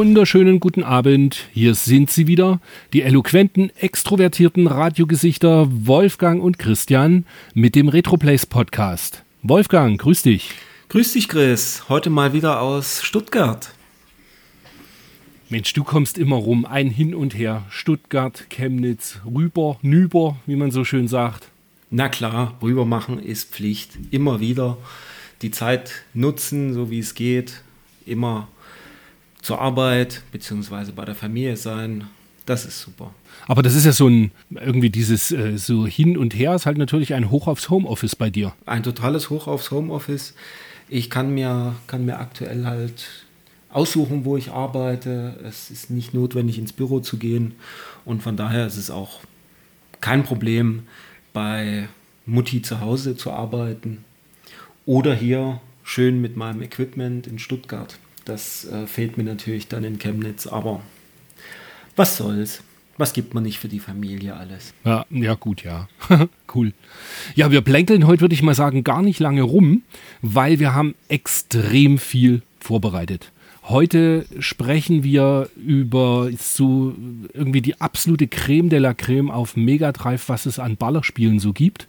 wunderschönen guten Abend. Hier sind sie wieder, die eloquenten, extrovertierten Radiogesichter Wolfgang und Christian mit dem Retroplace Podcast. Wolfgang, grüß dich. Grüß dich, Chris. Heute mal wieder aus Stuttgart. Mensch, du kommst immer rum, ein Hin und Her. Stuttgart, Chemnitz, rüber, nüber, wie man so schön sagt. Na klar, rüber machen ist Pflicht. Immer wieder die Zeit nutzen, so wie es geht. Immer zur Arbeit beziehungsweise bei der Familie sein. Das ist super. Aber das ist ja so ein, irgendwie dieses äh, so hin und her ist halt natürlich ein Hoch aufs Homeoffice bei dir. Ein totales Hoch aufs Homeoffice. Ich kann mir, kann mir aktuell halt aussuchen, wo ich arbeite. Es ist nicht notwendig, ins Büro zu gehen. Und von daher ist es auch kein Problem, bei Mutti zu Hause zu arbeiten. Oder hier schön mit meinem Equipment in Stuttgart. Das äh, fehlt mir natürlich dann in Chemnitz, aber was soll's? Was gibt man nicht für die Familie alles? Ja, ja gut, ja. cool. Ja, wir plänkeln heute, würde ich mal sagen, gar nicht lange rum, weil wir haben extrem viel vorbereitet. Heute sprechen wir über so irgendwie die absolute Creme de la Creme auf Mega Drive, was es an Ballerspielen so gibt.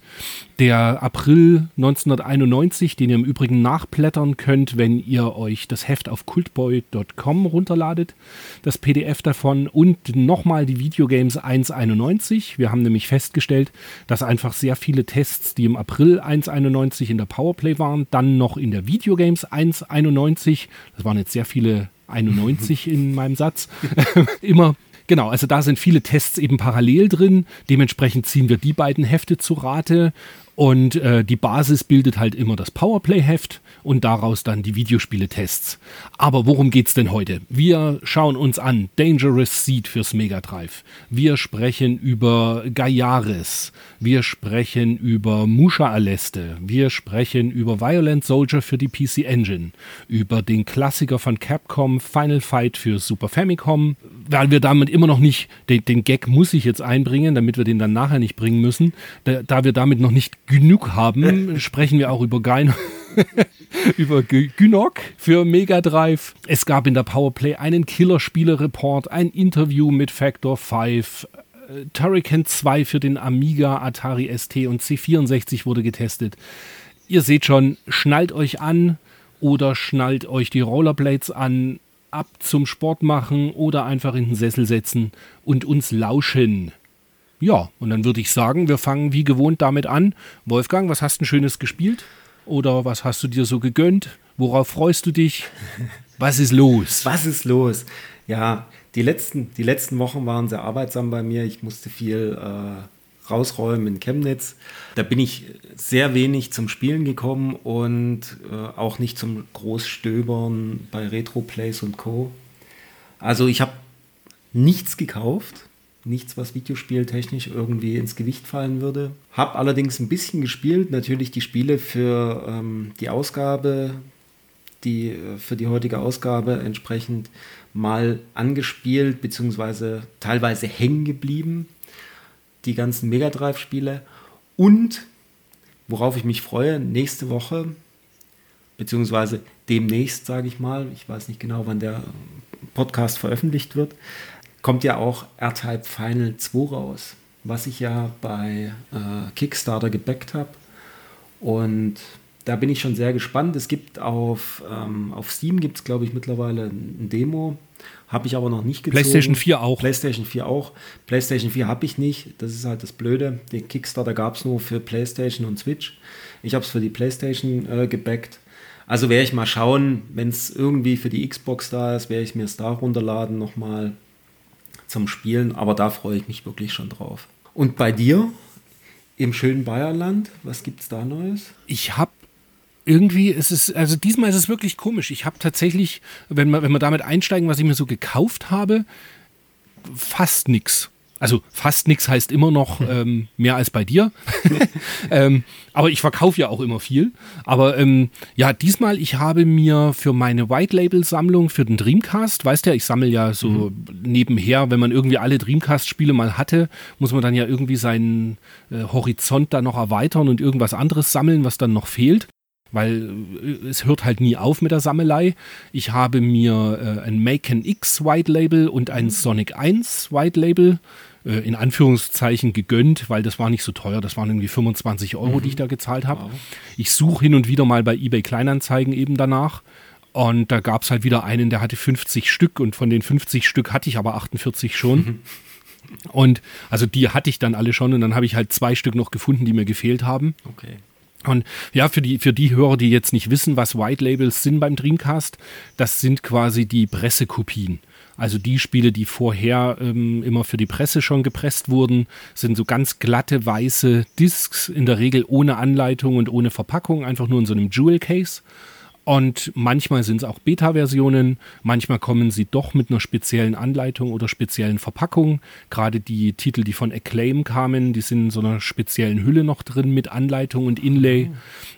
Der April 1991, den ihr im Übrigen nachblättern könnt, wenn ihr euch das Heft auf cultboy.com runterladet, das PDF davon und nochmal die Videogames 191. Wir haben nämlich festgestellt, dass einfach sehr viele Tests, die im April 191 in der Powerplay waren, dann noch in der Videogames 191, das waren jetzt sehr viele 91 in meinem Satz, immer Genau, also da sind viele Tests eben parallel drin. Dementsprechend ziehen wir die beiden Hefte zu Rate. Und äh, die Basis bildet halt immer das Powerplay-Heft und daraus dann die Videospiele-Tests. Aber worum geht's denn heute? Wir schauen uns an Dangerous Seed fürs Mega Drive. Wir sprechen über Gaiares. Wir sprechen über Musha Aleste. Wir sprechen über Violent Soldier für die PC Engine. Über den Klassiker von Capcom Final Fight für Super Famicom. Weil wir damit immer noch nicht, den, den Gag muss ich jetzt einbringen, damit wir den dann nachher nicht bringen müssen. Da, da wir damit noch nicht genug haben, sprechen wir auch über Gyno. über Gynok für Mega Drive. Es gab in der Powerplay einen Killerspiele-Report, ein Interview mit Factor 5. Äh, Turrican 2 für den Amiga, Atari ST und C64 wurde getestet. Ihr seht schon, schnallt euch an oder schnallt euch die Rollerblades an, ab zum Sport machen oder einfach in den Sessel setzen und uns lauschen. Ja, und dann würde ich sagen, wir fangen wie gewohnt damit an. Wolfgang, was hast du Schönes gespielt? Oder was hast du dir so gegönnt? Worauf freust du dich? Was ist los? Was ist los? Ja, die letzten, die letzten Wochen waren sehr arbeitsam bei mir. Ich musste viel äh, rausräumen in Chemnitz. Da bin ich sehr wenig zum Spielen gekommen und äh, auch nicht zum Großstöbern bei Retroplays und Co. Also ich habe nichts gekauft nichts, was videospieltechnisch irgendwie ins Gewicht fallen würde. Hab allerdings ein bisschen gespielt, natürlich die Spiele für ähm, die Ausgabe, die äh, für die heutige Ausgabe entsprechend mal angespielt, beziehungsweise teilweise hängen geblieben. Die ganzen Mega Drive-Spiele. Und worauf ich mich freue, nächste Woche, beziehungsweise demnächst, sage ich mal, ich weiß nicht genau, wann der Podcast veröffentlicht wird, kommt ja auch R-Type Final 2 raus, was ich ja bei äh, Kickstarter gebackt habe. Und da bin ich schon sehr gespannt. Es gibt auf, ähm, auf Steam gibt es, glaube ich, mittlerweile ein Demo. Habe ich aber noch nicht gezogen. PlayStation 4 auch. PlayStation 4 auch. PlayStation 4 habe ich nicht. Das ist halt das Blöde. Den Kickstarter gab es nur für PlayStation und Switch. Ich habe es für die PlayStation äh, gebackt. Also werde ich mal schauen, wenn es irgendwie für die Xbox da ist, werde ich mir es da runterladen nochmal zum Spielen, aber da freue ich mich wirklich schon drauf. Und bei dir im schönen Bayerland, was gibt es da Neues? Ich habe irgendwie, es ist, also diesmal ist es wirklich komisch. Ich habe tatsächlich, wenn wir, wenn wir damit einsteigen, was ich mir so gekauft habe, fast nichts. Also fast nichts heißt immer noch ähm, mehr als bei dir. ähm, aber ich verkaufe ja auch immer viel. Aber ähm, ja, diesmal, ich habe mir für meine White Label Sammlung für den Dreamcast, weißt ja, ich sammle ja so mhm. nebenher, wenn man irgendwie alle Dreamcast-Spiele mal hatte, muss man dann ja irgendwie seinen äh, Horizont da noch erweitern und irgendwas anderes sammeln, was dann noch fehlt weil äh, es hört halt nie auf mit der Sammelei. Ich habe mir äh, ein Macon X White Label und ein Sonic 1 White Label äh, in Anführungszeichen gegönnt, weil das war nicht so teuer. Das waren irgendwie 25 Euro, mhm. die ich da gezahlt habe. Wow. Ich suche hin und wieder mal bei eBay Kleinanzeigen eben danach. Und da gab es halt wieder einen, der hatte 50 Stück und von den 50 Stück hatte ich aber 48 schon. Mhm. Und also die hatte ich dann alle schon und dann habe ich halt zwei Stück noch gefunden, die mir gefehlt haben. Okay. Und ja, für die, für die Hörer, die jetzt nicht wissen, was White Labels sind beim Dreamcast, das sind quasi die Pressekopien. Also die Spiele, die vorher ähm, immer für die Presse schon gepresst wurden, sind so ganz glatte weiße Discs, in der Regel ohne Anleitung und ohne Verpackung, einfach nur in so einem Jewel Case. Und manchmal sind es auch Beta-Versionen, manchmal kommen sie doch mit einer speziellen Anleitung oder speziellen Verpackung. Gerade die Titel, die von Acclaim kamen, die sind in so einer speziellen Hülle noch drin mit Anleitung und Inlay.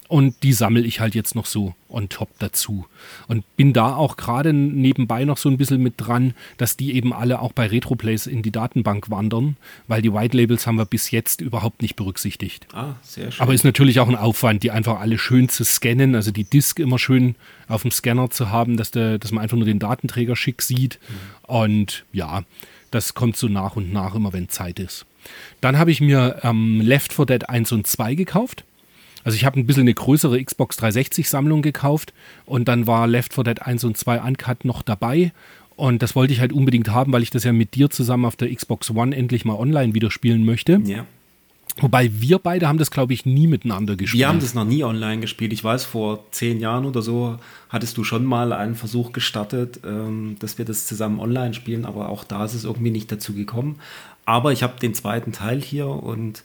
Und die sammle ich halt jetzt noch so on top dazu. Und bin da auch gerade nebenbei noch so ein bisschen mit dran, dass die eben alle auch bei Retroplays in die Datenbank wandern, weil die White Labels haben wir bis jetzt überhaupt nicht berücksichtigt. Ah, sehr schön. Aber ist natürlich auch ein Aufwand, die einfach alle schön zu scannen, also die Disk immer schön auf dem Scanner zu haben, dass, der, dass man einfach nur den Datenträger schick sieht. Mhm. Und ja, das kommt so nach und nach immer, wenn Zeit ist. Dann habe ich mir ähm, Left 4 Dead 1 und 2 gekauft. Also ich habe ein bisschen eine größere Xbox 360 Sammlung gekauft und dann war Left 4 Dead 1 und 2 Uncut noch dabei und das wollte ich halt unbedingt haben, weil ich das ja mit dir zusammen auf der Xbox One endlich mal online wieder spielen möchte. Ja. Wobei wir beide haben das, glaube ich, nie miteinander gespielt. Wir haben das noch nie online gespielt. Ich weiß, vor zehn Jahren oder so hattest du schon mal einen Versuch gestartet, ähm, dass wir das zusammen online spielen, aber auch da ist es irgendwie nicht dazu gekommen. Aber ich habe den zweiten Teil hier und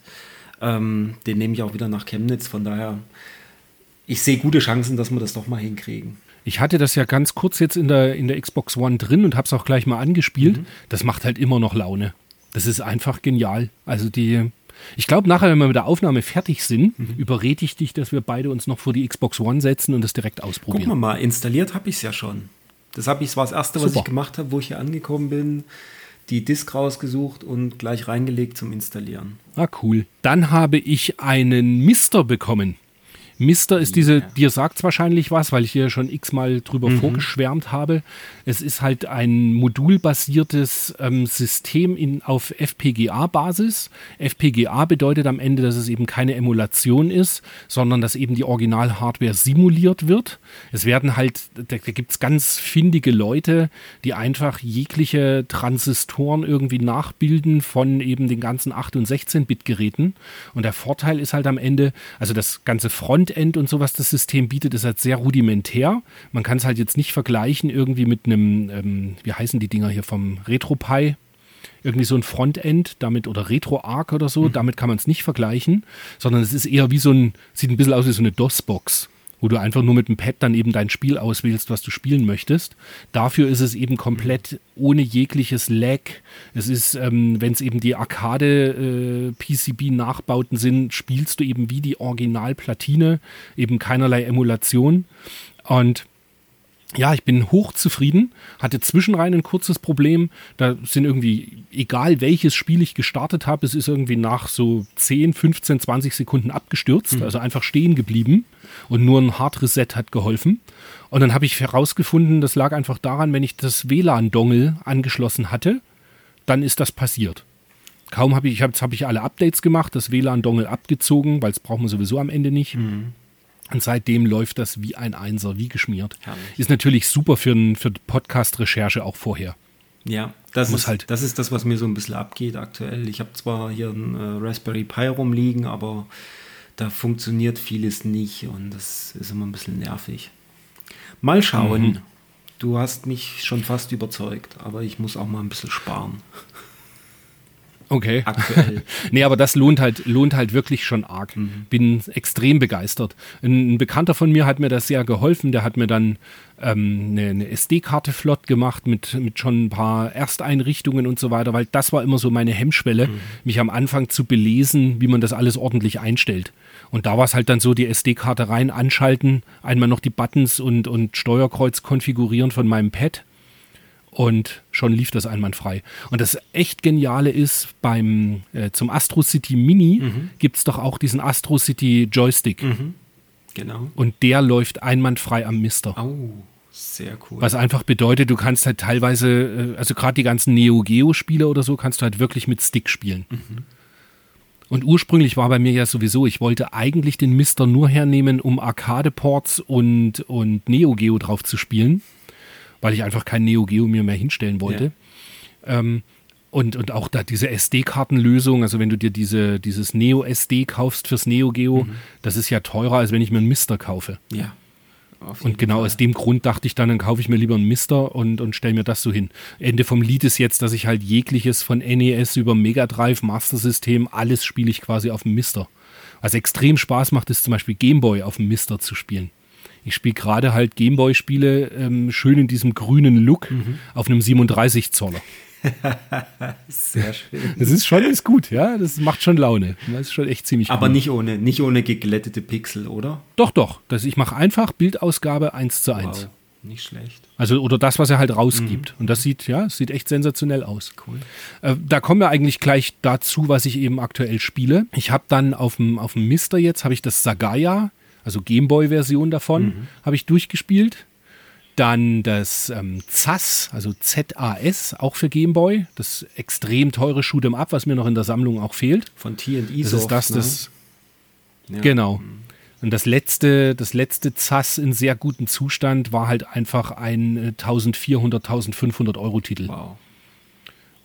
ähm, den nehme ich auch wieder nach Chemnitz. Von daher, ich sehe gute Chancen, dass wir das doch mal hinkriegen. Ich hatte das ja ganz kurz jetzt in der, in der Xbox One drin und habe es auch gleich mal angespielt. Mhm. Das macht halt immer noch Laune. Das ist einfach genial. Also die, ich glaube, nachher, wenn wir mit der Aufnahme fertig sind, mhm. überrede ich dich, dass wir beide uns noch vor die Xbox One setzen und das direkt ausprobieren. Guck mal, mal installiert habe ich es ja schon. Das habe ich, war das erste, Super. was ich gemacht habe, wo ich hier angekommen bin die Disk rausgesucht und gleich reingelegt zum Installieren. Ah, cool. Dann habe ich einen Mister bekommen. Mister ist diese, yeah. dir sagt es wahrscheinlich was, weil ich hier schon x-mal drüber mhm. vorgeschwärmt habe. Es ist halt ein modulbasiertes ähm, System in, auf FPGA-Basis. FPGA bedeutet am Ende, dass es eben keine Emulation ist, sondern dass eben die Original-Hardware simuliert wird. Es werden halt, da, da gibt es ganz findige Leute, die einfach jegliche Transistoren irgendwie nachbilden von eben den ganzen 8- und 16-Bit-Geräten. Und der Vorteil ist halt am Ende, also das ganze Front Frontend und so, was das System bietet, ist halt sehr rudimentär. Man kann es halt jetzt nicht vergleichen irgendwie mit einem, ähm, wie heißen die Dinger hier vom RetroPie? Irgendwie so ein Frontend damit oder RetroArch oder so, mhm. damit kann man es nicht vergleichen, sondern es ist eher wie so ein, sieht ein bisschen aus wie so eine DOS-Box wo du einfach nur mit dem Pad dann eben dein Spiel auswählst, was du spielen möchtest. Dafür ist es eben komplett ohne jegliches Lag. Es ist, ähm, wenn es eben die Arcade-PCB-Nachbauten äh, sind, spielst du eben wie die Originalplatine, eben keinerlei Emulation. Und ja, ich bin hochzufrieden, hatte zwischenrein ein kurzes Problem. Da sind irgendwie, egal welches Spiel ich gestartet habe, es ist irgendwie nach so 10, 15, 20 Sekunden abgestürzt, mhm. also einfach stehen geblieben und nur ein Hard Reset hat geholfen. Und dann habe ich herausgefunden, das lag einfach daran, wenn ich das WLAN-Dongle angeschlossen hatte, dann ist das passiert. Kaum habe ich, jetzt habe ich alle Updates gemacht, das WLAN-Dongle abgezogen, weil es braucht man sowieso am Ende nicht. Mhm. Und seitdem läuft das wie ein Einser, wie geschmiert. Herrlich. Ist natürlich super für, für Podcast-Recherche auch vorher. Ja, das ist, halt das ist das, was mir so ein bisschen abgeht aktuell. Ich habe zwar hier ein äh, Raspberry Pi rumliegen, aber da funktioniert vieles nicht und das ist immer ein bisschen nervig. Mal schauen. Mhm. Du hast mich schon fast überzeugt, aber ich muss auch mal ein bisschen sparen. Okay. aktuell. Nee, aber das lohnt halt, lohnt halt wirklich schon arg. Mhm. Bin extrem begeistert. Ein, ein Bekannter von mir hat mir das sehr geholfen. Der hat mir dann ähm, eine, eine SD-Karte flott gemacht mit, mit schon ein paar Ersteinrichtungen und so weiter, weil das war immer so meine Hemmschwelle, Mhm. mich am Anfang zu belesen, wie man das alles ordentlich einstellt. Und da war es halt dann so, die SD-Karte rein, anschalten, einmal noch die Buttons und, und Steuerkreuz konfigurieren von meinem Pad und schon lief das einwandfrei. Und das echt Geniale ist, beim äh, zum Astro City Mini gibt es doch auch diesen Astro City Joystick. Genau. Und der läuft einwandfrei am Mister. Oh, sehr cool. Was einfach bedeutet, du kannst halt teilweise, äh, also gerade die ganzen Neo Geo Spiele oder so, kannst du halt wirklich mit Stick spielen. Und ursprünglich war bei mir ja sowieso, ich wollte eigentlich den Mister nur hernehmen, um Arcade-Ports und, und Neo Geo drauf zu spielen, weil ich einfach kein Neo Geo mir mehr hinstellen wollte. Ähm, und, und auch da diese SD-Kartenlösung, also wenn du dir diese, dieses Neo SD kaufst fürs Neo Geo, das ist ja teurer, als wenn ich mir einen Mister kaufe. Ja. Und genau Fall. aus dem Grund dachte ich dann, dann kaufe ich mir lieber einen Mister und, und stelle mir das so hin. Ende vom Lied ist jetzt, dass ich halt jegliches von NES über Mega Drive, Master System, alles spiele ich quasi auf dem Mister. Was extrem Spaß macht, ist zum Beispiel Gameboy auf dem Mister zu spielen. Ich spiele gerade halt Gameboy-Spiele ähm, schön in diesem grünen Look Mhm. auf einem 37 Zoller. Sehr schön. Das ist schon ist gut, ja. Das macht schon Laune. Das ist schon echt ziemlich Aber cool. nicht ohne, nicht ohne geglättete Pixel, oder? Doch, doch. Das, ich mache einfach Bildausgabe 1 zu 1. Wow, nicht schlecht. Also, oder das, was er halt rausgibt. Und das sieht, ja, sieht echt sensationell aus. Cool. Äh, da kommen wir eigentlich gleich dazu, was ich eben aktuell spiele. Ich habe dann auf dem, auf dem Mister jetzt, habe ich das Sagaya, also Gameboy-Version davon, habe ich durchgespielt. Dann das ähm, ZAS, also ZAS, auch für Gameboy. Das extrem teure Shoot'em Up, was mir noch in der Sammlung auch fehlt. Von T&E Das ist das, das, Ja. Genau. Und das letzte, das letzte ZAS in sehr gutem Zustand war halt einfach ein äh, 1400, 1500 Euro Titel. Wow.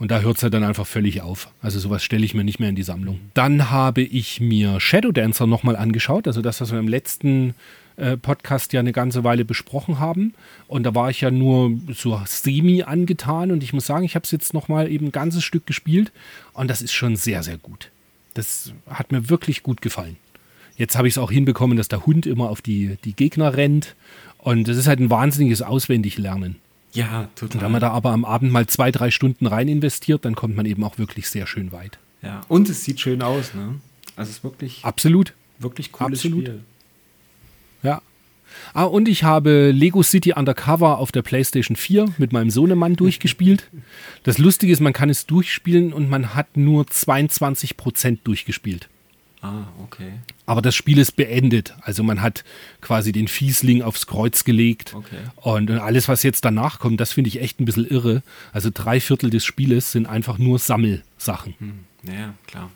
Und da hört es halt dann einfach völlig auf. Also sowas stelle ich mir nicht mehr in die Sammlung. Dann habe ich mir Shadow Dancer nochmal angeschaut, also das, was wir im letzten äh, Podcast ja eine ganze Weile besprochen haben. Und da war ich ja nur so semi angetan und ich muss sagen, ich habe es jetzt nochmal eben ein ganzes Stück gespielt und das ist schon sehr, sehr gut. Das hat mir wirklich gut gefallen. Jetzt habe ich es auch hinbekommen, dass der Hund immer auf die, die Gegner rennt. Und das ist halt ein wahnsinniges Auswendiglernen. Ja, total. Und wenn man da aber am Abend mal zwei, drei Stunden rein investiert, dann kommt man eben auch wirklich sehr schön weit. ja. Und es sieht schön aus, ne? Also es ist wirklich, Absolut. wirklich cooles absolut. Spiel. Ja. Ah, und ich habe Lego City Undercover auf der PlayStation 4 mit meinem Sohnemann durchgespielt. Das Lustige ist, man kann es durchspielen und man hat nur 22% durchgespielt. Ah, okay. Aber das Spiel ist beendet. Also man hat quasi den Fiesling aufs Kreuz gelegt. Okay. Und, und alles, was jetzt danach kommt, das finde ich echt ein bisschen irre. Also drei Viertel des Spieles sind einfach nur Sammelsachen. Hm. Naja, klar.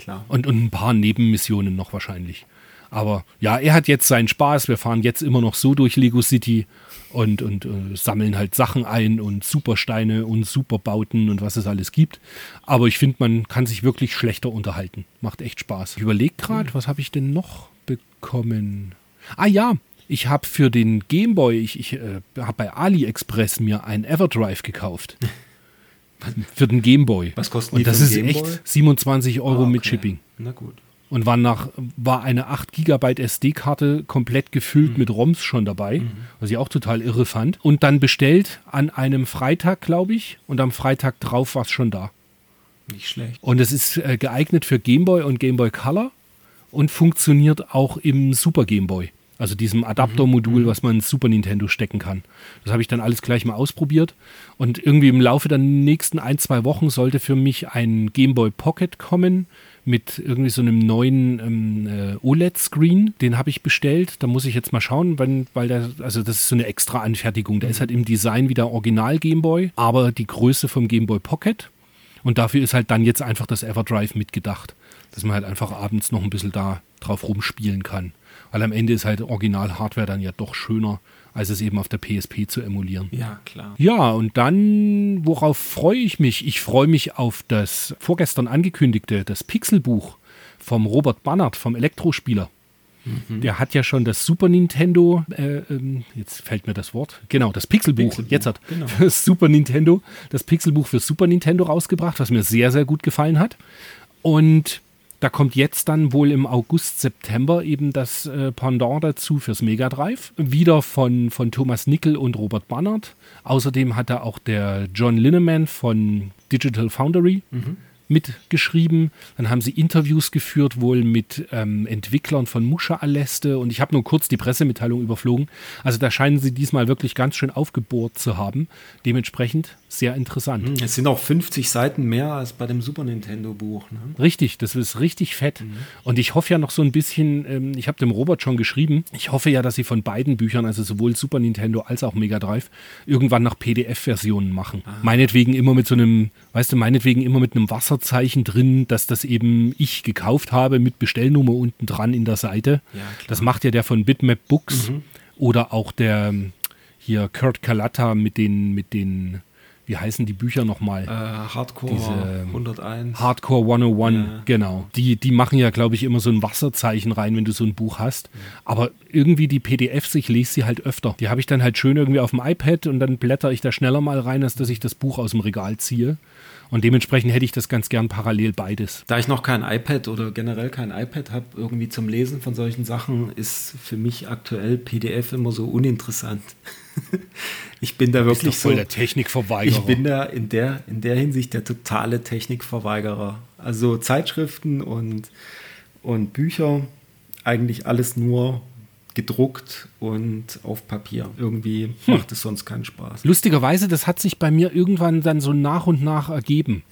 Klar. Und, und ein paar Nebenmissionen noch wahrscheinlich. Aber ja, er hat jetzt seinen Spaß. Wir fahren jetzt immer noch so durch Lego City und, und äh, sammeln halt Sachen ein und Supersteine und Superbauten und was es alles gibt. Aber ich finde, man kann sich wirklich schlechter unterhalten. Macht echt Spaß. Ich überlege gerade, was habe ich denn noch bekommen? Ah ja, ich habe für den Gameboy, ich, ich äh, habe bei AliExpress mir ein Everdrive gekauft. für den Gameboy. Was kosten Und das ist echt 27 Euro Ah, mit okay. Shipping. Na gut. Und war, nach, war eine 8 GB SD-Karte komplett gefüllt Mhm. mit ROMs schon dabei, was ich auch total irre fand. Und dann bestellt an einem Freitag, glaube ich, und am Freitag drauf war es schon da. Nicht schlecht. Und es ist äh, geeignet für Gameboy und Gameboy Color und funktioniert auch im Super Gameboy. Also diesem Adaptermodul, was man ins Super Nintendo stecken kann. Das habe ich dann alles gleich mal ausprobiert. Und irgendwie im Laufe der nächsten ein, zwei Wochen sollte für mich ein Gameboy Pocket kommen mit irgendwie so einem neuen ähm, äh, OLED-Screen. Den habe ich bestellt. Da muss ich jetzt mal schauen, wenn, weil der, also das ist so eine extra Anfertigung. Der ist halt im Design wie der Original Gameboy, aber die Größe vom Gameboy Pocket. Und dafür ist halt dann jetzt einfach das Everdrive mitgedacht, dass man halt einfach abends noch ein bisschen da drauf rumspielen kann. Weil am Ende ist halt Original-Hardware dann ja doch schöner, als es eben auf der PSP zu emulieren. Ja, klar. Ja, und dann, worauf freue ich mich? Ich freue mich auf das vorgestern angekündigte, das Pixelbuch vom Robert Bannert, vom Elektrospieler. Der hat ja schon das Super Nintendo, äh, ähm, jetzt fällt mir das Wort, genau, das Pixelbuch, Pixelbuch, jetzt hat genau. das Super Nintendo, das Pixelbuch für Super Nintendo rausgebracht, was mir sehr, sehr gut gefallen hat. Und da kommt jetzt dann wohl im August, September eben das äh, Pendant dazu fürs Mega Drive. Wieder von, von Thomas Nickel und Robert Bannert. Außerdem hat da auch der John Linneman von Digital Foundry mitgeschrieben. Dann haben sie Interviews geführt, wohl mit ähm, Entwicklern von Musha Aleste. Und ich habe nur kurz die Pressemitteilung überflogen. Also da scheinen sie diesmal wirklich ganz schön aufgebohrt zu haben. Dementsprechend sehr interessant. Es sind auch 50 Seiten mehr als bei dem Super Nintendo Buch. Ne? Richtig, das ist richtig fett. Und ich hoffe ja noch so ein bisschen, ähm, ich habe dem Robert schon geschrieben, ich hoffe ja, dass sie von beiden Büchern, also sowohl Super Nintendo als auch Mega Drive, irgendwann noch PDF-Versionen machen. Meinetwegen immer mit so einem, weißt du, meinetwegen immer mit einem Wasserzeichen drin, dass das eben ich gekauft habe mit Bestellnummer unten dran in der Seite. Ja, das macht ja der von Bitmap Books oder auch der hier Kurt Kalata mit den, mit den, wie heißen die Bücher nochmal? Äh, Hardcore Diese- 101. Hardcore 101, Ja. genau. Die, die machen ja, glaube ich, immer so ein Wasserzeichen rein, wenn du so ein Buch hast. Aber irgendwie die PDFs, ich lese sie halt öfter. Die habe ich dann halt schön irgendwie auf dem iPad und dann blätter ich da schneller mal rein, als dass ich das Buch aus dem Regal ziehe. Und dementsprechend hätte ich das ganz gern parallel beides. Da ich noch kein iPad oder generell kein iPad habe, irgendwie zum Lesen von solchen Sachen, ist für mich aktuell PDF immer so uninteressant. ich bin da wirklich so. Technikverweigerer. Ich bin da in der, in der Hinsicht der totale Technikverweigerer. Also Zeitschriften und, und Bücher, eigentlich alles nur gedruckt und auf Papier. Irgendwie macht es sonst keinen Spaß. Lustigerweise, das hat sich bei mir irgendwann dann so nach und nach ergeben.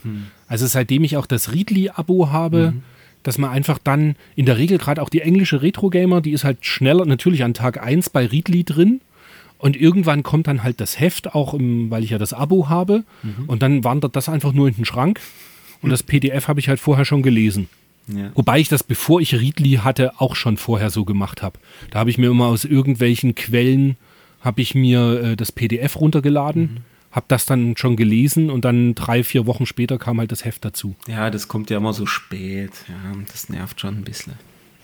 Also seitdem ich auch das Readly-Abo habe, dass man einfach dann in der Regel gerade auch die englische Retro-Gamer, die ist halt schneller natürlich an Tag 1 bei Readly drin. Und irgendwann kommt dann halt das Heft, auch im, weil ich ja das Abo habe. Und dann wandert das einfach nur in den Schrank. Und das PDF habe ich halt vorher schon gelesen. Ja. Wobei ich das, bevor ich Readly hatte, auch schon vorher so gemacht habe. Da habe ich mir immer aus irgendwelchen Quellen, habe ich mir äh, das PDF runtergeladen, habe das dann schon gelesen und dann drei, vier Wochen später kam halt das Heft dazu. ja, das kommt ja immer so spät. Ja, das nervt schon ein bisschen.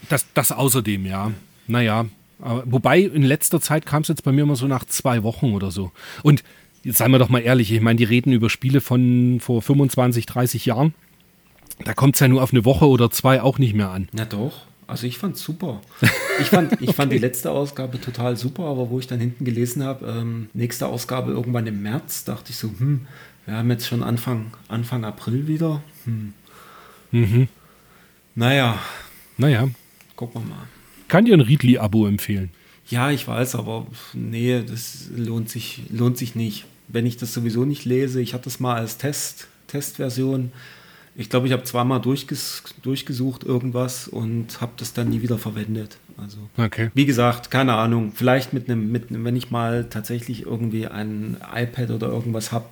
Das, das außerdem, ja. Naja, aber, wobei in letzter Zeit kam es jetzt bei mir immer so nach zwei Wochen oder so. Und jetzt seien wir doch mal ehrlich, ich meine, die reden über Spiele von vor 25, 30 Jahren. Da kommt es ja nur auf eine Woche oder zwei auch nicht mehr an. Na doch. Also ich fand's super. Ich fand, ich fand die letzte Ausgabe total super, aber wo ich dann hinten gelesen habe, ähm, nächste Ausgabe irgendwann im März, dachte ich so, hm, wir haben jetzt schon Anfang, Anfang April wieder. Hm. Naja, Naja, gucken wir mal. Kann dir ein Readly-Abo empfehlen. Ja, ich weiß, aber nee, das lohnt sich, lohnt sich nicht. Wenn ich das sowieso nicht lese, ich hatte das mal als Test, Testversion. Ich glaube, ich habe zweimal durchges durchgesucht irgendwas und habe das dann nie wieder verwendet. Also Okay. wie gesagt, keine Ahnung. Vielleicht mit einem, mit einem, wenn ich mal tatsächlich irgendwie ein iPad oder irgendwas habe,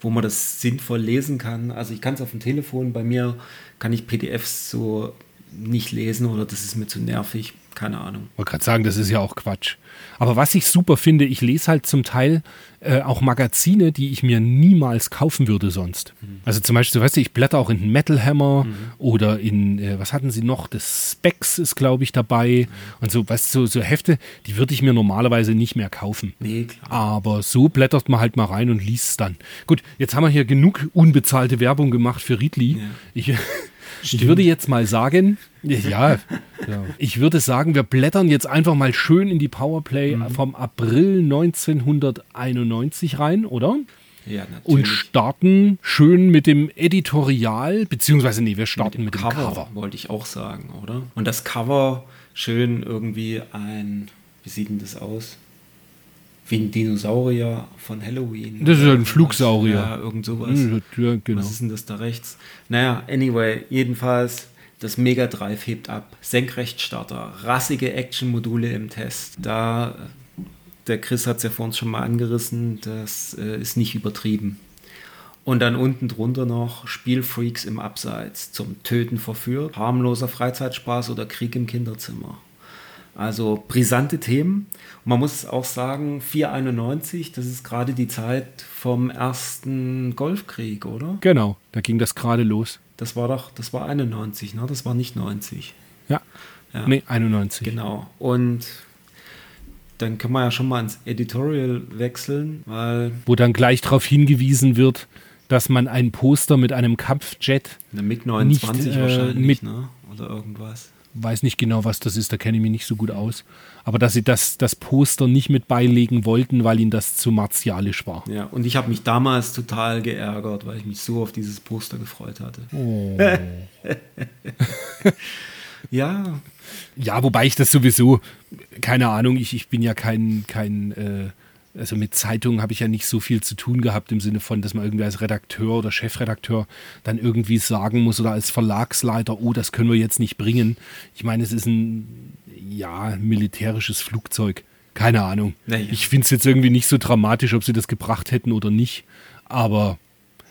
wo man das sinnvoll lesen kann. Also ich kann es auf dem Telefon, bei mir kann ich PDFs so nicht lesen oder das ist mir zu nervig. Keine Ahnung. wollte gerade sagen, das ist ja auch Quatsch. Aber was ich super finde, ich lese halt zum Teil äh, auch Magazine, die ich mir niemals kaufen würde sonst. Also zum Beispiel, so, weißt du, ich blätter auch in Metal Hammer oder in, äh, was hatten sie noch? Das Specs ist, glaube ich, dabei. Und so, weißt du, so, so Hefte, die würde ich mir normalerweise nicht mehr kaufen. Nee, klar. Aber so blättert man halt mal rein und liest es dann. Gut, jetzt haben wir hier genug unbezahlte Werbung gemacht für Riedli. Ich, ich würde jetzt mal sagen, ja, ja, ich würde sagen, wir blättern jetzt einfach mal schön in die Powerplay vom April 1991 rein, oder? Ja, Und natürlich. starten schön mit dem Editorial, beziehungsweise nee, wir starten mit dem, Cover. wollte ich auch sagen, oder? Und das Cover schön irgendwie ein, wie sieht denn das aus? Wie ein Dinosaurier von Halloween. Das ist oder ein. Flugsaurier. Ja, irgend sowas. Ja, genau. Was ist denn das da rechts? Naja, anyway, jedenfalls, das Mega Drive hebt ab. Senkrechtstarter, rassige Action-Module im Test. Da, der Chris hat es ja vor uns schon mal angerissen, das äh, ist nicht übertrieben. Und dann unten drunter noch Spielfreaks im Abseits, zum Töten verführt, harmloser Freizeitspaß oder Krieg im Kinderzimmer. Also brisante Themen. Und man muss auch sagen, 491, das ist gerade die Zeit vom ersten Golfkrieg, oder? Genau, da ging das gerade los. Das war doch, das war 91, ne? Das war nicht 90. Ja. Ja. Nee, 91. Genau. Und dann kann man ja schon mal ins Editorial wechseln, weil Wo dann gleich darauf hingewiesen wird, dass man ein Poster mit einem Kampfjet, eine MiG 29 Nicht, äh, wahrscheinlich, mit- ne? Oder irgendwas. Weiß nicht genau, was das ist, da kenne ich mich nicht so gut aus, aber dass sie das, das Poster nicht mit beilegen wollten, weil ihnen das zu martialisch war. Ja, und ich habe mich damals total geärgert, weil ich mich so auf dieses Poster gefreut hatte. Oh. Ja, Ja, wobei ich das sowieso, keine Ahnung, ich, ich bin ja kein, kein äh, also mit Zeitungen habe ich ja nicht so viel zu tun gehabt im Sinne von, dass man irgendwie als Redakteur oder Chefredakteur dann irgendwie sagen muss oder als Verlagsleiter, oh, das können wir jetzt nicht bringen. Ich meine, es ist ein, ja, militärisches Flugzeug. Keine Ahnung. Naja. Ich finde es jetzt irgendwie nicht so dramatisch, ob sie das gebracht hätten oder nicht. Aber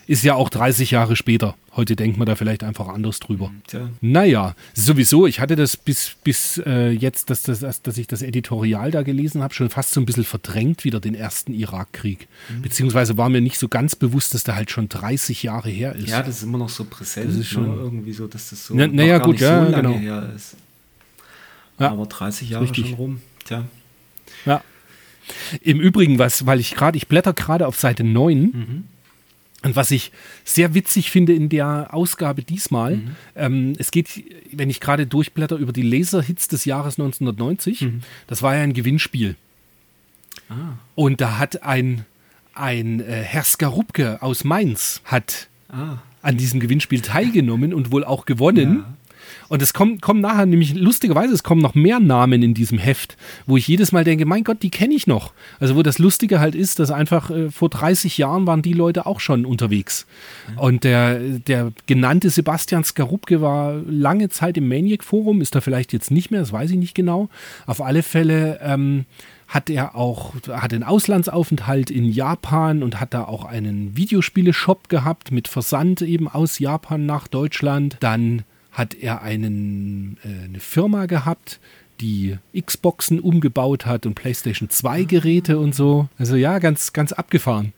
ist ja auch 30 Jahre später. Heute denkt man da vielleicht einfach anders drüber. tja. Naja, sowieso, ich hatte das bis, bis äh, jetzt, dass, das, dass, dass ich das Editorial da gelesen habe, schon fast so ein bisschen verdrängt wieder den ersten Irakkrieg. Mhm. Beziehungsweise war mir nicht so ganz bewusst, dass der halt schon 30 Jahre her ist. Ja, das ist immer noch so präsent, Das ist schon- ne? irgendwie so, dass das so Na- na ja, gut, ja, so lange genau. her ist. Ja, Aber 30 Jahre richtig. schon rum. Tja. Ja. Im Übrigen, was, weil ich gerade, ich blätter gerade auf Seite 9 Mhm. Und was ich sehr witzig finde in der Ausgabe diesmal, Mhm. ähm, es geht, wenn ich gerade durchblätter, über die Laserhits des Jahres 1990. Mhm. Das war ja ein Gewinnspiel. Ah, Und da hat ein, ein äh, Herr Skarupke aus Mainz hat ah. an diesem Gewinnspiel teilgenommen und wohl auch gewonnen. Ja. Und es kommen, kommen nachher nämlich, lustigerweise, es kommen noch mehr Namen in diesem Heft, wo ich jedes Mal denke, mein Gott, die kenne ich noch. Also wo das Lustige halt ist, dass einfach äh, vor 30 Jahren waren die Leute auch schon unterwegs. Und der, der genannte Sebastian Skarupke war lange Zeit im Maniac-Forum, ist er vielleicht jetzt nicht mehr, das weiß ich nicht genau. Auf alle Fälle ähm, hat er auch, hat einen Auslandsaufenthalt in Japan und hat da auch einen Videospiele-Shop gehabt mit Versand eben aus Japan nach Deutschland. Dann hat er einen, äh, eine Firma gehabt, die Xboxen umgebaut hat und PlayStation 2 Geräte und so. Also ja, ganz, ganz abgefahren.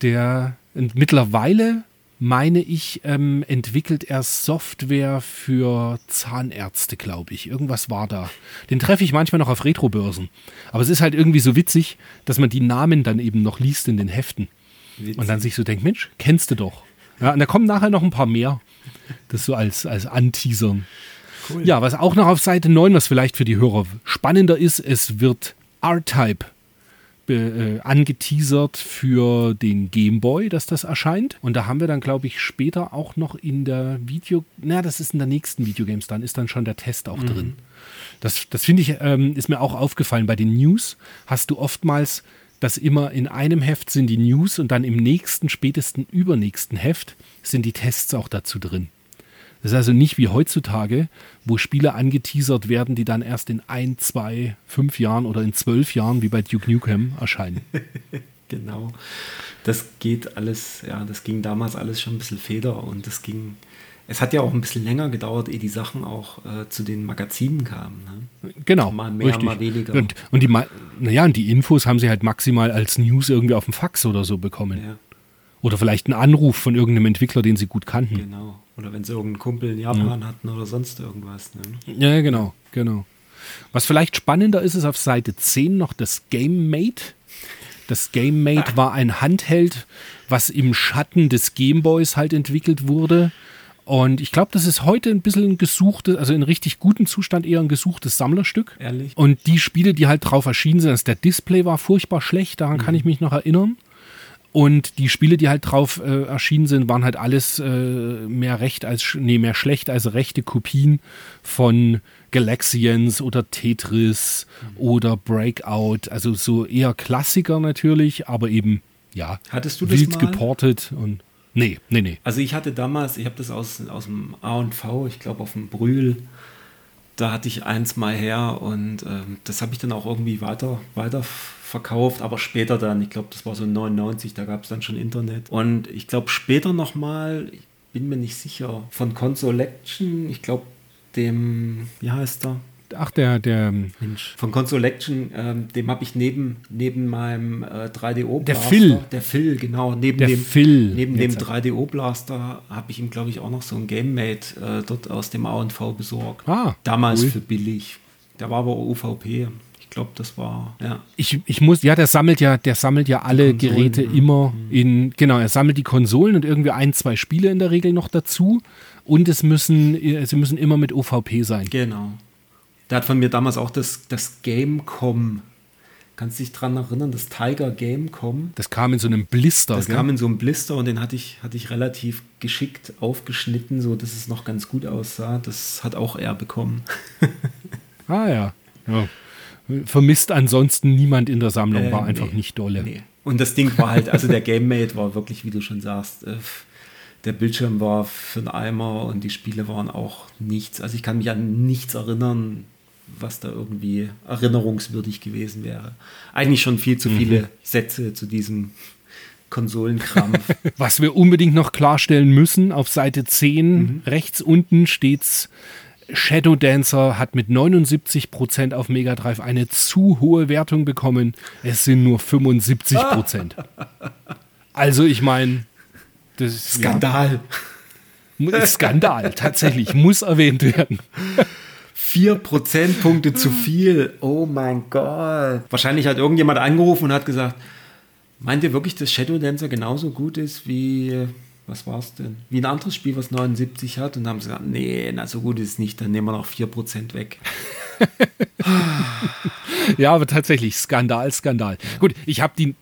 Der und mittlerweile meine ich, ähm, entwickelt er Software für Zahnärzte, glaube ich. Irgendwas war da. Den treffe ich manchmal noch auf Retrobörsen. Aber es ist halt irgendwie so witzig, dass man die Namen dann eben noch liest in den Heften. Witzig. Und dann sich so denkt, Mensch, kennst du doch. Ja, und da kommen nachher noch ein paar mehr. Das so als, als Anteasern. Cool. Ja, was auch noch auf Seite 9, was vielleicht für die Hörer spannender ist, es wird R-Type äh, angeteasert für den Game Boy, dass das erscheint. Und da haben wir dann, glaube ich, später auch noch in der Video, na, das ist in der nächsten Videogames, dann ist dann schon der Test auch drin. Das, das finde ich, ähm, ist mir auch aufgefallen. Bei den News hast du oftmals, dass immer in einem Heft sind die News und dann im nächsten, spätesten übernächsten Heft sind die Tests auch dazu drin. Das ist also nicht wie heutzutage, wo Spiele angeteasert werden, die dann erst in ein, zwei, fünf Jahren oder in zwölf Jahren wie bei Duke Nukem erscheinen. Genau. Das geht alles, ja, das ging damals alles schon ein bisschen feder und das ging. Es hat ja auch ein bisschen länger gedauert, ehe die Sachen auch äh, zu den Magazinen kamen. Ne? Genau. Mal mehr, richtig. mal weniger. Und, und die, naja, und die Infos haben sie halt maximal als News irgendwie auf dem Fax oder so bekommen. Ja, Oder vielleicht einen Anruf von irgendeinem Entwickler, den sie gut kannten. genau. Oder wenn sie irgendeinen Kumpel in Japan hatten oder sonst irgendwas. Ne? Ja, genau, genau. Was vielleicht spannender ist, ist auf Seite 10 noch das Game Mate. Das Game Mate war ein Handheld, was im Schatten des Gameboys halt entwickelt wurde. Und ich glaube, das ist heute ein bisschen ein gesuchtes, also in richtig gutem Zustand eher ein gesuchtes Sammlerstück. Ehrlich? Und die Spiele, die halt drauf erschienen sind, also der Display war furchtbar schlecht, daran kann ich mich noch erinnern. Und die Spiele, die halt drauf äh, erschienen sind, waren halt alles äh, mehr recht als nee, mehr schlecht als rechte Kopien von Galaxians oder Tetris oder Breakout. Also so eher Klassiker natürlich, aber eben ja Hattest du das wild mal? geportet und nee, nee, nee. Also ich hatte damals, ich habe das aus, aus dem A&V, ich glaube auf dem Brühl, da hatte ich eins mal her und ähm, das habe ich dann auch irgendwie weiter, weiter verkauft, aber später dann, ich glaube das war so 99, da gab es dann schon Internet. Und ich glaube später nochmal, ich bin mir nicht sicher, von Consolection, ich glaube dem, wie heißt er? Ach, der, der, Mensch. Von Consolection, ähm, dem habe ich neben, neben meinem äh, 3DO Der Phil. Der Phil, genau. Neben Der dem, Phil. Neben dem Jetzt. 3DO Blaster habe ich ihm, glaube ich, auch noch so ein GameMate äh, dort aus dem A&V besorgt. Ah, Damals cool. für billig. Der war aber UVP. Ich glaube, das war, ja. Ich, ich muss, ja, der sammelt ja, der sammelt ja alle Konsolen, Geräte ja. immer in, genau, er sammelt die Konsolen und irgendwie ein, zwei Spiele in der Regel noch dazu. Und es müssen, äh, sie müssen immer mit OVP sein. Genau. Der hat von mir damals auch das, das Gamecom. Kannst du dich dran erinnern? Das Tiger Gamecom. Das kam in so einem Blister. Das gell? kam in so einem Blister und den hatte ich, hatte ich relativ geschickt aufgeschnitten, so dass es noch ganz gut aussah. Das hat auch er bekommen. ah ja. ja. Vermisst ansonsten niemand in der Sammlung, Äh, war einfach nee. nicht dolle. Nee. Und das Ding war halt, also der GameMate war wirklich, wie du schon sagst, äh, der Bildschirm war für einen Eimer und die Spiele waren auch nichts. Also ich kann mich an nichts erinnern, was da irgendwie erinnerungswürdig gewesen wäre. Eigentlich schon viel Mhm. zu viele Sätze zu diesem Konsolenkrampf. Was wir unbedingt noch klarstellen müssen, auf Seite 10 rechts unten steht's Shadow Dancer hat mit 79% auf Mega Drive eine zu hohe Wertung bekommen. Es sind nur 75%. also ich meine, das ist Skandal. Ja, Skandal, tatsächlich, muss erwähnt werden. Vier Prozentpunkte zu viel. Oh mein Gott. Wahrscheinlich hat irgendjemand angerufen und hat gesagt, meint ihr wirklich, dass Shadow Dancer genauso gut ist wie, was war es denn? Wie ein anderes Spiel, was 79 hat? Und haben sie gesagt, nee, na so gut ist es nicht, dann nehmen wir noch 4% weg. Ja, aber tatsächlich, Skandal, Skandal. Gut, ich habe die,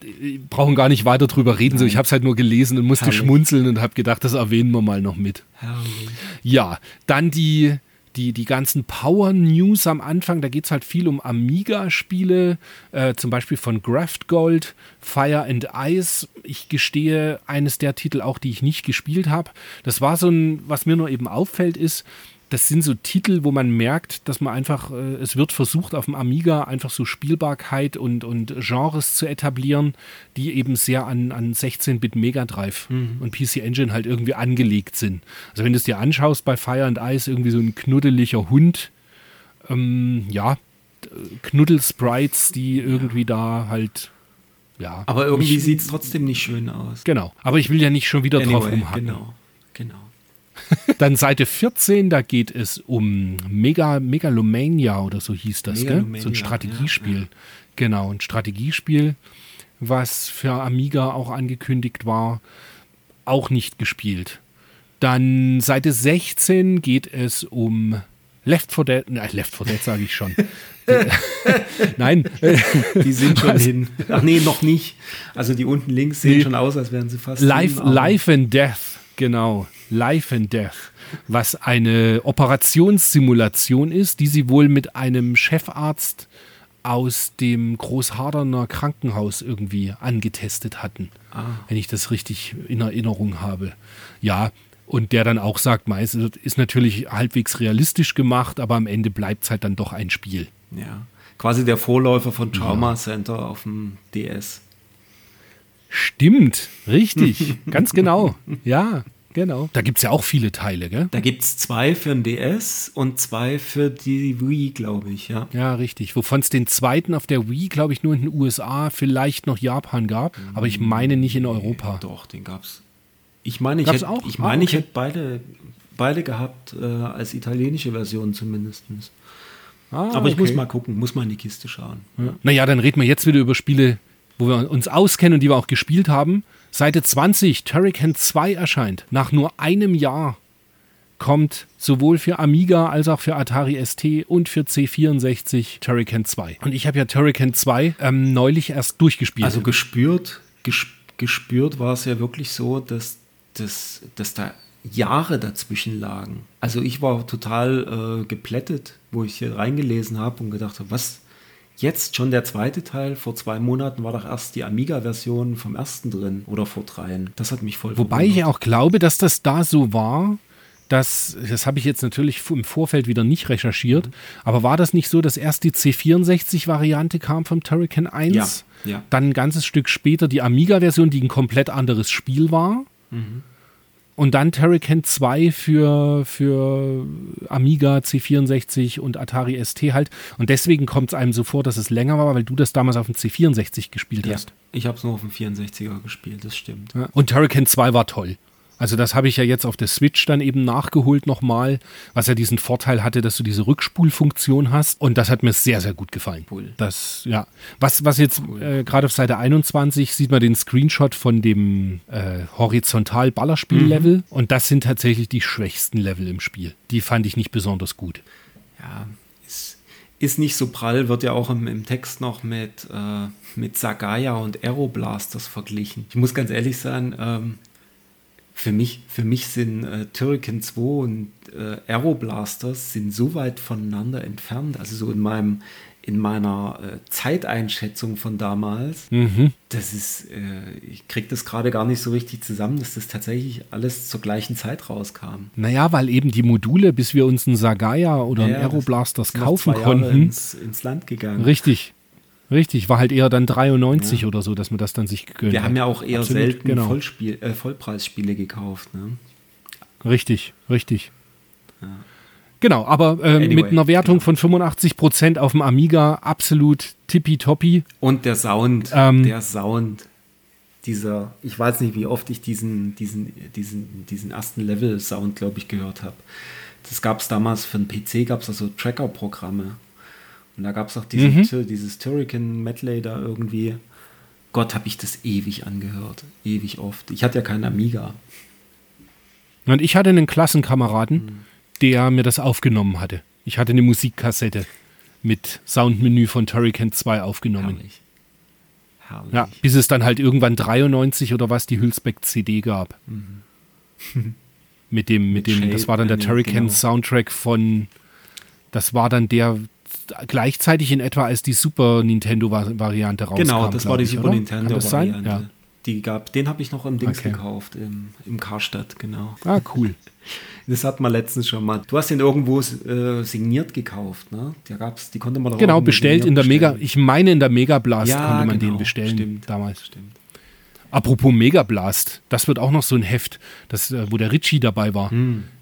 brauchen gar nicht weiter drüber reden, so ich habe es halt nur gelesen und musste Herrlich. schmunzeln und habe gedacht, das erwähnen wir mal noch mit. Herrlich. Ja, dann die, die, die ganzen Power-News am Anfang, da geht es halt viel um Amiga-Spiele, äh, zum Beispiel von Graft Gold, Fire and Ice. Ich gestehe, eines der Titel auch, die ich nicht gespielt habe. Das war so ein, was mir nur eben auffällt, ist, das sind so Titel, wo man merkt, dass man einfach, äh, es wird versucht, auf dem Amiga einfach so Spielbarkeit und, und Genres zu etablieren, die eben sehr an, an 16-Bit Mega Drive und PC Engine halt irgendwie angelegt sind. Also wenn du es dir anschaust bei Fire and Ice, irgendwie so ein knuddeliger Hund, ähm, ja, Knuddel-Sprites, die irgendwie da halt, ja. Aber irgendwie sieht es trotzdem nicht schön aus. Genau. Aber ich will ja nicht schon wieder drauf Anyway, rumhacken. genau, genau. Dann Seite 14, da geht es um Mega, Megalomania oder so hieß das, gell? So ein Strategiespiel. ja. Genau, ein Strategiespiel, was für Amiga auch angekündigt war, auch nicht gespielt. Dann Seite 16 geht es um Left 4 Dead, nein, Left 4 Dead sage ich schon. Nein, Die sind schon Was? hin. Ach nee, noch nicht. Also die unten links sehen Nee. schon aus, als wären sie fast Life, hin, Life and Death, genau. Life and Death, was eine Operationssimulation ist, die sie wohl mit einem Chefarzt aus dem Großharderner Krankenhaus irgendwie angetestet hatten. Ah. Wenn ich das richtig in Erinnerung habe. Ja, und der dann auch sagt, meist ist natürlich halbwegs realistisch gemacht, aber am Ende bleibt es halt dann doch ein Spiel. Ja. Quasi der Vorläufer von Trauma Center auf dem DS. Stimmt, richtig, ganz genau. Ja, genau. Da gibt es ja auch viele Teile, gell? Da gibt es zwei für den DS und zwei für die Wii, glaube ich, ja. Ja, richtig. Wovon es den zweiten auf der Wii, glaube ich, nur in den USA, vielleicht noch Japan gab, aber ich meine nicht in Europa. Doch, den gab's. Ich meine, ich hätte, auch? ich Ah, meine, ich okay. hätte beide, beide gehabt, äh, als italienische Version zumindest. Ah, Aber ich muss mal gucken, muss mal in die Kiste schauen. Naja, dann reden wir jetzt wieder über Spiele, wo wir uns auskennen und die wir auch gespielt haben. Seite 20, Turrican 2 erscheint. Nach nur einem Jahr kommt sowohl für Amiga als auch für Atari ST und für C64 Turrican 2. Und ich habe ja Turrican 2 ähm, neulich erst durchgespielt. Also gespürt, ges gespürt war es ja wirklich so, dass, dass, dass da Jahre dazwischen lagen. Also ich war total äh, geplättet, wo ich hier reingelesen habe und gedacht habe, was, jetzt schon der zweite Teil? Vor zwei Monaten war doch erst die Amiga-Version vom ersten drin oder vor dreien. Das hat mich voll Wobei ich verwundert. auch glaube, dass das da so war, dass, das habe ich jetzt natürlich im Vorfeld wieder nicht recherchiert, aber war das nicht so, dass erst die C64-Variante kam vom Turrican 1? Ja, ja. Dann ein ganzes Stück später die Amiga-Version, die ein komplett anderes Spiel war. Und dann Turrican 2 für, für Amiga, C64 und Atari ST halt. Und deswegen kommt es einem so vor, dass es länger war, weil du das damals auf dem C64 gespielt Ja, hast. ich habe es nur auf dem 64er gespielt, das stimmt. Ja. Und Turrican 2 war toll. Also das habe ich ja jetzt auf der Switch dann eben nachgeholt nochmal, was ja diesen Vorteil hatte, dass du diese Rückspulfunktion hast. Und das hat mir sehr, sehr gut gefallen. Cool. Das, ja. Was, was jetzt äh, gerade auf Seite 21 sieht man den Screenshot von dem äh, Horizontal-Ballerspiel-Level. Und das sind tatsächlich die schwächsten Level im Spiel. Die fand ich nicht besonders gut. Ja, ist, ist nicht so prall, wird ja auch im, im Text noch mit, äh, mit Sagaya und Aeroblasters verglichen. Ich muss ganz ehrlich sein, ähm, für mich, für mich sind äh, Turrican 2 und äh, Aeroblasters sind so weit voneinander entfernt, also so in meinem in meiner äh, Zeiteinschätzung von damals, Mhm. das ist, äh, ich kriege das gerade gar nicht so richtig zusammen, dass das tatsächlich alles zur gleichen Zeit rauskam. Naja, weil eben die Module, bis wir uns einen Sagaya oder einen Ja, Aeroblasters ist noch kaufen Jahre konnten. ins, ins Land gegangen. Richtig. Richtig, war halt eher dann 93 oder so, dass man das dann sich gegönnt Wir hat. haben ja auch eher Absolut, selten genau. Vollspiel, äh, Vollpreisspiele gekauft. Ne? Richtig, richtig. Genau, aber äh, Anyway, mit einer Wertung genau. von 85 Prozent auf dem Amiga absolut tippitoppi. Und der Sound, Ähm. der Sound, dieser, ich weiß nicht, wie oft ich diesen, diesen, diesen, diesen ersten Level-Sound, glaube ich, gehört habe. Das gab es damals für den PC, gab es also Tracker-Programme. Und da gab es auch diesen, Mhm. dieses Turrican Medley da irgendwie. Gott, habe ich das ewig angehört. Ewig oft. Ich hatte ja keinen Amiga. Und ich hatte einen Klassenkameraden, Mhm. der mir das aufgenommen hatte. Ich hatte eine Musikkassette mit Soundmenü von Turrican 2 aufgenommen. Herrlich. Herrlich. Ja, bis es dann halt irgendwann 93 oder was die Hülsbeck CD gab. mit dem, mit Mit dem, das Shade, war dann der äh, Turrican genau. Soundtrack von, das war dann der gleichzeitig in etwa als die Super Nintendo Va- Variante rauskam. Genau, das war die ich, Super oder? Nintendo Kann das sein? Variante. Ja. Die gab, den habe ich noch im Dings Okay. gekauft, im, im Karstadt, genau. Ah, cool. Das hat man letztens schon mal. Du hast den irgendwo äh, signiert gekauft, ne? Da gab's, die konnte man doch Genau, bestellt in der Mega, bestellen. ich meine in der Mega Blast Ja, konnte man genau, den bestellen stimmt. damals. Stimmt. Apropos Mega Blast, das wird auch noch so ein Heft, das, äh, wo der Ritchie dabei war.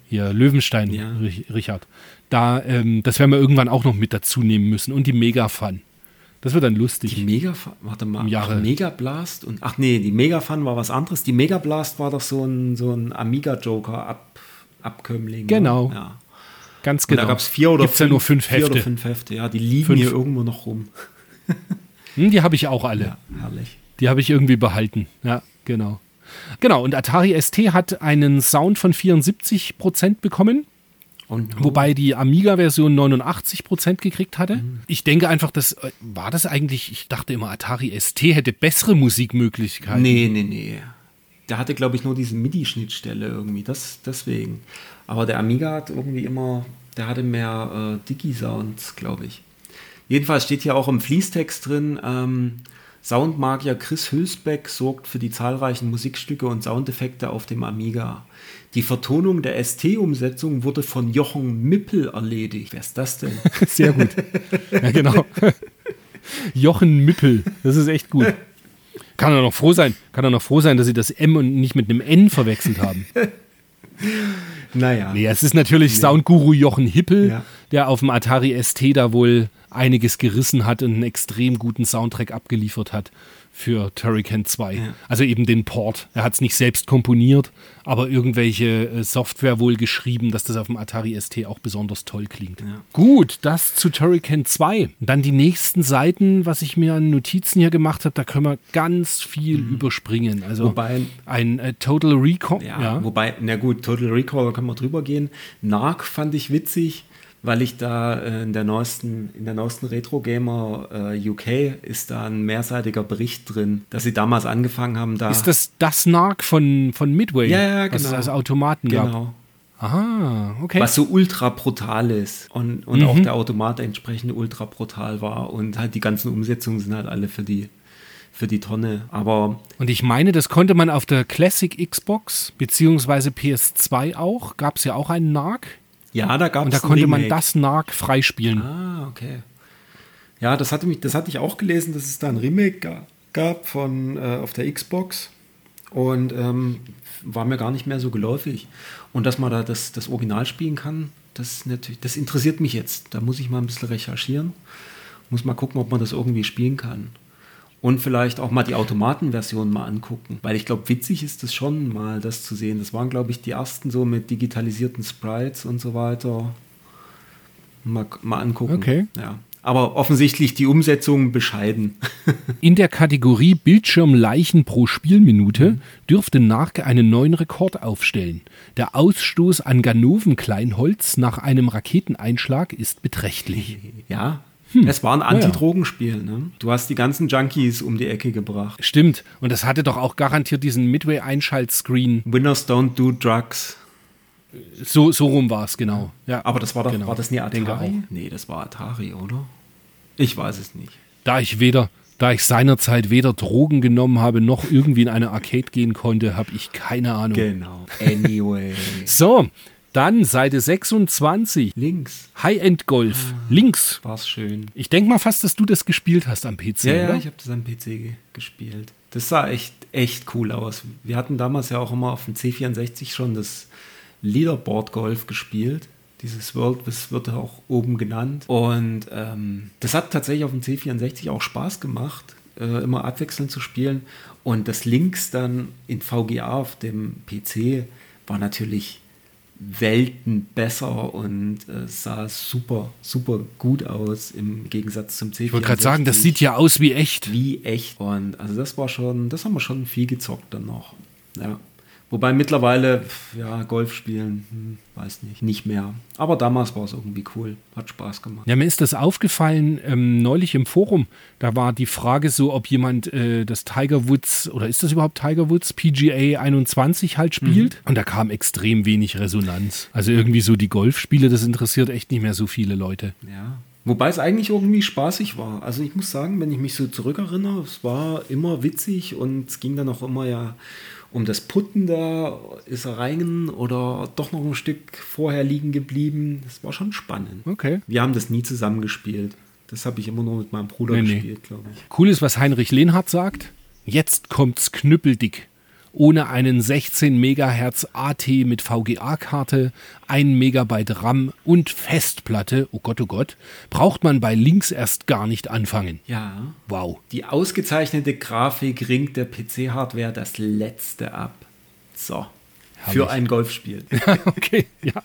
Hier, Löwenstein, Hm. Ja. Rich- Richard. Da, ähm, das werden wir irgendwann auch noch mit dazu nehmen müssen. Und die Mega Fun. Das wird dann lustig. Die Mega, warte mal, Jahre- Mega Blast und ach nee, die Mega Fun war was anderes. Die Mega Blast war doch so ein, so ein Amiga Joker Ab, Abkömmling. Genau. Ne? Ja. Ganz Und genau. da gab es vier oder Gibt's ja nur fünf vier Hefte. oder fünf Hefte. Ja, die liegen Fünf. hier irgendwo noch rum. Hm, die habe ich auch alle. Ja, herrlich. Die habe ich irgendwie behalten. Ja, genau. Genau, und Atari ST hat einen Sound von 74% bekommen. Und Wobei die Amiga-Version 89% gekriegt hatte. Ich denke einfach, das äh, war das eigentlich, ich dachte immer, Atari ST hätte bessere Musikmöglichkeiten. Nee, nee, nee. Der hatte, glaube ich, nur diese MIDI-Schnittstelle irgendwie. Das, deswegen. Aber der Amiga hat irgendwie immer, der hatte mehr äh, Digi-Sounds, glaube ich. Jedenfalls steht hier auch im Fließtext drin, ähm, Soundmagier Chris Hülsbeck sorgt für die zahlreichen Musikstücke und Soundeffekte auf dem Amiga. Die Vertonung der ST-Umsetzung wurde von Jochen Mippel erledigt. Wer ist das denn? Sehr gut. Ja, genau. Jochen Mippel, das ist echt gut. Kann er noch froh sein, kann er noch froh sein, dass sie das M und nicht mit einem N verwechselt haben. naja. Nee, es ist natürlich Soundguru Jochen Hippel, Ja. der auf dem Atari ST da wohl einiges gerissen hat und einen extrem guten Soundtrack abgeliefert hat für Turrican 2. Ja. Also eben den Port. Er hat es nicht selbst komponiert, aber irgendwelche äh, Software wohl geschrieben, dass das auf dem Atari ST auch besonders toll klingt. Ja. Gut, das zu Turrican 2. Dann die nächsten Seiten, was ich mir an Notizen hier gemacht habe, da können wir ganz viel überspringen. Also Mhm. Wobei- ein äh, Total Recall. Ja, wobei, na gut, Total Recall, da können wir drüber gehen. Narc fand ich witzig, weil ich da äh, in der neuesten, in der neuesten Retro Gamer äh, UK ist da ein mehrseitiger Bericht drin, dass sie damals angefangen haben, da. Ist das das Narc von, von Midway? Ja, ja, genau. als Automaten gab? genau. Aha, okay. Was so ultra brutal ist und, und Mhm. auch der Automat entsprechend ultra brutal war und halt die ganzen Umsetzungen sind halt alle für die für die Tonne. Aber Und ich meine, das konnte man auf der Classic Xbox beziehungsweise PS2 auch. Gab es ja auch einen Narc. Ja, da gab es Und da konnte man das Narc freispielen. Ah, okay. Ja, das hatte mich, das hatte ich auch gelesen, dass es da ein Remake ga- gab von äh, auf der Xbox. Und ähm, war mir gar nicht mehr so geläufig. Und dass man da das, das Original spielen kann, das, natürlich, das interessiert mich jetzt. Da muss ich mal ein bisschen recherchieren. Muss mal gucken, ob man das irgendwie spielen kann. Und vielleicht auch mal die Automatenversion mal angucken. Weil ich glaube, witzig ist es schon mal, das zu sehen. Das waren, glaube ich, die ersten so mit digitalisierten Sprites und so weiter. Mal, mal angucken. Okay. Ja. Aber offensichtlich die Umsetzung bescheiden. In der Kategorie Bildschirmleichen pro Spielminute dürfte Narke einen neuen Rekord aufstellen. Der Ausstoß an Ganovenkleinholz nach einem Raketeneinschlag ist beträchtlich. ja. Hm. Es war ein Antidrogenspiel. Ne? Du hast die ganzen Junkies um die Ecke gebracht. Stimmt. Und das hatte doch auch garantiert diesen Midway-Einschaltscreen. Winners don't do drugs. So, so rum war es, genau. Ja. Aber das war doch, Genau. war das nie Atari? Nee, das war Atari, oder? Ich weiß es nicht. Da ich weder, da ich seinerzeit weder Drogen genommen habe, noch irgendwie in eine Arcade gehen konnte, habe ich keine Ahnung. Genau. Anyway. So, dann Seite 26. Links High-End Golf. Links. war's schön. Ich denke mal fast, dass du das gespielt hast am PC, Ja, ja, oder? ich habe das am PC ge gespielt. Das sah echt, echt cool aus. Wir hatten damals ja auch immer auf dem C64 schon das Leaderboard Golf gespielt. Dieses World, das wird ja auch oben genannt. Und ähm, das hat tatsächlich auf dem C64 auch Spaß gemacht, äh, immer abwechselnd zu spielen. Und das Links dann in VGA auf dem PC war natürlich Welten besser und äh, sah super, super gut aus im Gegensatz zum C64. Ich wollte gerade sagen, das sieht ja aus wie echt. wie echt. Und also das war schon, das haben wir schon viel gezockt dann noch. Ja. Wobei mittlerweile, ja, Golf spielen, hm, weiß nicht, nicht mehr. Aber damals war es irgendwie cool, hat Spaß gemacht. Ja, mir ist das aufgefallen ähm, neulich im Forum. Da war die Frage so, ob jemand äh, das Tiger Woods oder ist das überhaupt Tiger Woods PGA 21 halt spielt. Und da kam extrem wenig Resonanz. Also irgendwie so die Golfspiele, das interessiert echt nicht mehr so viele Leute. Ja. Wobei es eigentlich irgendwie spaßig war. Also ich muss sagen, wenn ich mich so zurückerinnere, es war immer witzig und es ging dann auch immer ja um das Putten da, ist er rein oder doch noch ein Stück vorher liegen geblieben. Das war schon spannend. Okay. Wir haben das nie zusammen gespielt. Das habe ich immer nur mit meinem Bruder Nee, nee. gespielt, glaube ich. Cool ist, was Heinrich Lehnhardt sagt. Jetzt kommt's knüppeldick. Ohne einen 16 Megahertz AT mit VGA-Karte, 1 Megabyte RAM und Festplatte, oh Gott, oh Gott, braucht man bei Links erst gar nicht anfangen. Ja. Wow. Die ausgezeichnete Grafik ringt der PC-Hardware das letzte ab. So. Herrlich. Für ein Golfspiel. okay, ja.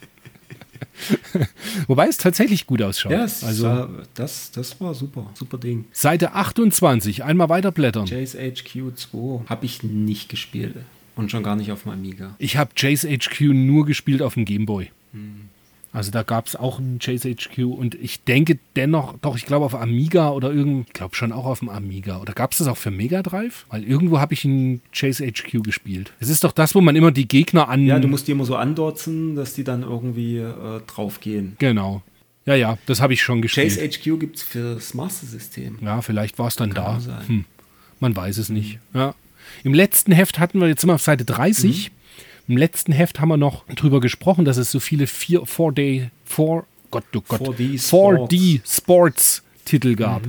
Wobei es tatsächlich gut ausschaut. Ja, es also sah- das, das war super. Super Ding. Seite 28, einmal weiterblättern. Jace HQ 2 habe ich nicht gespielt. Und schon gar nicht auf dem Amiga. Ich habe Jace HQ nur gespielt auf dem Gameboy. Hm. Also da gab es auch einen Jace HQ und ich denke dennoch, doch, ich glaube auf Amiga oder irgend, ich glaube schon auch auf dem Amiga. Oder gab es das auch für Mega Drive? Weil irgendwo habe ich einen Jace HQ gespielt. Es ist doch das, wo man immer die Gegner an. Ja, du musst die immer so andotzen, dass die dann irgendwie äh, draufgehen. Genau. Ja, ja, das habe ich schon gespielt. Jace HQ gibt es fürs Master System. Ja, vielleicht war es dann da. auch sein. Hm. Man weiß es nicht. Ja. Im letzten Heft hatten wir, jetzt wir auf Seite 30. Im letzten Heft haben wir noch drüber gesprochen, dass es so viele 4, 4D, 4, Gott, oh Gott, 4D 4D Sports Titel gab.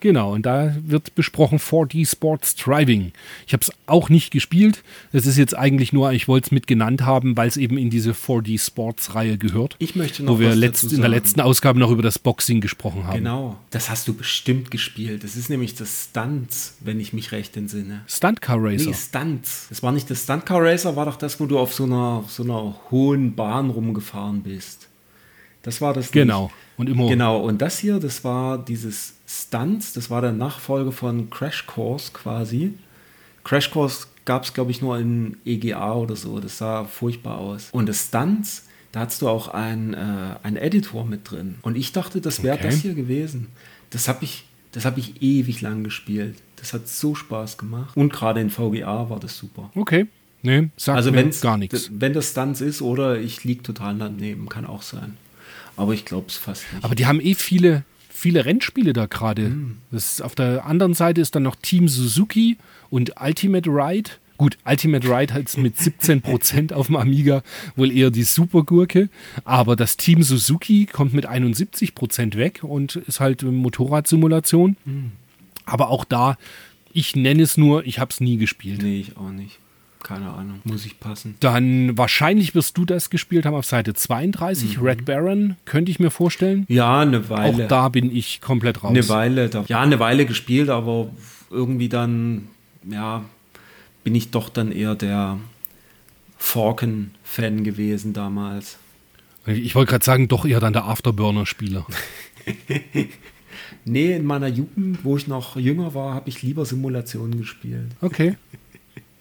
Genau, und da wird besprochen 4D Sports Driving. Ich habe es auch nicht gespielt. Das ist jetzt eigentlich nur, ich wollte es mit genannt haben, weil es eben in diese 4D Sports Reihe gehört. Ich möchte noch Wo wir letzt, in der letzten Ausgabe noch über das Boxing gesprochen haben. Genau. Das hast du bestimmt gespielt. Das ist nämlich das Stunts, wenn ich mich recht entsinne. Stunt Car Racer. Nee, Stunts. Das war nicht das Stunt Car Racer, war doch das, wo du auf so einer, auf so einer hohen Bahn rumgefahren bist. Das war das. Genau. Und immer Nicht. Genau. Und das hier, das war dieses Stunts. Das war der Nachfolger von Crash Course quasi. Crash Course gab es, glaube ich, nur in EGA oder so. Das sah furchtbar aus. Und das Stunts, da hattest du auch einen, äh, einen Editor mit drin. Und ich dachte, das wäre Okay. das hier gewesen. Das habe ich, das hab ich ewig lang gespielt. Das hat so Spaß gemacht. Und gerade in VGA war das super. Okay. Nee, sagt Also mir gar nichts. Wenn das Stunts ist oder ich liege total daneben, kann auch sein. Aber ich glaube es fast nicht. Aber die haben eh viele, viele Rennspiele da gerade. Hm. Ist- Auf der anderen Seite ist dann noch Team Suzuki und Ultimate Ride. Gut, Ultimate Ride hat mit 17% auf dem Amiga wohl eher die Supergurke. Aber das Team Suzuki kommt mit 71% weg und ist halt Motorradsimulation. Hm. Aber auch da, ich nenne es nur, ich habe es nie gespielt. nee, ich auch nicht. Keine Ahnung, muss ich passen. Dann wahrscheinlich wirst du das gespielt haben auf Seite 32, Mhm. Red Baron, könnte ich mir vorstellen. Ja, eine Weile. Auch da bin ich komplett raus. Eine Weile, da, ja, eine Weile gespielt, aber irgendwie dann, ja, bin ich doch dann eher der Falcon-Fan gewesen damals. Ich wollte gerade sagen, doch eher dann der Afterburner-Spieler. Nee, in meiner Jugend, wo ich noch jünger war, habe ich lieber Simulationen gespielt. Okay.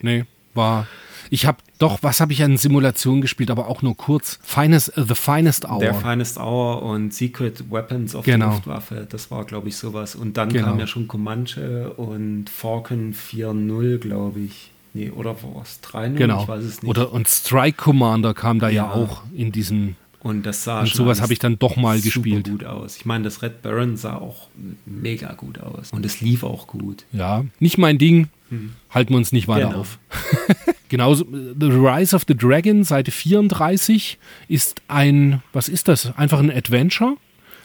Nee, war. Ich habe doch, was habe ich an Simulationen gespielt, aber auch nur kurz. Finest, äh, The Finest Hour. Der Finest Hour und Secret Weapons of Genau. der Luftwaffe, das war, glaube ich, sowas. Und dann Genau. kam ja schon Comanche und Falcon 4.0 glaube ich. Nee, oder war es 3.0? genau. Ich weiß es nicht. Oder und Strike Commander kam da ja, Ja. auch in diesem. Und das sah Und schon sowas habe ich dann doch mal super gespielt. gut aus. Ich meine, das Red Baron sah auch mega gut aus. Und es lief auch gut. Ja, nicht mein Ding. Halten wir uns nicht weiter Genau. auf. Genauso, The Rise of the Dragon, Seite 34, ist ein, was ist das? Einfach ein Adventure.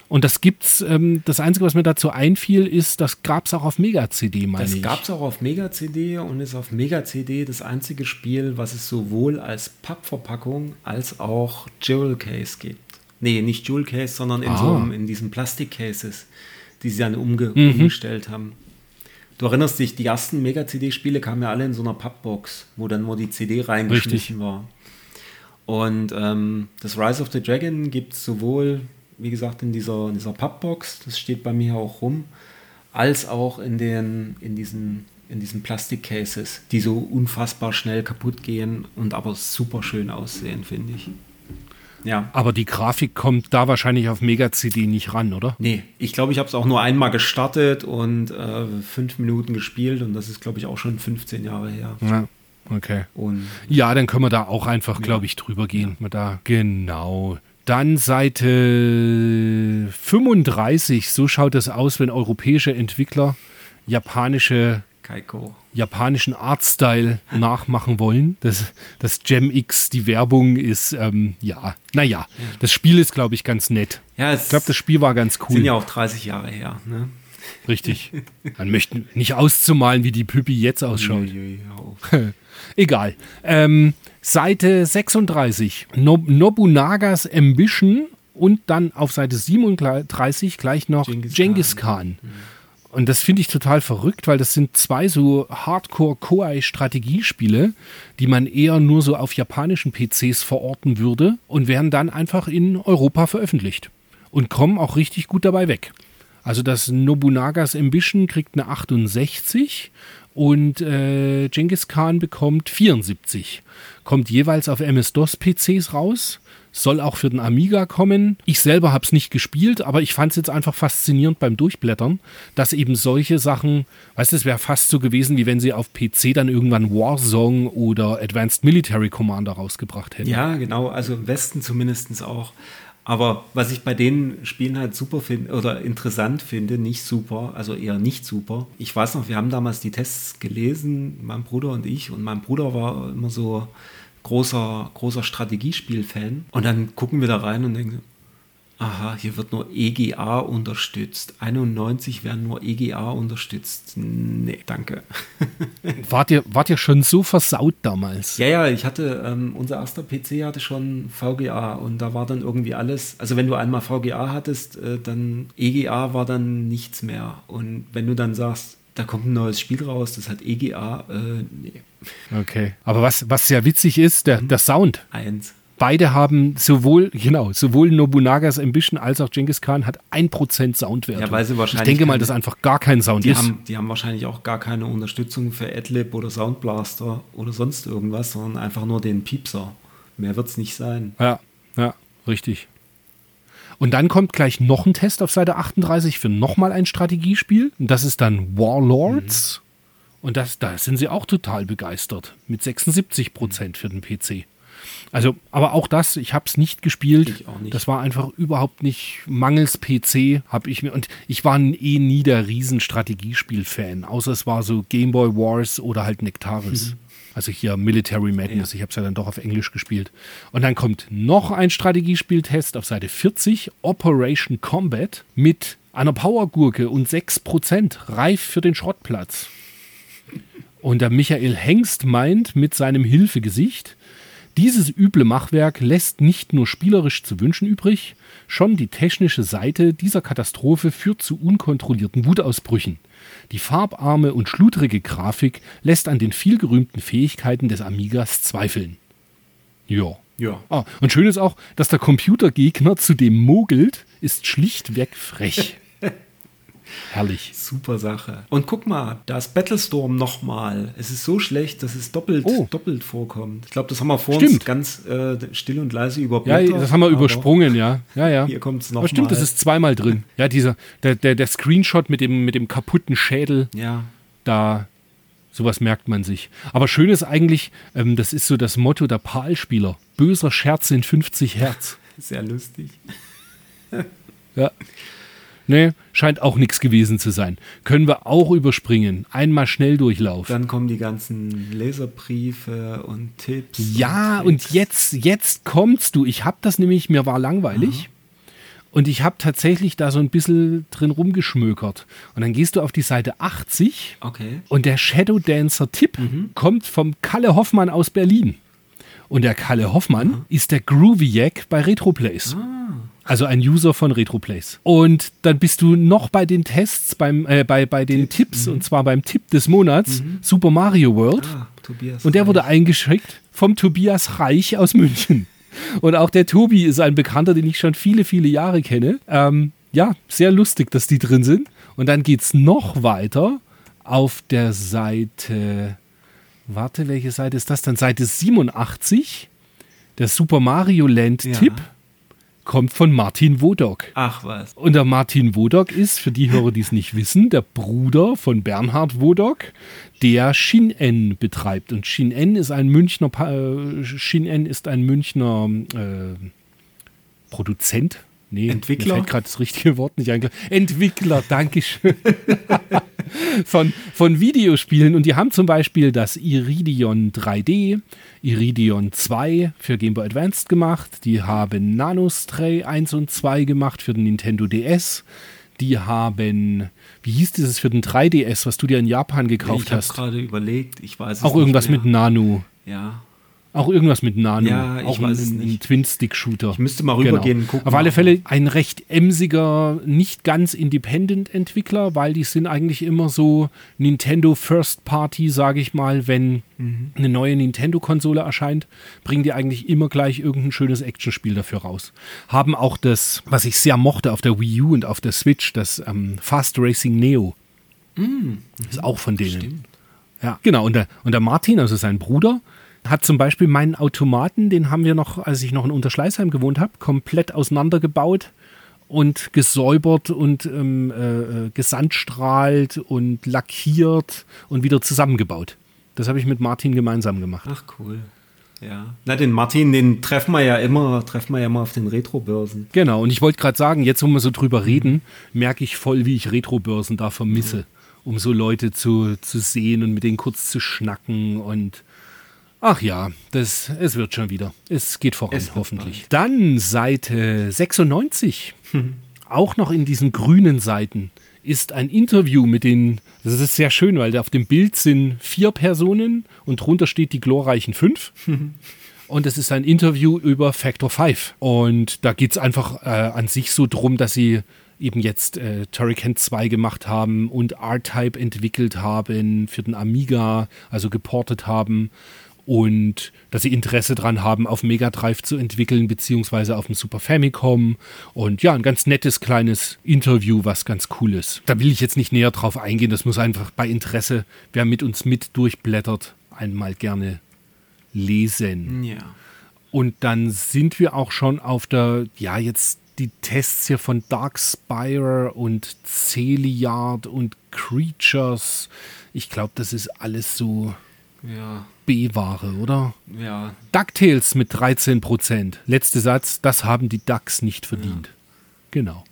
Und das gibt's, ähm, das Einzige, was mir dazu einfiel, ist, das gab's auch auf Mega-CD, meine Das ich. gab es auch auf Mega-CD und ist auf Mega-CD das einzige Spiel, was es sowohl als Pappverpackung als auch Jewel Case gibt. Nee, nicht Jewel Case, sondern in, Ah. so einem, in diesen Plastikcases, die sie dann umge Mhm. umgestellt haben. Du erinnerst dich, die ersten Mega-CD-Spiele kamen ja alle in so einer Pappbox, wo dann nur die CD reingeschmissen war. Und ähm, das Rise of the Dragon gibt es sowohl, wie gesagt, in dieser, in dieser Pappbox, das steht bei mir auch rum, als auch in, den, in diesen, in diesen Plastikcases, die so unfassbar schnell kaputt gehen und aber super schön aussehen, finde ich. Ja. Aber die Grafik kommt da wahrscheinlich auf Mega-CD nicht ran, oder? Nee, ich glaube, ich habe es auch nur einmal gestartet und äh, fünf Minuten gespielt und das ist, glaube ich, auch schon 15 Jahre her. Ja, okay. Und Ja, dann können wir da auch einfach, glaube ich, drüber gehen. Mal Da, genau. Dann Seite 35. So schaut es aus, wenn europäische Entwickler japanische, Kaiko. japanischen Artstyle nachmachen wollen. Das, das Gem X, die Werbung ist, ähm, ja, naja, das Spiel ist, glaube ich, ganz nett. Ja, Ich glaube, das Spiel war ganz cool. sind ja auch 30 Jahre her. Ne? Richtig. Man möchte nicht auszumalen, wie die Püppi jetzt ausschaut. Egal. Ähm, Seite 36. Nob Nobunagas Ambition und dann auf Seite 37 gleich noch Genghis Genghis, Khan. Khan. Und das finde ich total verrückt, weil das sind zwei so Hardcore-Koei-Strategiespiele, die man eher nur so auf japanischen PCs verorten würde und werden dann einfach in Europa veröffentlicht und kommen auch richtig gut dabei weg. Also das Nobunagas Ambition kriegt eine 68 und äh, Genghis Khan bekommt 74. Kommt jeweils auf MS-DOS-PCs raus. Soll auch für den Amiga kommen. Ich selber habe es nicht gespielt, aber ich fand es jetzt einfach faszinierend beim Durchblättern, dass eben solche Sachen, weißt du, es wäre fast so gewesen, wie wenn sie auf PC dann irgendwann Warzone oder Advanced Military Commander rausgebracht hätten. Ja, genau, also im Westen zumindest auch. Aber was ich bei den Spielen halt super finde oder interessant finde, nicht super, also eher nicht super. Ich weiß noch, wir haben damals die Tests gelesen, mein Bruder und ich, und mein Bruder war immer so großer, großer Strategiespiel-Fan. Und dann gucken wir da rein und denken, aha, hier wird nur EGA unterstützt. 91 werden nur EGA unterstützt. Nee, danke. Wart, ihr, wart ihr schon so versaut damals? Ja, ja, ich hatte, ähm, unser erster PC hatte schon VGA und da war dann irgendwie alles, also wenn du einmal VGA hattest, äh, dann EGA war dann nichts mehr. Und wenn du dann sagst, da kommt ein neues Spiel raus, das hat EGA, äh, nee, Okay. Aber was, was sehr witzig ist, der, der Sound. eins. Beide haben sowohl, genau, sowohl Nobunagas Ambition als auch Genghis Khan hat 1% Soundwert. Ja, weil sie ich wahrscheinlich denke mal, dass einfach gar kein Sound Die ist. haben, die haben wahrscheinlich auch gar keine Unterstützung für Adlib oder Soundblaster oder sonst irgendwas, sondern einfach nur den Piepser. Mehr wird es nicht sein. Ja, ja, richtig. Und dann kommt gleich noch ein Test auf Seite 38 für nochmal ein Strategiespiel. Und das ist dann Warlords. Und das, da sind sie auch total begeistert. Mit 76 Prozent für den PC. Also, aber auch das, ich habe es nicht gespielt. Nicht. Das war einfach überhaupt nicht mangels PC, habe ich mir. Und ich war eh nie der riesen Strategiespiel-Fan, außer es war so Game Boy Wars oder halt Nectaris. Also hier Military Madness, ich habe es ja dann doch auf Englisch gespielt. Und dann kommt noch ein Strategiespieltest auf Seite 40, Operation Combat, mit einer Powergurke und 6% reif für den Schrottplatz. Und der Michael Hengst meint mit seinem Hilfegesicht, dieses üble Machwerk lässt nicht nur spielerisch zu wünschen übrig, schon die technische Seite dieser Katastrophe führt zu unkontrollierten Wutausbrüchen. Die farbarme und schludrige Grafik lässt an den vielgerühmten Fähigkeiten des Amigas zweifeln. Ja. Ja. Ah, und schön ist auch, dass der Computergegner zu dem mogelt, ist schlichtweg frech. Herrlich. Super Sache. Und guck mal, da ist Battlestorm nochmal. Es ist so schlecht, dass es doppelt, Oh. doppelt vorkommt. Ich glaube, das haben wir vor Stimmt. uns ganz äh, still und leise Ja, überblättert. das haben wir übersprungen, ja. Ja, ja. Hier kommt es Aber stimmt, das nochmal. ist zweimal drin. Ja, dieser, der, der, der Screenshot mit dem, mit dem kaputten Schädel, Ja, da, sowas merkt man sich. Aber schön ist eigentlich, ähm, das ist so das Motto der PAL-Spieler. Böser Scherz in 50 Hertz. sehr lustig. Ja. Nee, scheint auch nichts gewesen zu sein. Können wir auch überspringen. Einmal Schnelldurchlauf. Dann kommen die ganzen Leserbriefe und Tipps. Ja, Tricks. und jetzt, jetzt kommst du. Ich habe das nämlich, mir war langweilig. Und ich habe tatsächlich da so ein bisschen drin rumgeschmökert. Und dann gehst du auf die Seite 80 Okay. und der Shadow Dancer Tipp kommt vom Kalle Hoffmann aus Berlin. Und der Kalle Hoffmann ist der Groovy Yak bei Retroplays. Also ein User von Retroplays. Und dann bist du noch bei den Tests, beim, äh, bei, bei den Tipps, und zwar beim Tipp des Monats, Super Mario World. Ah, Tobias. Und der wurde eingeschickt vom Tobias Reich aus München. Und auch der Tobi ist ein Bekannter, den ich schon viele, viele Jahre kenne. Ähm, ja, sehr lustig, dass die drin sind. Und dann geht es noch weiter auf der Seite. Warte, welche Seite ist das dann? Seite 87. Der Super Mario Land Ja. Kommt von Martin Wodok. Ach was. Und der Martin Wodok ist, für die Hörer, die es nicht wissen, der Bruder von Bernhard Wodok, der Shin-En betreibt. Und Shin-En ist ein Münchner, äh, Shin-En ist ein Münchner äh, Produzent. Nee, Entwickler? Mir fällt gerade das richtige Wort nicht ein. Entwickler, Dankeschön. von, von Videospielen. Und die haben zum Beispiel das Iridion 3D, Iridion 2 für Game Boy Advanced gemacht. Die haben Nanostray 1 und 2 gemacht für den Nintendo DS. Die haben, wie hieß dieses für den 3DS, was du dir in Japan gekauft ich habe hast? gerade überlegt, ich weiß es Auch nicht irgendwas mehr. mit Nano. Ja. Auch irgendwas mit Nano. Ja, auch ein, ein. Twin-Stick-Shooter. Ich müsste mal rübergehen und gucken. Auf alle Fälle ein recht emsiger, nicht ganz Independent-Entwickler, weil die sind eigentlich immer so Nintendo First Party, sage ich mal, wenn Mhm. eine neue Nintendo-Konsole erscheint, bringen die eigentlich immer gleich irgendein schönes Actionspiel dafür raus. Haben auch das, was ich sehr mochte auf der Wii U und auf der Switch, das ähm, Fast Racing Neo. Ist auch von denen. Mhm. Stimmt. Ja, genau. Und der, und der Martin, also sein Bruder, hat zum Beispiel meinen Automaten, den haben wir noch, als ich noch in Unterschleißheim gewohnt habe, komplett auseinandergebaut und gesäubert und ähm, äh, äh, gesandstrahlt und lackiert und wieder zusammengebaut. Das habe ich mit Martin gemeinsam gemacht. Ach cool. Ja. Na, den Martin, den treffen wir ja immer, treffen wir ja immer auf den Retro-Börsen. Genau, und ich wollte gerade sagen, jetzt wo wir so drüber reden, merke ich voll, wie ich Retrobörsen da vermisse, um so Leute zu, zu sehen und mit denen kurz zu schnacken und ach ja, das, es wird schon wieder. Es geht voran, Es hoffentlich. Dann Seite 96, auch noch in diesen grünen Seiten, ist ein Interview mit den, das ist sehr schön, weil auf dem Bild sind vier Personen und drunter steht die glorreichen fünf. Und es ist ein Interview über Factor 5. Und da geht es einfach äh, an sich so drum, dass sie eben jetzt äh, Turrican 2 gemacht haben und R-Type entwickelt haben für den Amiga, also geportet haben. Und dass sie Interesse dran haben, auf Mega Drive zu entwickeln, beziehungsweise auf dem Super Famicom. Und ja, ein ganz nettes kleines Interview, was ganz cool ist. Da will ich jetzt nicht näher drauf eingehen. Das muss einfach bei Interesse, wer mit uns mit durchblättert, einmal gerne lesen. Ja. Und dann sind wir auch schon auf der, ja, jetzt die Tests hier von Dark Spire und Celiard und Creatures. Ich glaube, das ist alles so Ja. B-Ware, oder? Ja. DuckTales mit 13%. Letzter Satz, das haben die Ducks nicht verdient. Genau.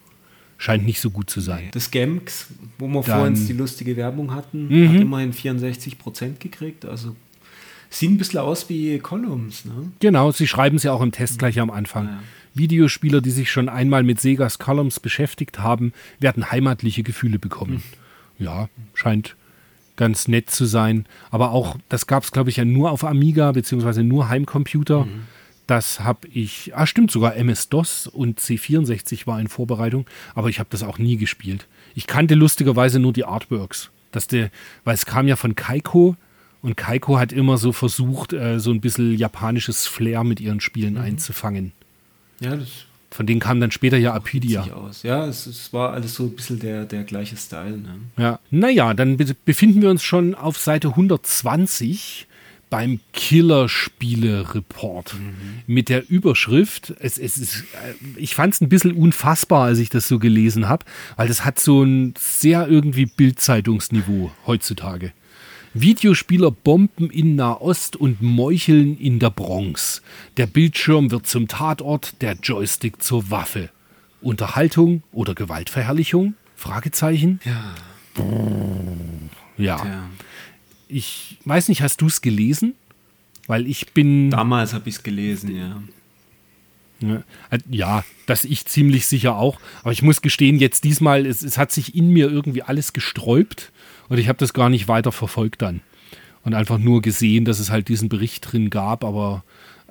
Scheint nicht so gut zu sein. Das Gamx, wo wir Dann- vorhin die lustige Werbung hatten, Mhm. hat immerhin 64% gekriegt. Also sieht ein bisschen aus wie Columns, ne? Genau, sie schreiben es ja auch im Test gleich am Anfang. Ja. Videospieler, die sich schon einmal mit Segas Columns beschäftigt haben, werden heimatliche Gefühle bekommen. Ja, scheint ganz nett zu sein. Aber auch, das gab es, glaube ich, ja nur auf Amiga, beziehungsweise nur Heimcomputer. Mhm. Das habe ich, ah stimmt, sogar MS-DOS und C64 war in Vorbereitung, aber ich habe das auch nie gespielt. Ich kannte lustigerweise nur die Artworks. Dass der, weil es kam ja von Kaiko und Kaiko hat immer so versucht, äh, so ein bisschen japanisches Flair mit ihren Spielen mhm. einzufangen. Ja, das von denen kam dann später ja Apidia. Aus. Ja, es, es, war alles so ein bisschen der, der gleiche Style. Ne? Ja, naja, dann befinden wir uns schon auf Seite 120 beim Killerspiele-Report mhm. mit der Überschrift. Es, es ist, äh, ich fand es ein bisschen unfassbar, als ich das so gelesen habe, weil das hat so ein sehr irgendwie Bildzeitungsniveau heutzutage. Videospieler bomben in Nahost und meucheln in der Bronx. Der Bildschirm wird zum Tatort, der Joystick zur Waffe. Unterhaltung oder Gewaltverherrlichung? Fragezeichen. Ja. Ja. Ich weiß nicht, hast du es gelesen? Weil ich bin. Damals habe ich es gelesen, ja. Äh, ja, das ich ziemlich sicher auch. Aber ich muss gestehen, jetzt diesmal, es, es hat sich in mir irgendwie alles gesträubt und ich habe das gar nicht weiter verfolgt dann. Und einfach nur gesehen, dass es halt diesen Bericht drin gab, aber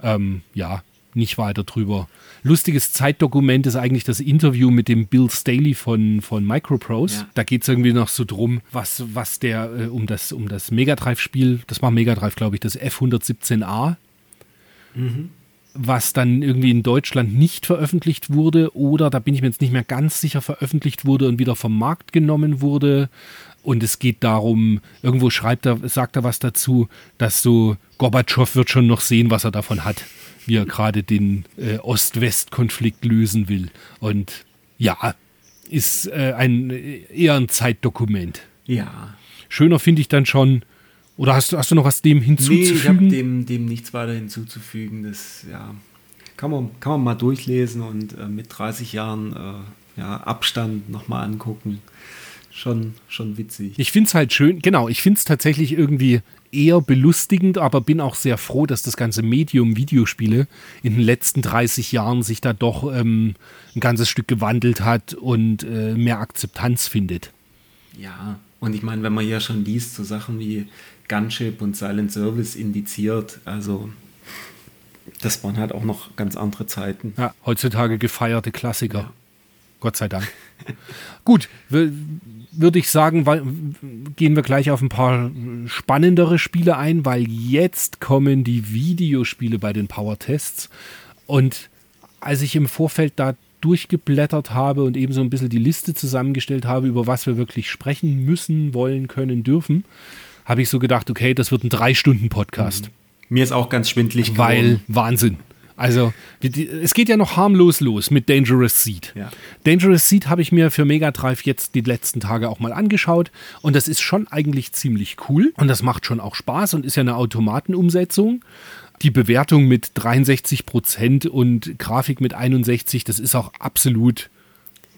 ähm, ja, nicht weiter drüber. Lustiges Zeitdokument ist eigentlich das Interview mit dem Bill Staley von, von Microprose. Ja. Da geht es irgendwie noch so drum, was, was der äh, um das, um das Mega Drive-Spiel, das war Mega Drive, glaube ich, das F117A. Mhm was dann irgendwie in Deutschland nicht veröffentlicht wurde oder da bin ich mir jetzt nicht mehr ganz sicher veröffentlicht wurde und wieder vom Markt genommen wurde. Und es geht darum, irgendwo schreibt er, sagt er was dazu, dass so Gorbatschow wird schon noch sehen, was er davon hat, wie er gerade den äh, Ost-West-Konflikt lösen will. Und ja, ist äh, ein eher ein Zeitdokument. Ja. Schöner finde ich dann schon, oder hast du, hast du noch was dem hinzuzufügen? Nee, ich habe dem, dem nichts weiter hinzuzufügen. Das ja, kann, man, kann man mal durchlesen und äh, mit 30 Jahren äh, ja, Abstand nochmal angucken schon, schon witzig. Ich finde es halt schön, genau, ich finde es tatsächlich irgendwie eher belustigend, aber bin auch sehr froh, dass das ganze Medium Videospiele in den letzten 30 Jahren sich da doch ähm, ein ganzes Stück gewandelt hat und äh, mehr Akzeptanz findet. Ja, und ich meine, wenn man ja schon liest, so Sachen wie Gunship und Silent Service indiziert, also das waren halt auch noch ganz andere Zeiten. Ja, heutzutage gefeierte Klassiker. Ja. Gott sei Dank. Gut, würde ich sagen, weil, gehen wir gleich auf ein paar spannendere Spiele ein, weil jetzt kommen die Videospiele bei den Power-Tests. Und als ich im Vorfeld da durchgeblättert habe und eben so ein bisschen die Liste zusammengestellt habe, über was wir wirklich sprechen müssen, wollen, können, dürfen, habe ich so gedacht, okay, das wird ein Drei-Stunden-Podcast. Mir ist auch ganz schwindlig geworden. Weil Wahnsinn. Also, es geht ja noch harmlos los mit Dangerous Seed. Ja. Dangerous Seed habe ich mir für Mega Drive jetzt die letzten Tage auch mal angeschaut und das ist schon eigentlich ziemlich cool und das macht schon auch Spaß und ist ja eine Automatenumsetzung. Die Bewertung mit 63 Prozent und Grafik mit 61, das ist auch absolut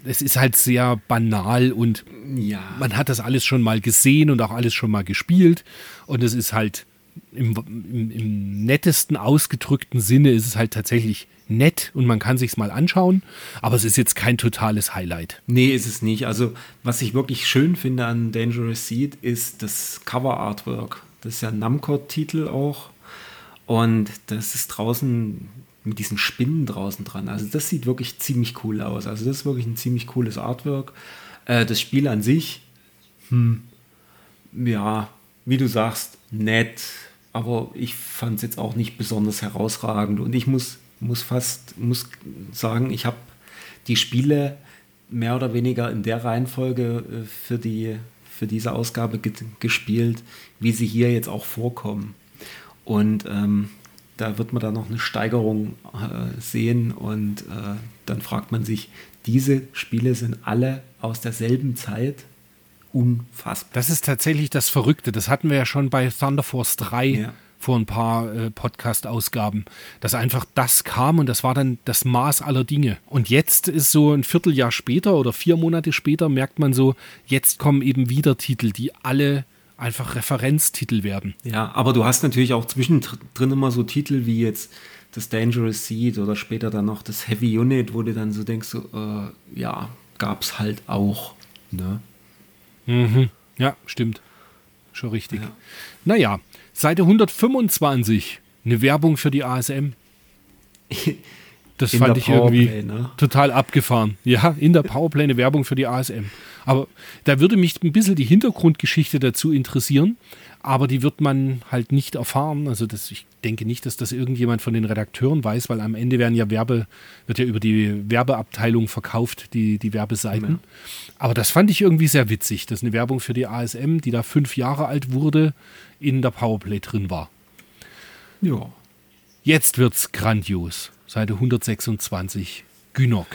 es ist halt sehr banal und ja. man hat das alles schon mal gesehen und auch alles schon mal gespielt. Und es ist halt im, im, im, nettesten ausgedrückten Sinne ist es halt tatsächlich nett und man kann sich mal anschauen, aber es ist jetzt kein totales Highlight. Nee, ist es nicht. Also, was ich wirklich schön finde an Dangerous Seed ist das Cover Artwork. Das ist ja ein Namco-Titel auch. Und das ist draußen mit diesen Spinnen draußen dran. Also, das sieht wirklich ziemlich cool aus. Also, das ist wirklich ein ziemlich cooles Artwork. Äh, das Spiel an sich, hm, ja, wie du sagst, nett, aber ich fand es jetzt auch nicht besonders herausragend. Und ich muss, muss fast muss sagen, ich habe die Spiele mehr oder weniger in der Reihenfolge äh, für, die, für diese Ausgabe ge gespielt, wie sie hier jetzt auch vorkommen. Und ähm, da wird man dann noch eine Steigerung äh, sehen und äh, dann fragt man sich, diese Spiele sind alle aus derselben Zeit unfassbar. Das ist tatsächlich das Verrückte. Das hatten wir ja schon bei Thunder Force 3 ja. vor ein paar äh, Podcast-Ausgaben, dass einfach das kam und das war dann das Maß aller Dinge. Und jetzt ist so ein Vierteljahr später oder vier Monate später, merkt man so, jetzt kommen eben wieder Titel, die alle einfach Referenztitel werden. Ja, aber du hast natürlich auch zwischendrin immer so Titel wie jetzt das Dangerous Seed oder später dann noch das Heavy Unit, wo du dann so denkst, so, äh, ja, gab es halt auch. Ne? Mhm. Ja, stimmt. schon richtig. Naja, Seite 125, eine Werbung für die ASM. Das In fand ich irgendwie ne? total abgefahren. Ja, in der Powerplay eine Werbung für die ASM. Aber da würde mich ein bisschen die Hintergrundgeschichte dazu interessieren, aber die wird man halt nicht erfahren. Also das, ich denke nicht, dass das irgendjemand von den Redakteuren weiß, weil am Ende werden ja Werbe, wird ja über die Werbeabteilung verkauft, die, die Werbeseiten. Aber das fand ich irgendwie sehr witzig, dass eine Werbung für die ASM, die da fünf Jahre alt wurde, in der Powerplay drin war. Ja. Jetzt wird's grandios. Seite 126. Gynok.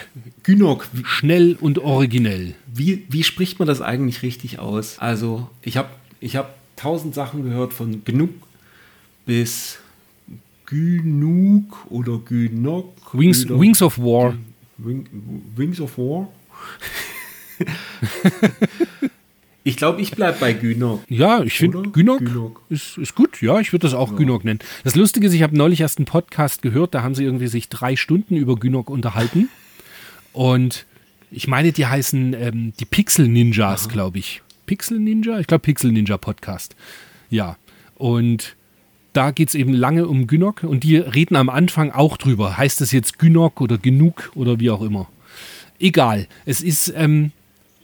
Gynok, Schnell und originell. wie, wie spricht man das eigentlich richtig aus? Also, ich habe ich hab tausend Sachen gehört von genug bis Gynuk oder Gynok. Wings, Wings of War. Wing, Wings of War. ich glaube, ich bleibe bei Gynok. Ja, ich finde Gynok. Ist, ist gut. Ja, ich würde das auch Gynok nennen. Das Lustige ist, ich habe neulich erst einen Podcast gehört, da haben sie irgendwie sich drei Stunden über Gynok unterhalten. Und ich meine, die heißen ähm, die Pixel Ninjas, glaube ich. Pixel Ninja? Ich glaube Pixel Ninja Podcast. Ja. Und da geht es eben lange um Gynok und die reden am Anfang auch drüber. Heißt das jetzt Gynok oder Genug oder wie auch immer? Egal. Es ist, ähm,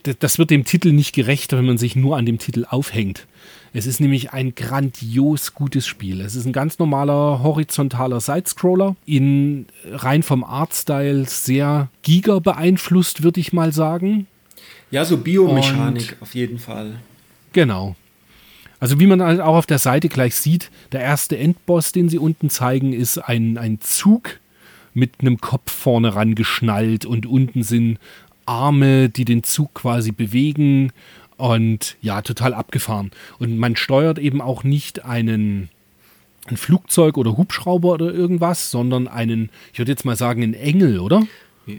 das wird dem Titel nicht gerecht, wenn man sich nur an dem Titel aufhängt. Es ist nämlich ein grandios gutes Spiel. Es ist ein ganz normaler horizontaler Sidescroller, in rein vom Artstyle sehr Giga beeinflusst, würde ich mal sagen. Ja, so Biomechanik auf jeden Fall. Genau. Also wie man halt auch auf der Seite gleich sieht, der erste Endboss, den sie unten zeigen, ist ein, ein Zug mit einem Kopf vorne ran geschnallt und unten sind Arme, die den Zug quasi bewegen und ja, total abgefahren. Und man steuert eben auch nicht einen ein Flugzeug oder Hubschrauber oder irgendwas, sondern einen, ich würde jetzt mal sagen, einen Engel, oder?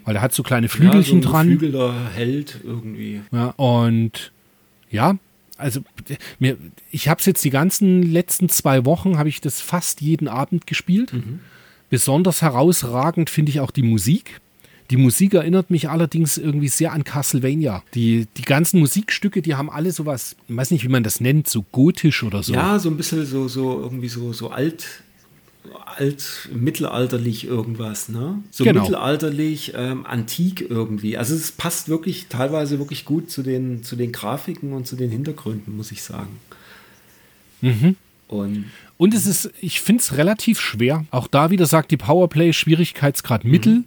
Weil der hat so kleine Flügelchen ja, so ein dran. Geflügelter Held irgendwie. Ja, und ja, also mir, ich habe es jetzt die ganzen letzten zwei Wochen, habe ich das fast jeden Abend gespielt. Besonders herausragend finde ich auch die Musik. Die Musik erinnert mich allerdings irgendwie sehr an Castlevania. Die, die ganzen Musikstücke, die haben alle sowas, ich weiß nicht, wie man das nennt, so gotisch oder so. Ja, so ein bisschen so, so irgendwie so, so alt, alt, mittelalterlich irgendwas, ne? So Genau. mittelalterlich, ähm, antik irgendwie. Also es passt wirklich teilweise wirklich gut zu den, zu den Grafiken und zu den Hintergründen, muss ich sagen. Und Und es ist, ich finde es relativ schwer. Auch da wieder sagt die Powerplay Schwierigkeitsgrad Mittel.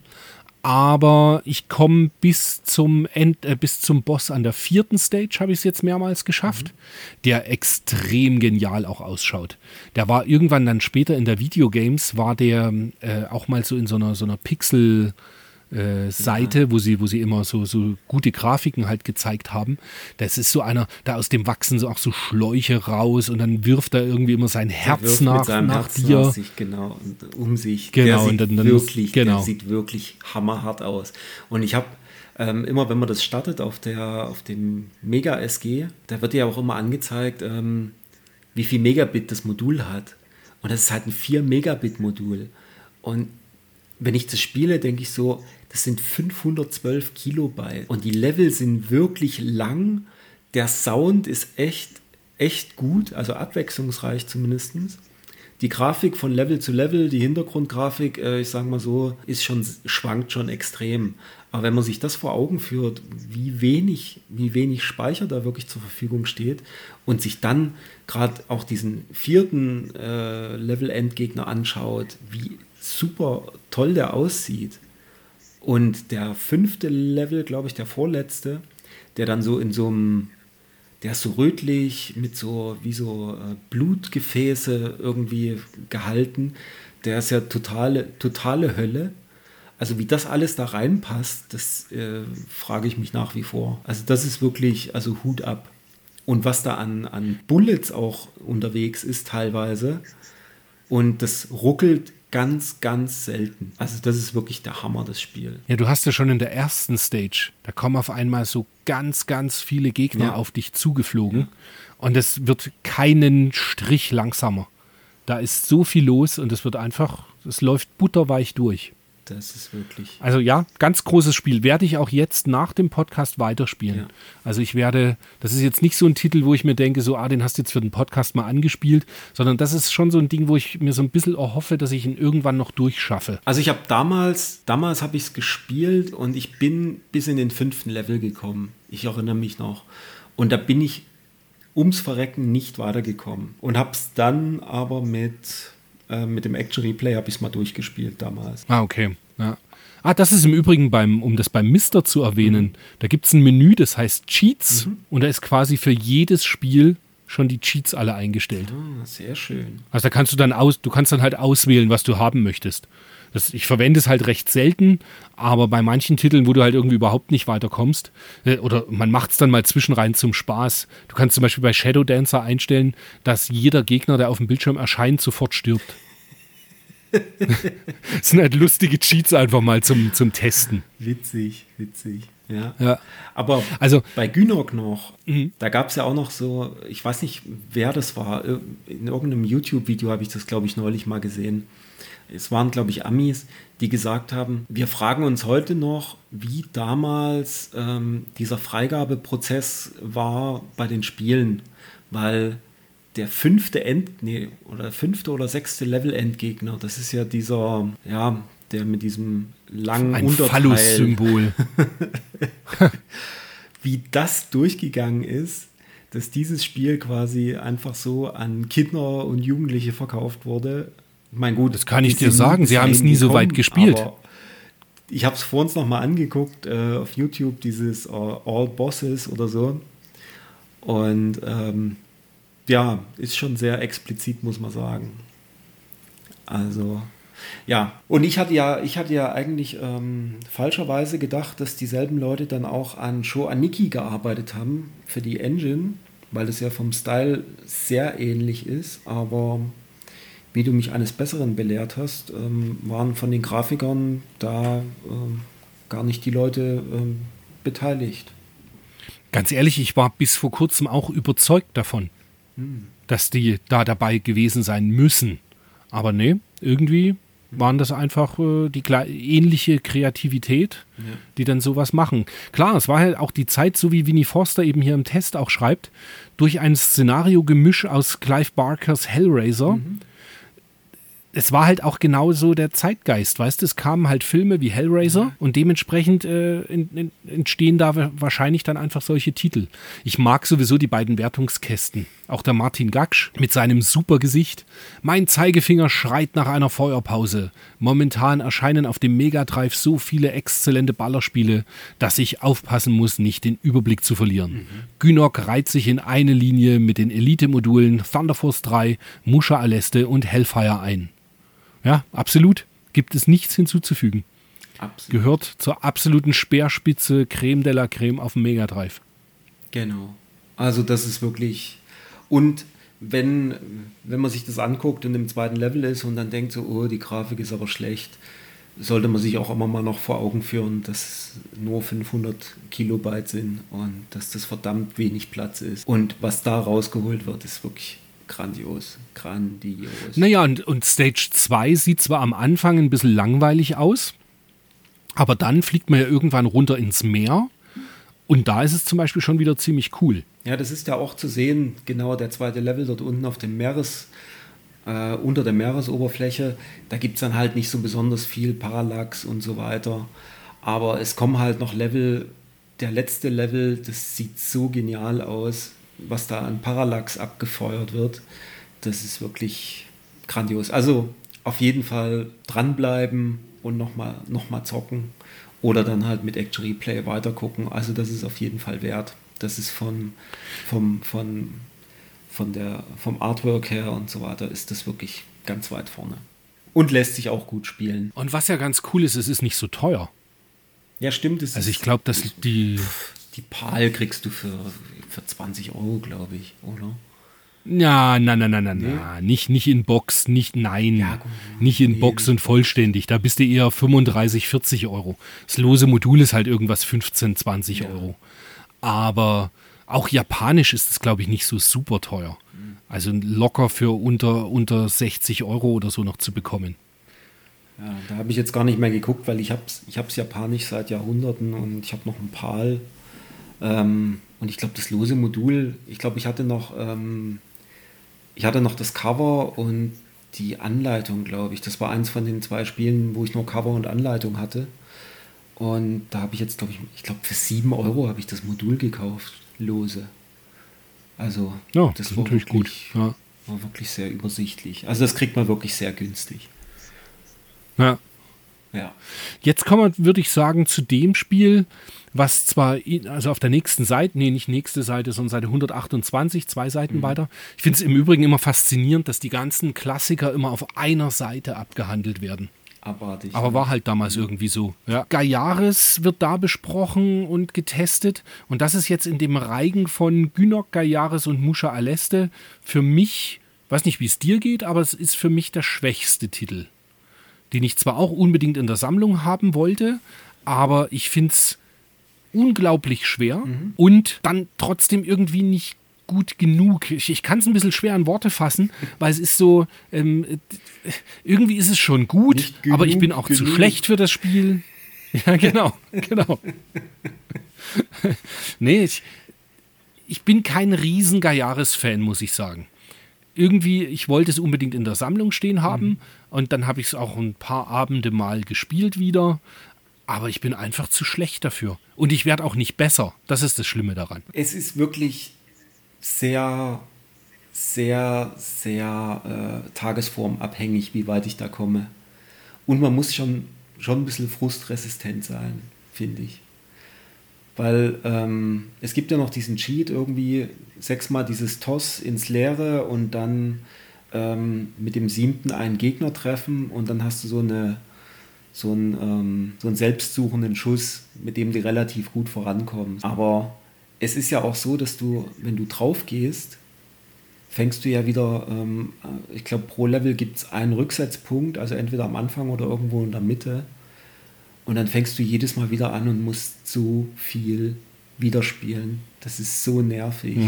Aber ich komme bis zum End, äh, bis zum Boss an der vierten Stage habe ich es jetzt mehrmals geschafft, der extrem genial auch ausschaut. Der war irgendwann dann später in der Videogames, war der äh, auch mal so in so einer so einer Pixel äh, Seite, wo sie, wo sie immer so, so gute Grafiken halt gezeigt haben. Das ist so einer, da aus dem wachsen so auch so Schläuche raus und dann wirft er irgendwie immer sein Herz nach, nach Herzen dir. aus sich, genau, und um sich. Genau, der sieht und dann- dann wirklich, genau. der sieht wirklich hammerhart aus. Und ich habe ähm, immer, wenn man das startet auf der, auf dem Mega SG, da wird ja auch immer angezeigt, ähm, wie viel Megabit das Modul hat. Und das ist halt ein 4 Megabit Modul. Und wenn ich das spiele, denke ich so, das sind 512 Kilobyte. Und die Level sind wirklich lang. Der Sound ist echt, echt gut, also abwechslungsreich zumindest. Die Grafik von Level zu Level, die Hintergrundgrafik, äh, ich sage mal so, ist schon, schwankt schon extrem. Aber wenn man sich das vor Augen führt, wie wenig, wie wenig Speicher da wirklich zur Verfügung steht und sich dann gerade auch diesen vierten äh, Level-Endgegner anschaut, wie super toll der aussieht. Und der fünfte Level, glaube ich, der vorletzte, der dann so in so einem, der ist so rötlich mit so wie so äh, Blutgefäße irgendwie gehalten. Der ist ja totale, totale Hölle. Also wie das alles da reinpasst, das äh, frage ich mich nach wie vor. Also das ist wirklich, also Hut ab. Und was da an, an Bullets auch unterwegs ist teilweise. Und das ruckelt ganz, ganz selten. Also das ist wirklich der Hammer, das Spiel. Ja, du hast ja schon in der ersten Stage, da kommen auf einmal so ganz, ganz viele Gegner Ja. auf dich zugeflogen und es wird keinen Strich langsamer. Da ist so viel los und es wird einfach, es läuft butterweich durch. Das ist wirklich. Also ja, ganz großes Spiel. Werde ich auch jetzt nach dem Podcast weiterspielen. Ja. Also ich werde, das ist jetzt nicht so ein Titel, wo ich mir denke, so, ah, den hast du jetzt für den Podcast mal angespielt, sondern das ist schon so ein Ding, wo ich mir so ein bisschen erhoffe, dass ich ihn irgendwann noch durchschaffe. Also ich habe damals, damals habe ich es gespielt und ich bin bis in den fünften Level gekommen. Ich erinnere mich noch. Und da bin ich ums Verrecken nicht weitergekommen. Und habe es dann aber mit, äh, mit dem Action Replay habe ich es mal durchgespielt damals. Ah, okay. Ja. Ah, das ist im Übrigen beim, um das beim Mister zu erwähnen, da gibt es ein Menü, das heißt Cheats und da ist quasi für jedes Spiel schon die Cheats alle eingestellt. Ah, sehr schön. Also da kannst du dann aus, du kannst dann halt auswählen, was du haben möchtest. Das, ich verwende es halt recht selten, aber bei manchen Titeln, wo du halt irgendwie überhaupt nicht weiterkommst, äh, oder man macht es dann mal zwischenrein zum Spaß. Du kannst zum Beispiel bei Shadow Dancer einstellen, dass jeder Gegner, der auf dem Bildschirm erscheint, sofort stirbt. das sind halt lustige Cheats einfach mal zum, zum Testen. Witzig, witzig. Ja. Ja. Aber Also- bei Günok noch, Mhm. da gab es ja auch noch so, ich weiß nicht, wer das war. In irgendeinem YouTube-Video habe ich das, glaube ich, neulich mal gesehen. Es waren, glaube ich, Amis, die gesagt haben, wir fragen uns heute noch, wie damals ähm, dieser Freigabeprozess war bei den Spielen, weil der fünfte End, nee, oder fünfte oder sechste Level-Endgegner, das ist ja dieser, ja, der mit diesem langen Ein Unterteil Phallus-Symbol. wie das durchgegangen ist, dass dieses Spiel quasi einfach so an Kinder und Jugendliche verkauft wurde. Mein gut, Das kann ich dir sagen, sie haben es nie so weit gespielt. Ich habe es vor uns nochmal angeguckt äh, auf YouTube, dieses äh, All Bosses oder so. Und ähm, ja, ist schon sehr explizit, muss man sagen. Also, ja. Und ich hatte ja, ich hatte ja eigentlich ähm, falscherweise gedacht, dass dieselben Leute dann auch an Show Aniki gearbeitet haben für die Engine, weil das ja vom Style sehr ähnlich ist, aber wie du mich eines Besseren belehrt hast, ähm, waren von den Grafikern da ähm, gar nicht die Leute ähm, beteiligt. Ganz ehrlich, ich war bis vor kurzem auch überzeugt davon, dass die da dabei gewesen sein müssen. Aber nee, irgendwie waren das einfach äh, die ähnliche Kreativität, die dann sowas machen. Klar, es war halt auch die Zeit, so wie Winnie Forster eben hier im Test auch schreibt, durch ein Szenario-Gemisch aus Clive Barkers Hellraiser. Es war halt auch genauso der Zeitgeist, weißt du, es kamen halt Filme wie Hellraiser und dementsprechend äh, in, in, entstehen da wa- wahrscheinlich dann einfach solche Titel. Ich mag sowieso die beiden Wertungskästen. Auch der Martin Gaksch mit seinem super Gesicht. Mein Zeigefinger schreit nach einer Feuerpause. Momentan erscheinen auf dem Mega Drive so viele exzellente Ballerspiele, dass ich aufpassen muss, nicht den Überblick zu verlieren. Günok reiht sich in eine Linie mit den Elite-Modulen Thunder Force 3, Musha Aleste und Hellfire ein. Ja, absolut. Gibt es nichts hinzuzufügen. Absolut. Gehört zur absoluten Speerspitze Creme de la Creme auf dem Mega Drive. Genau. Also das ist wirklich. Und wenn, wenn man sich das anguckt und im zweiten Level ist und dann denkt so, oh, die Grafik ist aber schlecht, sollte man sich auch immer mal noch vor Augen führen, dass es nur 500 Kilobyte sind und dass das verdammt wenig Platz ist. Und was da rausgeholt wird, ist wirklich grandios. Grandios. Naja, und, und Stage 2 sieht zwar am Anfang ein bisschen langweilig aus, aber dann fliegt man ja irgendwann runter ins Meer und da ist es zum Beispiel schon wieder ziemlich cool. Ja, das ist ja auch zu sehen, genau der zweite Level dort unten auf dem Meeres, äh, unter der Meeresoberfläche. Da gibt es dann halt nicht so besonders viel Parallax und so weiter. Aber es kommen halt noch Level, der letzte Level, das sieht so genial aus, was da an Parallax abgefeuert wird. Das ist wirklich grandios. Also auf jeden Fall dranbleiben und nochmal noch mal zocken oder dann halt mit Action Replay weitergucken. Also das ist auf jeden Fall wert. Das ist von, vom, von, von der, vom Artwork her und so weiter ist das wirklich ganz weit vorne. Und lässt sich auch gut spielen. Und was ja ganz cool ist, es ist nicht so teuer. Ja, stimmt. Es Also ich glaube, dass die. Die PAL kriegst du für, für 20 Euro, glaube ich, oder? Ja, nein, nein, nein, nein, nein. Nicht, nicht in Box, nicht, nein. Ja, gut. nicht in Box und vollständig. Da bist du eher 35, 40 Euro. Das lose Modul ist halt irgendwas 15, 20 Euro. Aber auch japanisch ist es, glaube ich, nicht so super teuer. Also locker für unter, unter 60 Euro oder so noch zu bekommen. Ja, da habe ich jetzt gar nicht mehr geguckt, weil ich habe es ich hab's japanisch seit Jahrhunderten und ich habe noch ein PAL. Ähm, und ich glaube, das lose Modul, ich glaube, ich hatte noch, ähm, ich hatte noch das Cover und die Anleitung, glaube ich. Das war eins von den zwei Spielen, wo ich nur Cover und Anleitung hatte. Und da habe ich jetzt, glaube ich, ich glaube, für 7 Euro habe ich das Modul gekauft, lose. Also, Ja, das, das ist war natürlich wirklich, gut. Ja. war wirklich sehr übersichtlich. Also, das kriegt man wirklich sehr günstig. Ja. Ja. Jetzt kommen wir, würde ich sagen, zu dem Spiel, was zwar, also auf der nächsten Seite, nee, nicht nächste Seite, sondern Seite 128, zwei Seiten weiter. Ich finde es im Übrigen immer faszinierend, dass die ganzen Klassiker immer auf einer Seite abgehandelt werden. Abartig. Aber war halt damals irgendwie so. Ja. Gaiares wird da besprochen und getestet. Und das ist jetzt in dem Reigen von Gynok, Gaiares und Musha Aleste für mich, weiß nicht, wie es dir geht, aber es ist für mich der schwächste Titel. Den ich zwar auch unbedingt in der Sammlung haben wollte, aber ich finde es unglaublich schwer und dann trotzdem irgendwie nicht gut genug. Ich, ich kann es ein bisschen schwer in Worte fassen, weil es ist so, ähm, äh, irgendwie ist es schon gut, genug aber ich bin auch zu genug. schlecht für das Spiel. Ja, genau, genau. nee, ich, ich bin kein riesen Gajares-Fan, muss ich sagen. Irgendwie, ich wollte es unbedingt in der Sammlung stehen haben Mhm. und dann habe ich es auch ein paar Abende mal gespielt wieder. Aber ich bin einfach zu schlecht dafür. Und ich werde auch nicht besser. Das ist das Schlimme daran. es ist wirklich sehr, sehr, sehr äh, tagesformabhängig, wie weit ich da komme. Und man muss schon, schon ein bisschen frustresistent sein, finde ich. Weil ähm, es gibt ja noch diesen Cheat, irgendwie sechsmal dieses Toss ins Leere und dann ähm, mit dem siebten einen Gegner treffen und dann hast du so eine so einen, ähm, so einen selbstsuchenden Schuss, mit dem du relativ gut vorankommst. Aber es ist ja auch so, dass du, wenn du drauf gehst, fängst du ja wieder, ähm, ich glaube, pro Level gibt es einen Rücksetzpunkt, also entweder am Anfang oder irgendwo in der Mitte. Und dann fängst du jedes Mal wieder an und musst so viel wiederspielen. Das ist so nervig.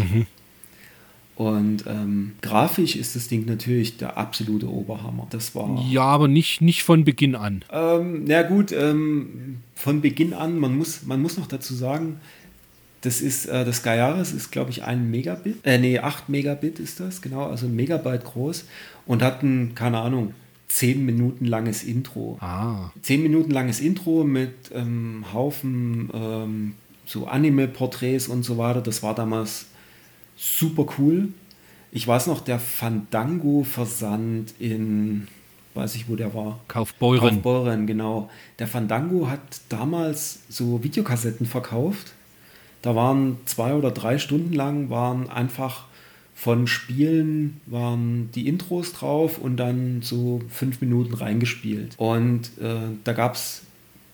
Und ähm, grafisch ist das Ding natürlich der absolute Oberhammer. Das war. Ja, aber nicht, nicht von Beginn an. Ähm, na gut, ähm, von Beginn an, man muss, man muss noch dazu sagen, das ist, äh, das Gaiares ist, glaube ich, ein Megabit, äh, nee, 8 Megabit ist das, genau, also ein Megabyte groß und hat ein, keine Ahnung, 10 Minuten langes Intro. Ah. 10 Minuten langes Intro mit ähm, Haufen ähm, so Anime-Porträts und so weiter. Das war damals super cool. Ich weiß noch, der Fandango-Versand in, weiß ich, wo der war. Kaufbeuren. Kaufbeuren, genau. Der Fandango hat damals so Videokassetten verkauft. Da waren zwei oder drei Stunden lang waren einfach von Spielen waren die Intros drauf und dann so fünf Minuten reingespielt. Und äh, da gab es,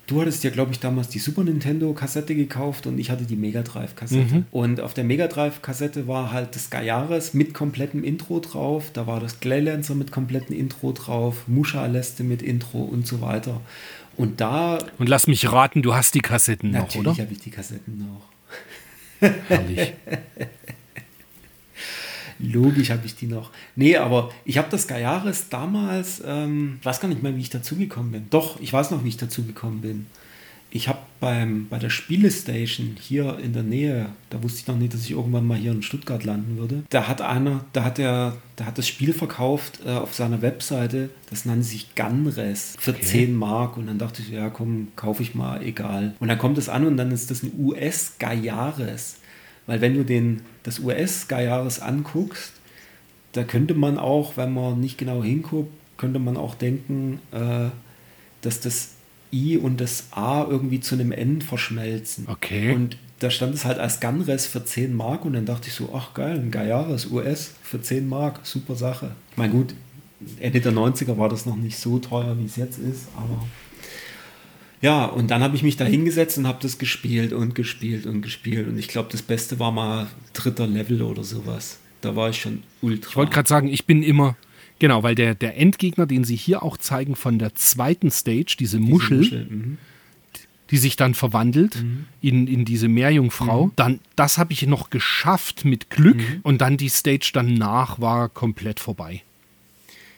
du hattest ja, glaube ich, damals die Super Nintendo-Kassette gekauft und ich hatte die Mega Drive-Kassette. Und auf der Mega Drive-Kassette war halt das Gaiares mit komplettem Intro drauf, da war das Glaylancer mit komplettem Intro drauf, Musha Aleste mit Intro und so weiter. Und da, Und lass mich raten, du hast die Kassetten noch, natürlich oder? habe ich die Kassetten noch. Herrlich. Logisch habe ich die noch. Nee, aber ich habe das Gaiares damals, ähm, ich weiß gar nicht mehr, wie ich dazugekommen bin. Doch, ich weiß noch, wie ich dazugekommen bin. Ich habe beim bei der Spielestation hier in der Nähe, da wusste ich noch nicht, dass ich irgendwann mal hier in Stuttgart landen würde. Da hat einer, da hat er, da hat das Spiel verkauft äh, auf seiner Webseite, das nannte sich Gunres für 10 Mark und dann dachte ich, ja komm, kaufe ich mal, egal. Und dann kommt es an und dann ist das ein US Gaiares. Weil wenn du den, das US Gaiares anguckst, da könnte man auch, wenn man nicht genau hinguckt, könnte man auch denken, äh, dass das I und das A irgendwie zu einem N verschmelzen. Okay. Und da stand es halt als Gunres für 10 Mark und dann dachte ich so, ach geil, ein Gaiares US für 10 Mark, super Sache. Ich meine, gut, Ende der 90er war das noch nicht so teuer, wie es jetzt ist, aber ja, und dann habe ich mich da hingesetzt und habe das gespielt und gespielt und gespielt und ich glaube, das Beste war mal dritter Level oder sowas. Da war ich schon ultra. Ich wollte gerade sagen, ich bin immer, genau, weil der, der Endgegner, den sie hier auch zeigen von der zweiten Stage, diese Muschel, mhm. die sich dann verwandelt in, in diese Meerjungfrau, dann, das habe ich noch geschafft mit Glück und dann die Stage danach war komplett vorbei.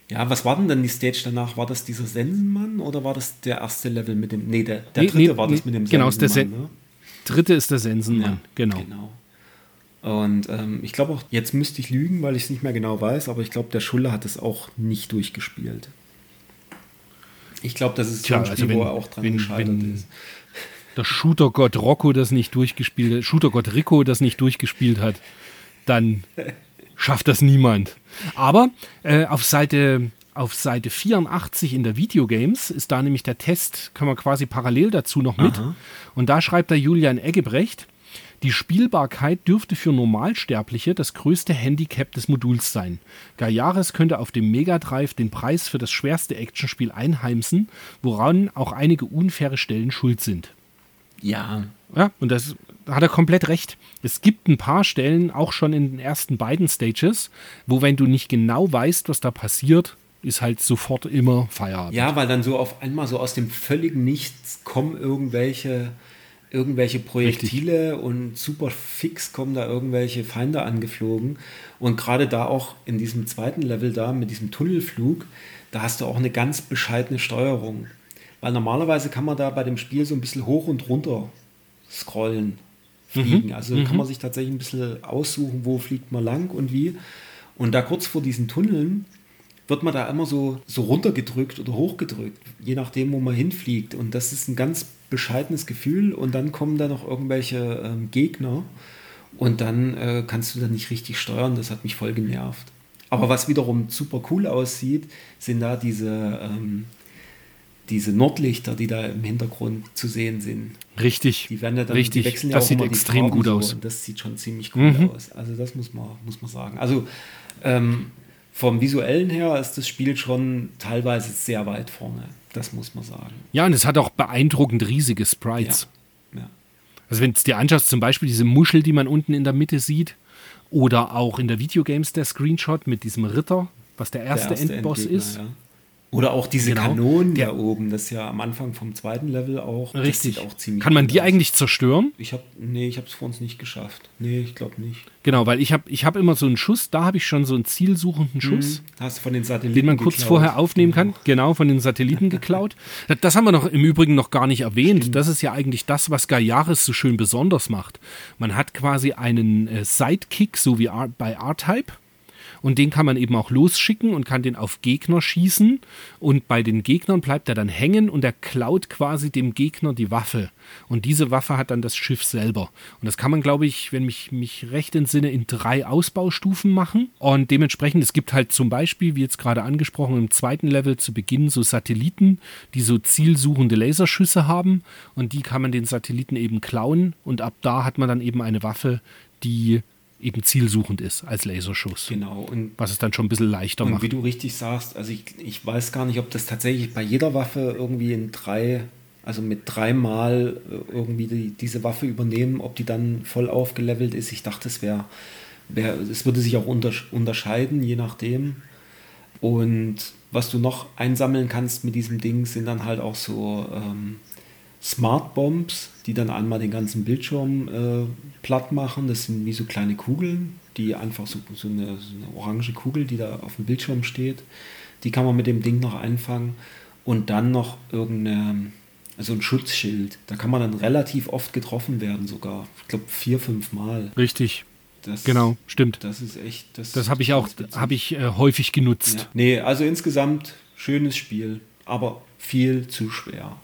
Ja, was war denn dann die Stage danach? War das dieser Sensenmann oder war das der erste Level mit dem. Nee, der, der Nee, dritte nee, war das nee, mit dem genau, Sensenmann. Sen- Dritte ist der Sensenmann, ne? genau. genau. Und ähm, ich glaube auch, jetzt müsste ich lügen, weil ich es nicht mehr genau weiß, aber ich glaube, der Schulle hat es auch nicht durchgespielt. Ich glaube, das ist so Tja, ein Spiel, also wenn- wo er auch dran wenn- gescheitert wenn- ist. Der Shootergott Rocco das nicht durchgespielt hat, Shootergott Rico das nicht durchgespielt hat, dann schafft das niemand. Aber äh, auf Seite auf Seite 84 in der Videogames ist da nämlich der Test, kann man quasi parallel dazu noch mit. Aha. Und da schreibt der Julian Eggebrecht, die Spielbarkeit dürfte für Normalsterbliche das größte Handicap des Moduls sein. Gayaris könnte auf dem Mega Drive den Preis für das schwerste Actionspiel einheimsen, woran auch einige unfaire Stellen schuld sind. Ja, Ja, und das da hat er komplett recht. Es gibt ein paar Stellen, auch schon in den ersten beiden Stages, wo, wenn du nicht genau weißt, was da passiert, ist halt sofort immer Feierabend. Ja, weil dann so auf einmal so aus dem völligen Nichts kommen irgendwelche, irgendwelche Projektile und super fix kommen da irgendwelche Feinde angeflogen. Und gerade da auch in diesem zweiten Level da mit diesem Tunnelflug, da hast du auch eine ganz bescheidene Steuerung. Weil normalerweise kann man da bei dem Spiel so ein bisschen hoch und runter scrollen, fliegen. Also kann man sich tatsächlich ein bisschen aussuchen, wo fliegt man lang und wie. Und da kurz vor diesen Tunneln wird man da immer so, so runtergedrückt oder hochgedrückt, je nachdem, wo man hinfliegt. Und das ist ein ganz bescheidenes Gefühl. Und dann kommen da noch irgendwelche ähm, Gegner und dann äh, kannst du da nicht richtig steuern. Das hat mich voll genervt. Aber was wiederum super cool aussieht, sind da diese, ähm, diese Nordlichter, die da im Hintergrund zu sehen sind. Richtig. Die werden ja dann, Richtig. die wechseln ja das auch sieht extrem gut so aus. Und das sieht schon ziemlich cool Mhm. aus. Also das muss man, muss man sagen. Also ähm, vom visuellen her ist das Spiel schon teilweise sehr weit vorne. Das muss man sagen. Ja, und es hat auch beeindruckend riesige Sprites. Ja. Also wenn du dir anschaust, zum Beispiel diese Muschel, die man unten in der Mitte sieht, oder auch in der Videogames der Screenshot mit diesem Ritter, was der erste, Der erste Endboss Endgegner, ist. Ja. Oder auch diese Genau. Kanonen da oben, das ist ja am Anfang vom zweiten Level auch. Richtig. auch ziemlich Kann man die aus. eigentlich zerstören? Ich habe nee, ich habe es vor uns nicht geschafft. Nee, ich glaube nicht. Genau, weil ich habe ich hab immer so einen Schuss, da habe ich schon so einen zielsuchenden Schuss. Hast du von den Satelliten den man kurz geklaut. vorher aufnehmen kann. Genau, von den Satelliten geklaut. Das, das haben wir noch im Übrigen noch gar nicht erwähnt. Das ist ja eigentlich das, was Gayaris so schön besonders macht. Man hat quasi einen äh, Sidekick, so wie bei R-Type. Und den kann man eben auch losschicken und kann den auf Gegner schießen. Und bei den Gegnern bleibt er dann hängen und er klaut quasi dem Gegner die Waffe. Und diese Waffe hat dann das Schiff selber. Und das kann man, glaube ich, wenn mich, mich recht entsinne, in drei Ausbaustufen machen. Und dementsprechend, es gibt halt zum Beispiel, wie jetzt gerade angesprochen, im zweiten Level zu Beginn so Satelliten, die so zielsuchende Laserschüsse haben. Und die kann man den Satelliten eben klauen. Und ab da hat man dann eben eine Waffe, die eben zielsuchend ist als Laserschuss. Genau. Und Was es dann schon ein bisschen leichter Und macht. wie du richtig sagst, also ich, ich weiß gar nicht, ob das tatsächlich bei jeder Waffe irgendwie in drei, also mit dreimal irgendwie die, diese Waffe übernehmen, ob die dann voll aufgelevelt ist. Ich dachte, es wäre, wär, es würde sich auch untersch unterscheiden, je nachdem. Und was du noch einsammeln kannst mit diesem Ding, sind dann halt auch so ähm, Smart Bombs, die dann einmal den ganzen Bildschirm äh, platt machen. Das sind wie so kleine Kugeln, die einfach so, so, eine, so eine orange Kugel, die da auf dem Bildschirm steht. Die kann man mit dem Ding noch einfangen. Und dann noch irgendeine, also ein Schutzschild. Da kann man dann relativ oft getroffen werden, sogar. Ich glaube vier, fünf Mal. Richtig, Das, genau, stimmt. Das ist echt. Das, Das habe ich auch habe ich äh, häufig genutzt. ja. Nee, also insgesamt schönes Spiel, aber viel zu schwer.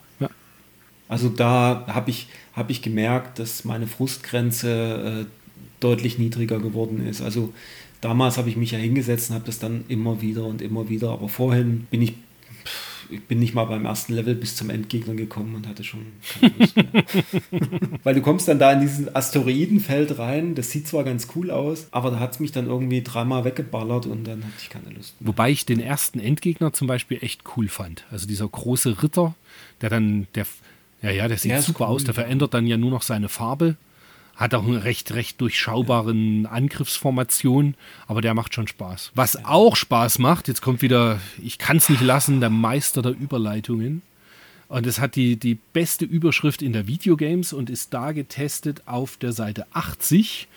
Also da habe ich, hab ich gemerkt, dass meine Frustgrenze äh, deutlich niedriger geworden ist. Also damals habe ich mich ja hingesetzt und habe das dann immer wieder und immer wieder, aber vorhin bin ich, pff, ich bin nicht mal beim ersten Level bis zum Endgegner gekommen und hatte schon keine Lust mehr. Weil du kommst dann da in diesen Asteroidenfeld rein, das sieht zwar ganz cool aus, aber da hat es mich dann irgendwie dreimal weggeballert und dann hatte ich keine Lust mehr. Wobei ich den ersten Endgegner zum Beispiel echt cool fand. Also dieser große Ritter, der dann, der, ja, ja, der sieht Der super cool, aus, der ja. verändert dann ja nur noch seine Farbe. Hat auch eine recht, recht durchschaubaren Angriffsformation, aber der macht schon Spaß. Was auch Spaß macht, jetzt kommt wieder, ich kann es nicht lassen, der Meister der Überleitungen. Und es hat die, die beste Überschrift in der Videogames und ist da getestet auf der Seite 80.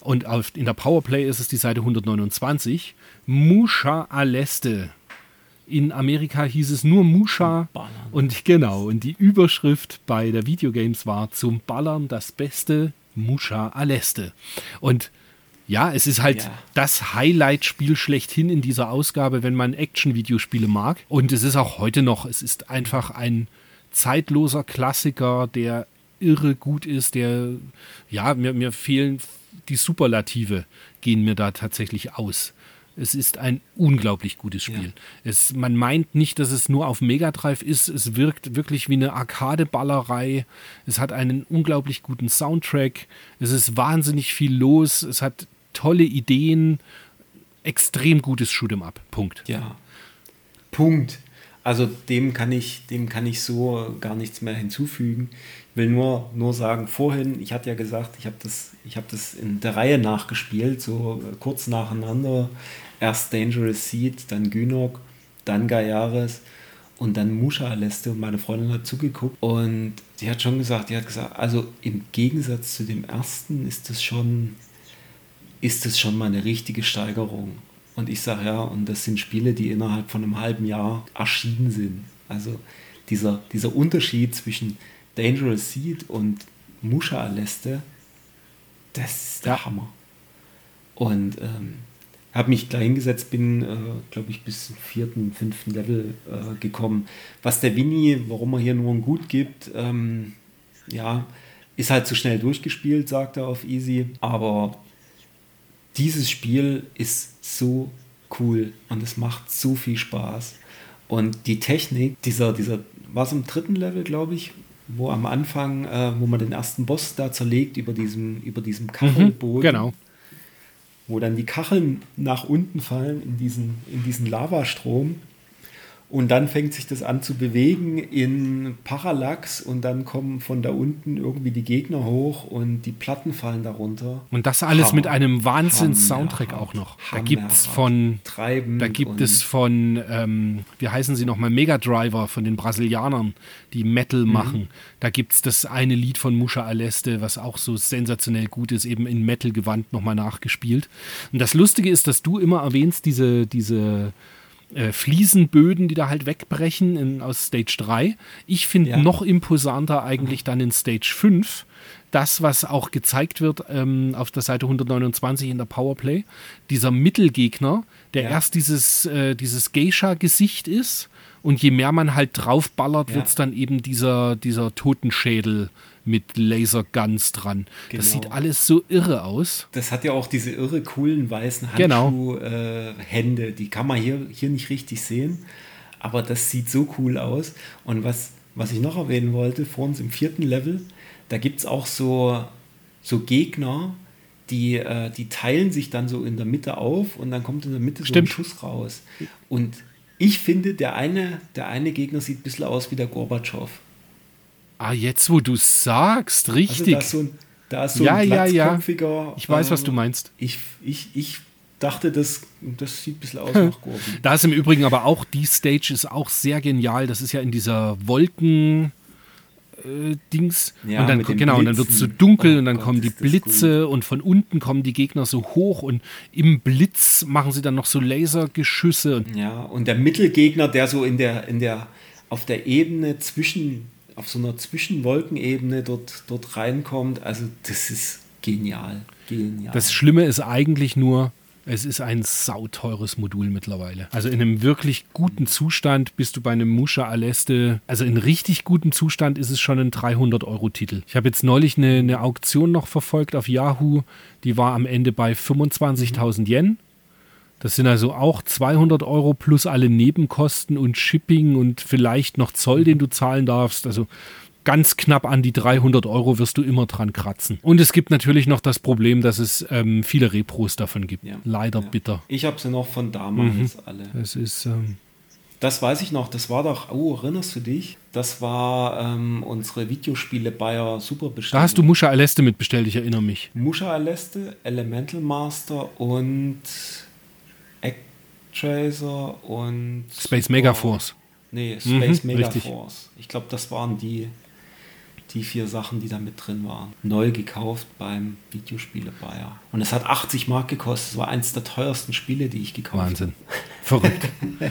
Und auf, in der Powerplay ist es die Seite 129. Musha Aleste. In Amerika hieß es nur Musha. Ballern. Und genau, und die Überschrift bei der Videogames war zum Ballern das beste Musha Aleste. Und ja, es ist halt Ja. das Highlight-Spiel schlechthin in dieser Ausgabe, wenn man Action-Videospiele mag. Und es ist auch heute noch, es ist einfach ein zeitloser Klassiker, der irre gut ist, der, ja, mir, mir fehlen die Superlative, gehen mir da tatsächlich aus. Es ist ein unglaublich gutes Spiel. Es, man meint nicht, dass es nur auf Mega Drive ist. Es wirkt wirklich wie eine Arcade-Ballerei. Es hat einen unglaublich guten Soundtrack. Es ist wahnsinnig viel los. Es hat tolle Ideen. Extrem gutes Shoot'em Up. Punkt. Ja. Punkt. Also dem kann ich, dem kann ich so gar nichts mehr hinzufügen. Ich will nur, nur sagen, vorhin, ich hatte ja gesagt, ich habe das, habe das in der Reihe nachgespielt, so kurz nacheinander. Erst Dangerous Seed, dann Gynok, dann Gaiares und dann Musha Aleste und meine Freundin hat zugeguckt und die hat schon gesagt, die hat gesagt, also im Gegensatz zu dem ersten ist das schon, ist das schon mal eine richtige Steigerung. Und ich sage ja, und das sind Spiele, die innerhalb von einem halben Jahr erschienen sind. Also dieser, dieser Unterschied zwischen Dangerous Seed und Musha Aleste, das ist der Ja. Hammer. Und ähm, habe mich gleich hingesetzt, bin, äh, glaube ich, bis zum vierten, fünften Level äh, gekommen. Was der Winnie, warum er hier nur ein Gut gibt, ähm, ja, ist halt zu schnell durchgespielt, sagt er auf Easy. Aber dieses Spiel ist so cool und es macht so viel Spaß. Und die Technik, dieser, dieser, war es im dritten Level, glaube ich, wo am Anfang, äh, wo man den ersten Boss da zerlegt über diesem, über diesem Kachelboden Genau. wo dann die Kacheln nach unten fallen in diesen, in diesen Lavastrom. Und dann fängt sich das an zu bewegen in Parallax und dann kommen von da unten irgendwie die Gegner hoch und die Platten fallen darunter. Und das alles Hammer. mit einem Wahnsinns-Soundtrack auch noch. Da gibt es Hammerhart. von, Treibend da gibt es von, ähm, wie heißen sie nochmal, Mega Driver von den Brasilianern, die Metal machen. Da gibt es das eine Lied von Musha Aleste, was auch so sensationell gut ist, eben in Metal-Gewand nochmal nachgespielt. Und das Lustige ist, dass du immer erwähnst, diese, diese äh, Fliesenböden, die da halt wegbrechen in, aus Stage 3. Ich finde Ja. noch imposanter eigentlich dann in Stage 5 das, was auch gezeigt wird ähm, auf der Seite 129 in der Powerplay. Dieser Mittelgegner, der Ja. erst dieses, äh, dieses Geisha-Gesicht ist und je mehr man halt draufballert, Ja. wird es dann eben dieser, dieser Totenschädel mit Laserguns dran. Das Genau. sieht alles so irre aus. Das hat ja auch diese irre coolen weißen Genau. Handschuh-Hände. Äh, Hände. die kann man hier, hier nicht richtig sehen. Aber das sieht so cool aus. Und was, was ich noch erwähnen wollte, vor uns im vierten Level, da gibt es auch so, so Gegner, die, äh, die teilen sich dann so in der Mitte auf und dann kommt in der Mitte Stimmt. so ein Schuss raus. Und ich finde, der eine, der eine Gegner sieht ein bisschen aus wie der Gorbatschow. Ah, jetzt wo du sagst, Also richtig. da ist so ein, da ist so Ja, ein ja, ja. ich weiß, was äh, du meinst. Ich, ich, ich dachte, das, das sieht ein bisschen aus nach Gorbi. Da ist im Übrigen aber auch, die Stage ist auch sehr genial. Das ist ja in dieser Wolken. äh, Dings Ja, und dann genau und dann wird es so Blitzen. dunkel Oh und dann Gott, kommen die Blitze und von unten kommen die Gegner so hoch und im Blitz machen sie dann noch so Lasergeschüsse und Ja, und der Mittelgegner, der so in der, in der, auf der Ebene zwischen, auf so einer Zwischenwolkenebene dort, dort reinkommt, also das ist genial. Genial. Das Schlimme ist eigentlich nur, es ist ein sauteures Modul mittlerweile. Also in einem wirklich guten Zustand bist du bei einem Musha Aleste, also in richtig gutem Zustand ist es schon ein 300-Euro-Titel. Ich habe jetzt neulich eine, eine Auktion noch verfolgt auf Yahoo, die war am Ende bei 25.000 Yen. Das sind also auch 200 Euro plus alle Nebenkosten und Shipping und vielleicht noch Zoll, den du zahlen darfst. Also ganz knapp an die 300 Euro wirst du immer dran kratzen. Und es gibt natürlich noch das Problem, dass es ähm, viele Repros davon gibt. Ja. Leider Ja. bitter. Ich habe sie noch von damals alle. Es ist, ähm, Das weiß ich noch, das war doch, oh, erinnerst du dich? Das war ähm, unsere Videospiele Bayer Superbestellung. da hast du Musha Aleste mitbestellt, ich erinnere mich. Musha Aleste, Elemental Master und Actracer und Space Super- Megaforce. Nee, Space Mhm, Megaforce. Ich glaube, das waren die, die vier Sachen, die da mit drin waren. Neu gekauft beim Videospiele Bayer. Und es hat 80 Mark gekostet. Es war eins der teuersten Spiele, die ich gekauft habe. Wahnsinn. Verrückt.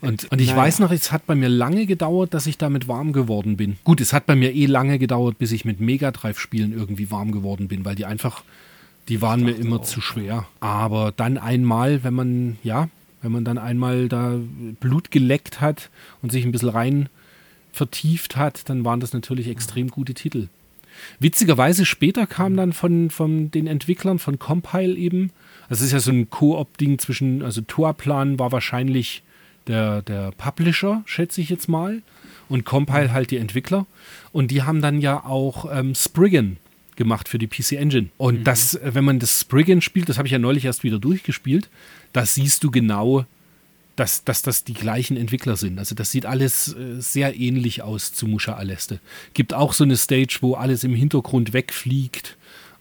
Und, und ich Naja. weiß noch, es hat bei mir lange gedauert, dass ich damit warm geworden bin. Gut, es hat bei mir eh lange gedauert, bis ich mit Mega Drive-Spielen irgendwie warm geworden bin, weil die einfach, die waren mir immer zu schwer. Aber dann einmal, wenn man, ja, wenn man dann einmal da Blut geleckt hat und sich ein bisschen rein vertieft hat, dann waren das natürlich extrem gute Titel. Witzigerweise später kam dann von, von den Entwicklern von Compile eben, das ist ja so ein Koop-Ding zwischen, also Toaplan war wahrscheinlich der, der Publisher, schätze ich jetzt mal, und Compile halt die Entwickler. Und die haben dann ja auch ähm, Spriggan gemacht für die PC Engine. Und das, äh, wenn man das Spriggan spielt, das habe ich ja neulich erst wieder durchgespielt, da siehst du genau, dass, dass das die gleichen Entwickler sind. Also das sieht alles äh, sehr ähnlich aus zu Musha Aleste. Gibt auch so eine Stage, wo alles im Hintergrund wegfliegt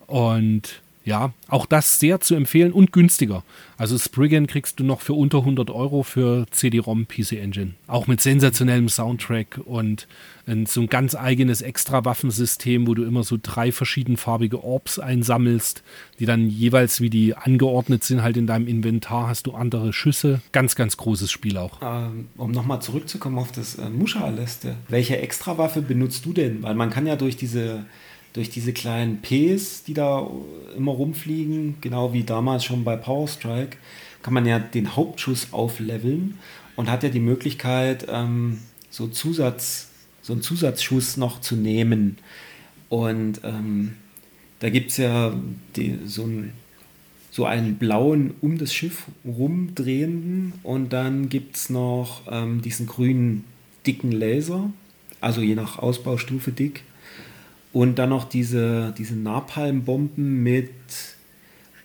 und ja, auch das sehr zu empfehlen und günstiger. Also Spriggan kriegst du noch für unter 100 Euro für CD-ROM PC Engine. Auch mit sensationellem Soundtrack und ein, so ein ganz eigenes Extra-Waffensystem, wo du immer so drei verschiedenfarbige Orbs einsammelst, die dann jeweils, wie die angeordnet sind, halt in deinem Inventar hast du andere Schüsse. Ganz, ganz großes Spiel auch. Ähm, um nochmal zurückzukommen auf das äh, Muscha-Liste. Welche Extrawaffe benutzt du denn? Weil man kann ja durch diese, durch diese kleinen Ps, die da immer rumfliegen, genau wie damals schon bei Power Strike, kann man ja den Hauptschuss aufleveln und hat ja die Möglichkeit, ähm, so, Zusatz, so einen Zusatzschuss noch zu nehmen. Und ähm, da gibt es ja die, so einen so einen blauen um das Schiff rumdrehenden und dann gibt es noch ähm, diesen grünen dicken Laser, also je nach Ausbaustufe dick. Und dann noch diese, diese Napalmbomben mit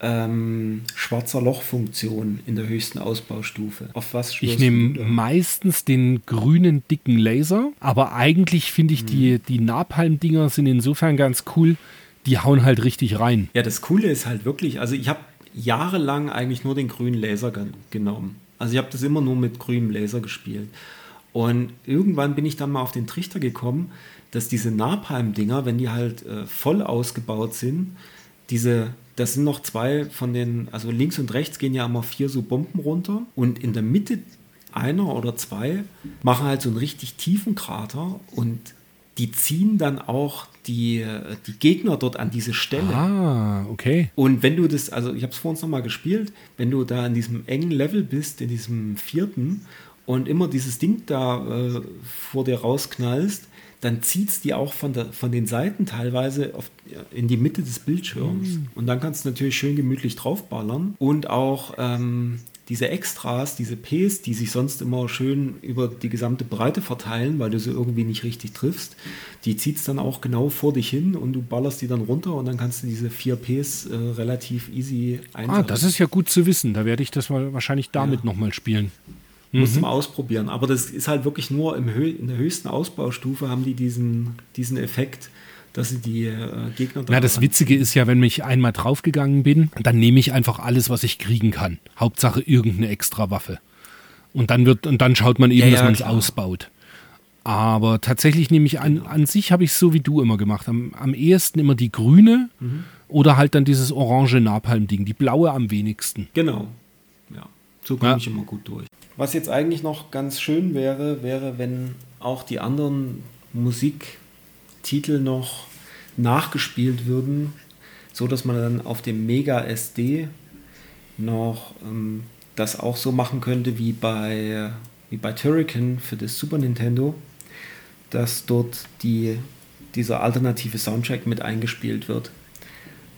ähm, schwarzer Lochfunktion in der höchsten Ausbaustufe. Auf was Ich nehme meistens den grünen dicken Laser, aber eigentlich finde ich die, die Napalm-Dinger sind insofern ganz cool, die hauen halt richtig rein. Ja, das Coole ist halt wirklich, also ich habe jahrelang eigentlich nur den grünen Laser gen genommen. Also ich habe das immer nur mit grünem Laser gespielt. Und irgendwann bin ich dann mal auf den Trichter gekommen, dass diese Napalm-Dinger, wenn die halt äh, voll ausgebaut sind, diese, das sind noch zwei von den, also links und rechts gehen ja immer vier so Bomben runter und in der Mitte einer oder zwei machen halt so einen richtig tiefen Krater und die ziehen dann auch die, äh, die Gegner dort an diese Stelle. Ah, okay. Und wenn du das, also ich habe es vor uns nochmal gespielt, wenn du da in diesem engen Level bist, in diesem vierten und immer dieses Ding da äh, vor dir rausknallst, dann zieht es die auch von, der, von den Seiten teilweise auf, in die Mitte des Bildschirms. Und dann kannst du natürlich schön gemütlich draufballern. Und auch ähm, diese Extras, diese Ps, die sich sonst immer schön über die gesamte Breite verteilen, weil du sie irgendwie nicht richtig triffst, die zieht es dann auch genau vor dich hin und du ballerst die dann runter und dann kannst du diese vier Ps äh, relativ easy Ah, einsetzen. das ist ja gut zu wissen. Da werde ich das mal wahrscheinlich damit Ja. nochmal spielen. Musst du mal ausprobieren. Aber das ist halt wirklich nur im Hö in der höchsten Ausbaustufe haben die diesen, diesen Effekt, dass sie die äh, Gegner da Na, das Witzige ist ja, wenn ich einmal draufgegangen bin, dann nehme ich einfach alles, was ich kriegen kann. Hauptsache irgendeine extra Waffe. Und dann wird, und dann schaut man eben, Ja, dass ja, man es ausbaut. Aber tatsächlich nehme ich an, an sich habe ich es so wie du immer gemacht. Am, am ehesten immer die grüne Mhm. oder halt dann dieses orange Napalm-Ding. Die blaue am wenigsten. Genau. So komme Ja. ich immer gut durch. Was jetzt eigentlich noch ganz schön wäre, wäre, wenn auch die anderen Musiktitel noch nachgespielt würden, so dass man dann auf dem Mega SD noch ähm, das auch so machen könnte wie bei, wie bei Turrican für das Super Nintendo, dass dort die, dieser alternative Soundtrack mit eingespielt wird.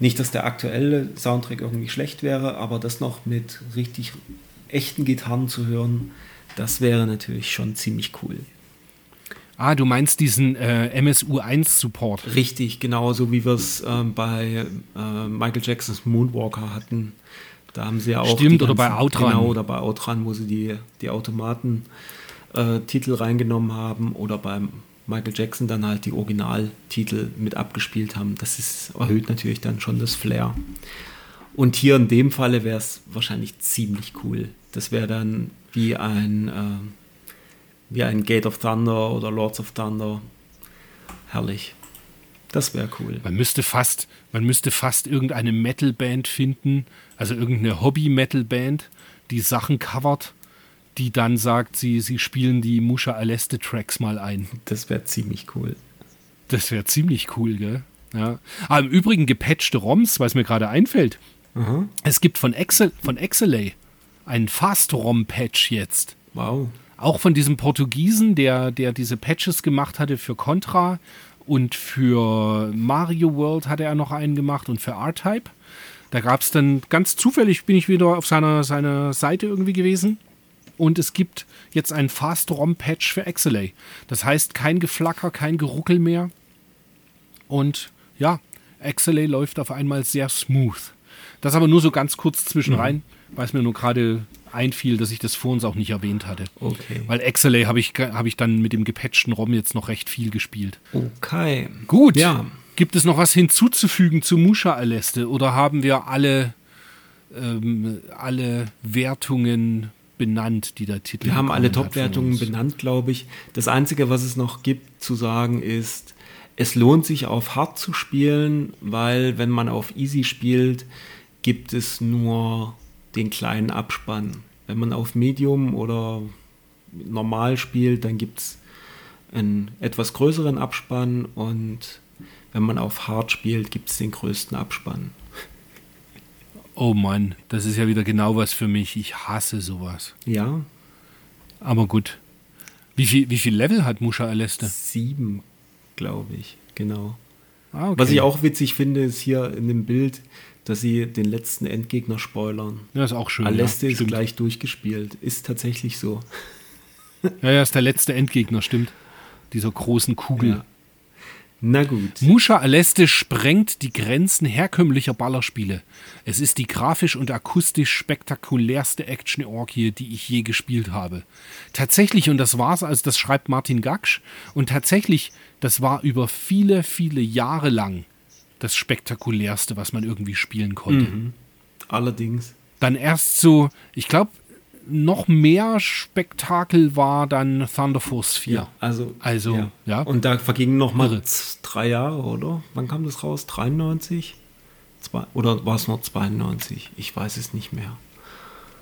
Nicht, dass der aktuelle Soundtrack irgendwie schlecht wäre, aber das noch mit richtig echten Gitarren zu hören, das wäre natürlich schon ziemlich cool. Ah, du meinst diesen äh, MSU1-Support. Richtig, genauso wie wir es ähm, bei äh, Michael Jacksons Moonwalker hatten. Da haben sie ja auch. Stimmt, die oder bei Outrun. Genau, oder bei Outrun, wo sie die, die Automaten-Titel reingenommen haben. Oder beim Michael Jackson dann halt die Originaltitel mit abgespielt haben. Das ist, erhöht natürlich dann schon das Flair. Und hier in dem Falle wäre es wahrscheinlich ziemlich cool. Das wäre dann wie ein, äh, wie ein Gate of Thunder oder Lords of Thunder. Herrlich. Das wäre cool. Man müsste fast, man müsste fast irgendeine Metal-Band finden, also irgendeine Hobby-Metal-Band, die Sachen covert, die dann sagt, sie, sie spielen die Musha Aleste Tracks mal ein. Das wäre ziemlich cool. Das wäre ziemlich cool, gell? Ja. Aber im Übrigen gepatchte ROMs, was mir gerade einfällt. Aha. Es gibt von Excel, von Exelay einen Fast-ROM-Patch jetzt. Wow. Auch von diesem Portugiesen, der, der diese Patches gemacht hatte für Contra und für Mario World hatte er noch einen gemacht und für R-Type. Da gab es dann ganz zufällig, bin ich wieder auf seiner, seiner Seite irgendwie gewesen. Und es gibt jetzt einen Fast-ROM-Patch für Exelay. Das heißt, kein Geflacker, kein Geruckel mehr. Und ja, Exelay läuft auf einmal sehr smooth. Das aber nur so ganz kurz zwischenrein, mhm. Weil es mir nur gerade einfiel, dass ich das vor uns auch nicht erwähnt hatte. Okay. Weil Exelay habe ich, hab ich dann mit dem gepatchten ROM jetzt noch recht viel gespielt. Okay. Gut. Ja. Gibt es noch was hinzuzufügen zu Musha Aleste oder haben wir alle, ähm, alle Wertungen benannt, die der Titel Wir haben alle Top-Wertungen benannt, glaube ich. Das Einzige, was es noch gibt zu sagen, ist, es lohnt sich auf Hard zu spielen, weil wenn man auf Easy spielt, gibt es nur den kleinen Abspann. Wenn man auf Medium oder normal spielt, dann gibt es einen etwas größeren Abspann und wenn man auf Hard spielt, gibt es den größten Abspann. Oh Mann, das ist ja wieder genau was für mich. Ich hasse sowas. Ja, Aber gut. Wie viel, wie viel Level hat Musha Aleste? sieben, glaube ich, genau. Ah, okay. Was ich auch witzig finde, ist hier in dem Bild, dass sie den letzten Endgegner spoilern. Ja, ist auch schön. Aleste ja, ist stimmt. gleich durchgespielt. Ist tatsächlich so. Ja, ja, ist der letzte Endgegner, stimmt. Dieser großen Kugel. Ja. Na gut. Musha Aleste sprengt die Grenzen herkömmlicher Ballerspiele. Es ist die grafisch und akustisch spektakulärste Action-Orgie, die ich je gespielt habe. Tatsächlich, und das war's, also das schreibt Martin Gaksch, und tatsächlich, das war über viele, viele Jahre lang das spektakulärste, was man irgendwie spielen konnte. Allerdings. Dann erst so, ich glaube, noch mehr Spektakel war dann Thunder Force 4. Ja, also. Also, ja. Und da vergingen noch mal Irre. drei Jahre, oder? Wann kam das raus? 93? Zwei, oder war es noch 92? Ich weiß es nicht mehr.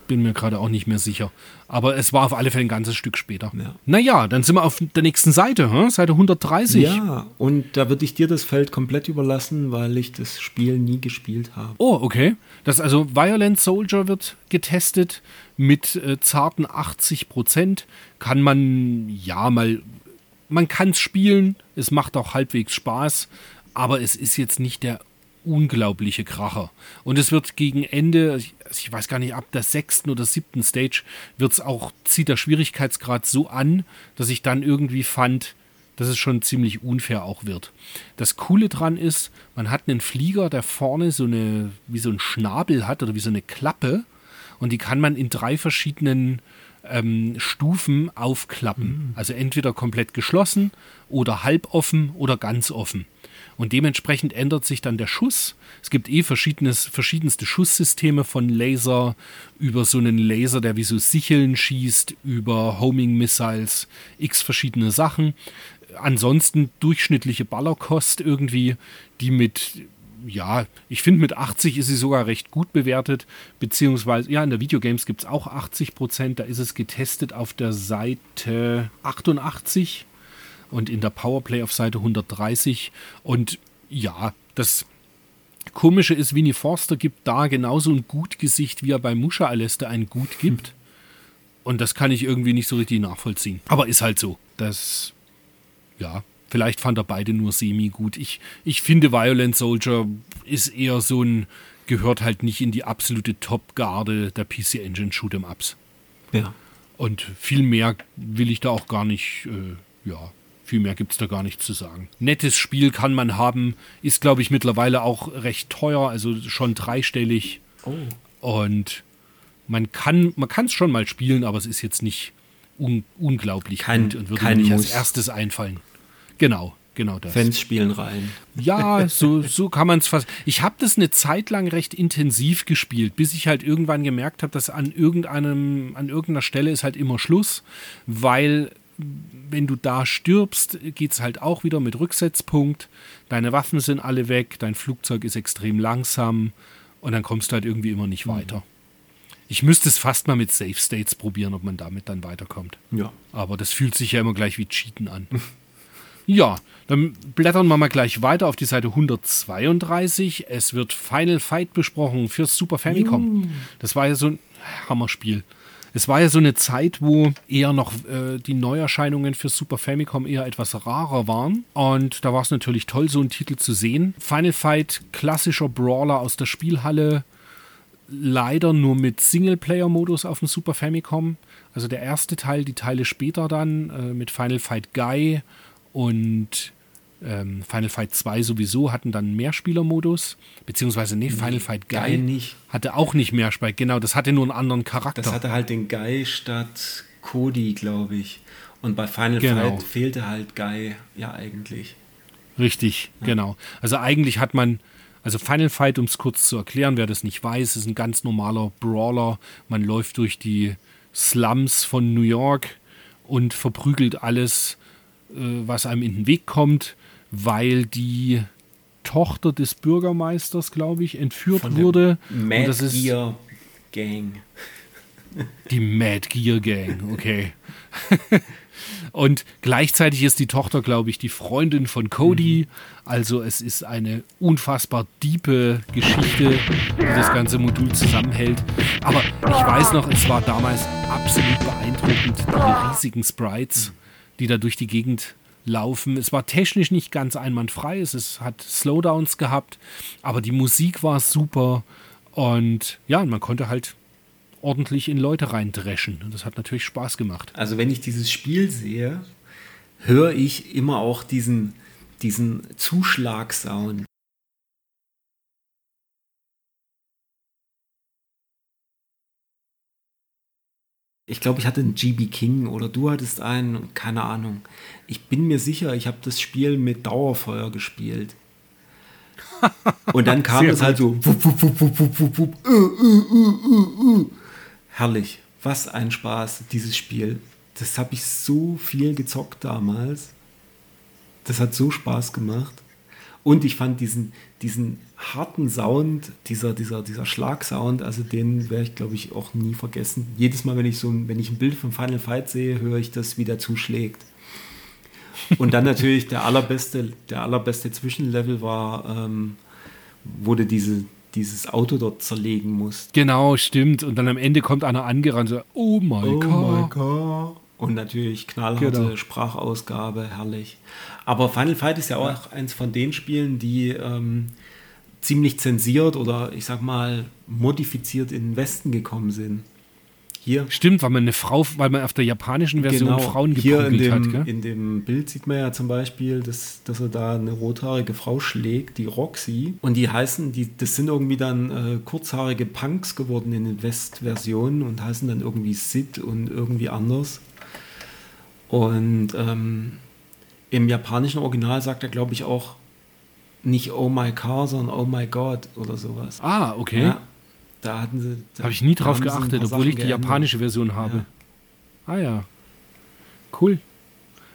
Bin mir gerade auch nicht mehr sicher. Aber es war auf alle Fälle ein ganzes Stück später. Ja. Naja, dann sind wir auf der nächsten Seite, hm? Seite 130. Ja, und da würde ich dir das Feld komplett überlassen, weil ich das Spiel nie gespielt habe. Oh, okay. Das also Violent Soldier wird getestet mit äh, zarten 80 Prozent. Kann man ja mal, man kann es spielen. Es macht auch halbwegs Spaß, aber es ist jetzt nicht der unglaubliche Kracher. Und es wird gegen Ende, ich, ich weiß gar nicht, ab der sechsten oder siebten Stage wird's auch, zieht der Schwierigkeitsgrad so an, dass ich dann irgendwie fand, dass es schon ziemlich unfair auch wird. Das Coole dran ist, man hat einen Flieger, der vorne so eine, wie so ein Schnabel hat oder wie so eine Klappe und die kann man in drei verschiedenen ähm, Stufen aufklappen. Also entweder komplett geschlossen oder halb offen oder ganz offen. Und dementsprechend ändert sich dann der Schuss. Es gibt eh verschiedenes, verschiedenste Schusssysteme von Laser über so einen Laser, der wie so Sicheln schießt, über Homing Missiles, x verschiedene Sachen. Ansonsten durchschnittliche Ballerkost irgendwie, die mit ja, ich finde mit 80 ist sie sogar recht gut bewertet, beziehungsweise, ja, in der Videogames gibt es auch 80 Prozent, da ist es getestet auf der Seite 88 und in der Powerplay auf Seite 130 und ja, das Komische ist, Winnie Forster gibt da genauso ein Gutgesicht, wie er bei Musha Aleste ein Gut gibt. Und das kann ich irgendwie nicht so richtig nachvollziehen. Aber ist halt so. Das, ja, vielleicht fand er beide nur semi gut. Ich, ich finde, Violent Soldier ist eher so ein, gehört halt nicht in die absolute Top-Garde der PC Engine Shoot'em Ups. Ja. Und viel mehr will ich da auch gar nicht, äh, ja, viel mehr gibt es da gar nicht zu sagen. Nettes Spiel kann man haben, ist glaube ich mittlerweile auch recht teuer, also schon dreistellig. Oh. Und man kann man kann es schon mal spielen, aber es ist jetzt nicht un unglaublich Kein- gut und würde kein mir nicht Muss. als erstes einfallen. Genau, genau das. Fans spielen rein. Ja, so, so kann man es fast. Ich habe das eine Zeit lang recht intensiv gespielt, bis ich halt irgendwann gemerkt habe, dass an irgendeinem, an irgendeiner Stelle ist halt immer Schluss, weil wenn du da stirbst, geht es halt auch wieder mit Rücksetzpunkt. Deine Waffen sind alle weg, dein Flugzeug ist extrem langsam und dann kommst du halt irgendwie immer nicht weiter. Ich müsste es fast mal mit Safe States probieren, ob man damit dann weiterkommt. Ja. Aber das fühlt sich ja immer gleich wie Cheaten an. ja, dann blättern wir mal gleich weiter auf die Seite 132. Es wird Final Fight besprochen fürs Super Famicom. Das war ja so ein Hammerspiel. Es war ja so eine Zeit, wo eher noch äh, die Neuerscheinungen für Super Famicom eher etwas rarer waren. Und da war es natürlich toll, so einen Titel zu sehen. Final Fight, klassischer Brawler aus der Spielhalle. Leider nur mit Singleplayer-Modus auf dem Super Famicom. Also der erste Teil, die Teile später dann äh, mit Final Fight Guy und ähm, Final Fight 2 sowieso hatten dann Mehrspieler-Modus, beziehungsweise nee, Final Fight Guy, Guy nicht. hatte auch nicht Mehrspieler. Genau, das hatte nur einen anderen Charakter. Das hatte halt den Guy statt Cody, glaube ich. Und bei Final Genau. Fight fehlte halt Guy ja eigentlich. Richtig, genau. Also eigentlich hat man, also Final Fight, um es kurz zu erklären, wer das nicht weiß, ist ein ganz normaler Brawler. Man läuft durch die Slums von New York und verprügelt alles, äh, was einem in den Weg kommt, weil die Tochter des Bürgermeisters, glaube ich, entführt Von wurde. Mad das ist Gear Gang. die Mad Gear Gang, okay. Und gleichzeitig ist die Tochter, glaube ich, die Freundin von Cody. Also es ist eine unfassbar diepe Geschichte, die das ganze Modul zusammenhält. Aber ich weiß noch, es war damals absolut beeindruckend, die riesigen Sprites, die da durch die Gegend laufen. Es war technisch nicht ganz einwandfrei, es ist, hat Slowdowns gehabt, aber die Musik war super und ja, man konnte halt ordentlich in Leute reindreschen. Und das hat natürlich Spaß gemacht. Also wenn ich dieses Spiel sehe, höre ich immer auch diesen, diesen Zuschlagsound. Ich glaube, ich hatte einen GB King oder du hattest einen, keine Ahnung. Ich bin mir sicher, ich habe das Spiel mit Dauerfeuer gespielt. Und dann kam es halt so. wupp, wupp, wupp. Herrlich. Was ein Spaß, dieses Spiel. Das habe ich so viel gezockt damals. Das hat so Spaß gemacht. Und ich fand diesen, diesen harten Sound, dieser, dieser, dieser Schlagsound, also den werde ich, glaube ich, auch nie vergessen. Jedes Mal, wenn ich so ein, wenn ich ein Bild von Final Fight sehe, höre ich das, wie der zuschlägt. Und dann natürlich der allerbeste, der allerbeste Zwischenlevel war, ähm, wo du diese, dieses Auto dort zerlegen musst. Genau, stimmt. Und dann am Ende kommt einer angerannt und sagt, oh my God. God. Und natürlich knallharte Genau. Sprachausgabe, herrlich. Aber Final Fight ist ja auch eins von den Spielen, die ähm, ziemlich zensiert oder ich sag mal modifiziert in den Westen gekommen sind. Hier, Stimmt, weil man eine Frau, weil man auf der japanischen Version Frauen Genau. hier in geprügelt dem, hat, gell? in dem Bild sieht man ja zum Beispiel, dass, dass er da eine rothaarige Frau schlägt, die Roxy. Und die heißen, die, das sind irgendwie dann äh, kurzhaarige Punks geworden in den West-Versionen und heißen dann irgendwie Sid und irgendwie anders. Und ähm, im japanischen Original sagt er, glaube ich, auch nicht Oh my car, sondern Oh my God oder sowas. Ah, okay. Ja, da hatten sie. da Habe ich nie drauf geachtet, obwohl Sachen ich die geändert. japanische Version habe. Ah ja. Cool.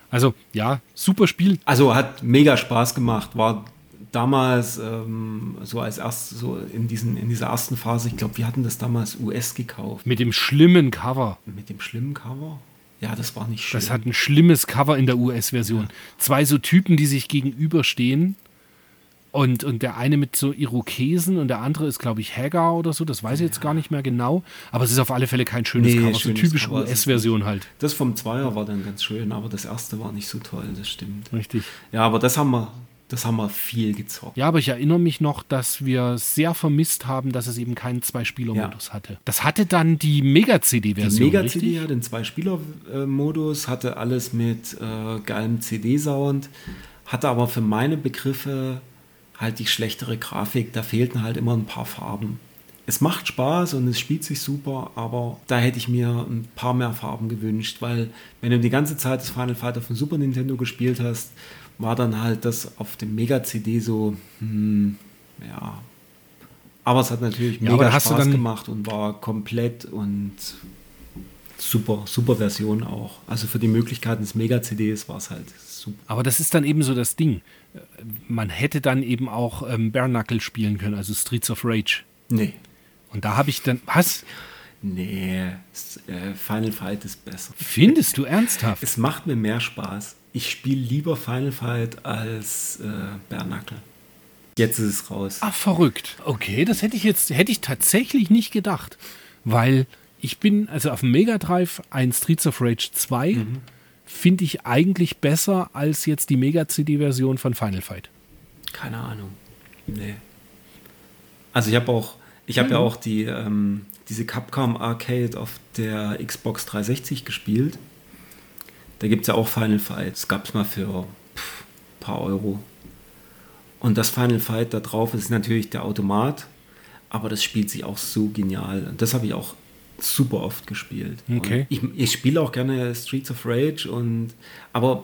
Also, ja, super Spiel. Also hat mega Spaß gemacht. War damals ähm, so als erst so in, diesen, in dieser ersten Phase, ich glaube, wir hatten das damals US gekauft. Mit dem schlimmen Cover. Mit dem schlimmen Cover? Ja, das war nicht schön. Das hat ein schlimmes Cover in der US-Version. Zwei so Typen, die sich gegenüberstehen. Und, und der eine mit so Irokesen und der andere ist, glaube ich, Hagar oder so. Das weiß ich jetzt gar nicht mehr genau. Aber es ist auf alle Fälle kein schönes Nee, Cover. So typisch US-Version halt. das vom Zweier war dann ganz schön, aber das erste war nicht so toll, das stimmt. Richtig. Ja, aber das haben wir, das haben wir viel gezockt. Ja, aber ich erinnere mich noch, dass wir sehr vermisst haben, dass es eben keinen Zwei-Spieler-Modus hatte. Das hatte dann die Die Mega-CD-Version. Mega-CD richtig? hat den Zwei-Spieler-Modus, hatte alles mit äh, geilem CD-Sound, hatte aber für meine Begriffe halt die schlechtere Grafik. Da fehlten halt immer ein paar Farben. Es macht Spaß und es spielt sich super, aber da hätte ich mir ein paar mehr Farben gewünscht, weil wenn du die ganze Zeit das Final Fight auf dem Super Nintendo gespielt hast, war dann halt das auf dem Mega-CD so, hm, ja. Aber es hat natürlich Ja, mega Spaß gemacht und war komplett und super, super Version auch. Also für die Möglichkeiten des Mega-CDs war es halt super. Aber das ist dann eben so das Ding. Man hätte dann eben auch ähm, Bare Knuckle spielen können, also Streets of Rage. Nee. Und da habe ich dann, was? Nee, äh, Final Fight ist besser. Findest du ernsthaft? Es macht mir mehr Spaß. Ich spiele lieber Final Fight als äh, Bärnackel. Jetzt ist es raus. Ah, verrückt. Okay, das hätte ich jetzt, hätte ich tatsächlich nicht gedacht. Weil ich bin, also auf dem Mega Drive ein Streets of Rage 2 finde ich eigentlich besser als jetzt die Mega CD-Version von Final Fight. Keine Ahnung. Nee. Also ich habe auch, ich habe ja auch die, ähm, diese Capcom Arcade auf der Xbox 360 gespielt. Da gibt es ja auch Final Fight. Das gab es mal für ein paar Euro. Und das Final Fight da drauf ist natürlich der Automat, aber das spielt sich auch so genial. Und das habe ich auch super oft gespielt. Okay. Ich, ich spiele auch gerne Streets of Rage und aber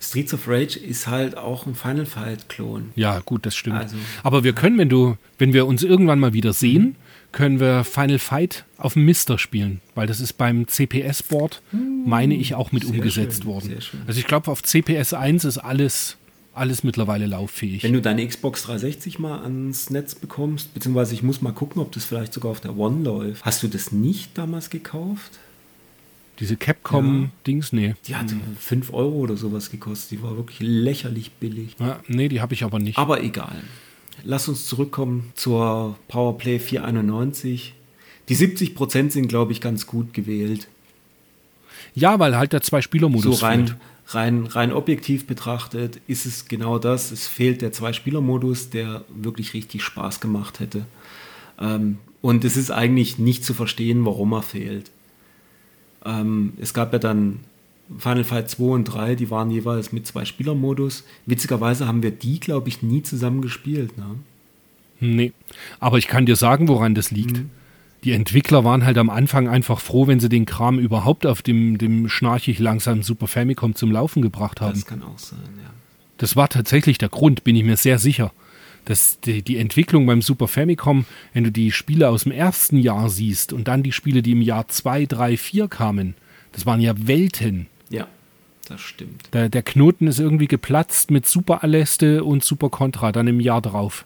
Streets of Rage ist halt auch ein Final Fight Klon. Ja, gut, das stimmt. Also- Aber wir können, wenn du, wenn wir uns irgendwann mal wieder sehen, können wir Final Fight auf dem Mister spielen, weil das ist beim CPS-Board, meine ich, auch mit umgesetzt schön, worden. Also ich glaube, auf CPS 1 ist alles, alles mittlerweile lauffähig. Wenn du deine Xbox 360 mal ans Netz bekommst, beziehungsweise ich muss mal gucken, ob das vielleicht sogar auf der One läuft. Hast du das nicht damals gekauft? Diese Capcom-Dings, nee. Die hat 5 Euro oder sowas gekostet. Die war wirklich lächerlich billig. Ja, nee, die habe ich aber nicht. Aber egal. Lass uns zurückkommen zur Powerplay 491. Die 70% sind, glaube ich, ganz gut gewählt. Ja, weil halt der So Zwei-Spieler-Modus rein, fehlt. Rein, rein objektiv betrachtet ist es genau das. Es fehlt der Zwei-Spieler-Modus, der wirklich richtig Spaß gemacht hätte. Ähm, und es ist eigentlich nicht zu verstehen, warum er fehlt. Ähm, es gab ja dann Final Fight 2 und 3, die waren jeweils mit Zwei-Spieler-Modus. Witzigerweise haben wir die, glaube ich, nie zusammen gespielt. Ne? Nee. Aber ich kann dir sagen, woran das liegt. Mhm. Die Entwickler waren halt am Anfang einfach froh, wenn sie den Kram überhaupt auf dem, dem schnarchig langsamen Super Famicom zum Laufen gebracht haben. Das kann auch sein, ja. Das war tatsächlich der Grund, bin ich mir sehr sicher. Dass die, die Entwicklung beim Super Famicom, wenn du die Spiele aus dem ersten Jahr siehst und dann die Spiele, die im Jahr 2, 3, 4 kamen, das waren ja Welten. Ja, das stimmt. Der, der Knoten ist irgendwie geplatzt mit Super Aleste und Super Contra dann im Jahr drauf.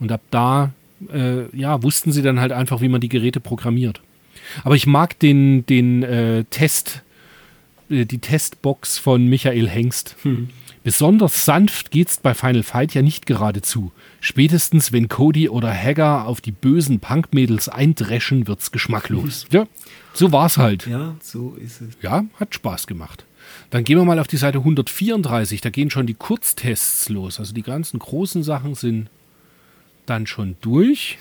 Und ab da, äh, ja, wussten sie dann halt einfach, wie man die Geräte programmiert. Aber ich mag den, den äh, Test, äh, die Testbox von Michael Hengst. Besonders sanft geht's bei Final Fight ja nicht geradezu. Spätestens, wenn Cody oder Hagar auf die bösen Punk-Mädels eindreschen, wird's geschmacklos. Ja, so war's halt. Ja, so ist es. Ja, hat Spaß gemacht. Dann gehen wir mal auf die Seite 134. Da gehen schon die Kurztests los. Also die ganzen großen Sachen sind dann schon durch.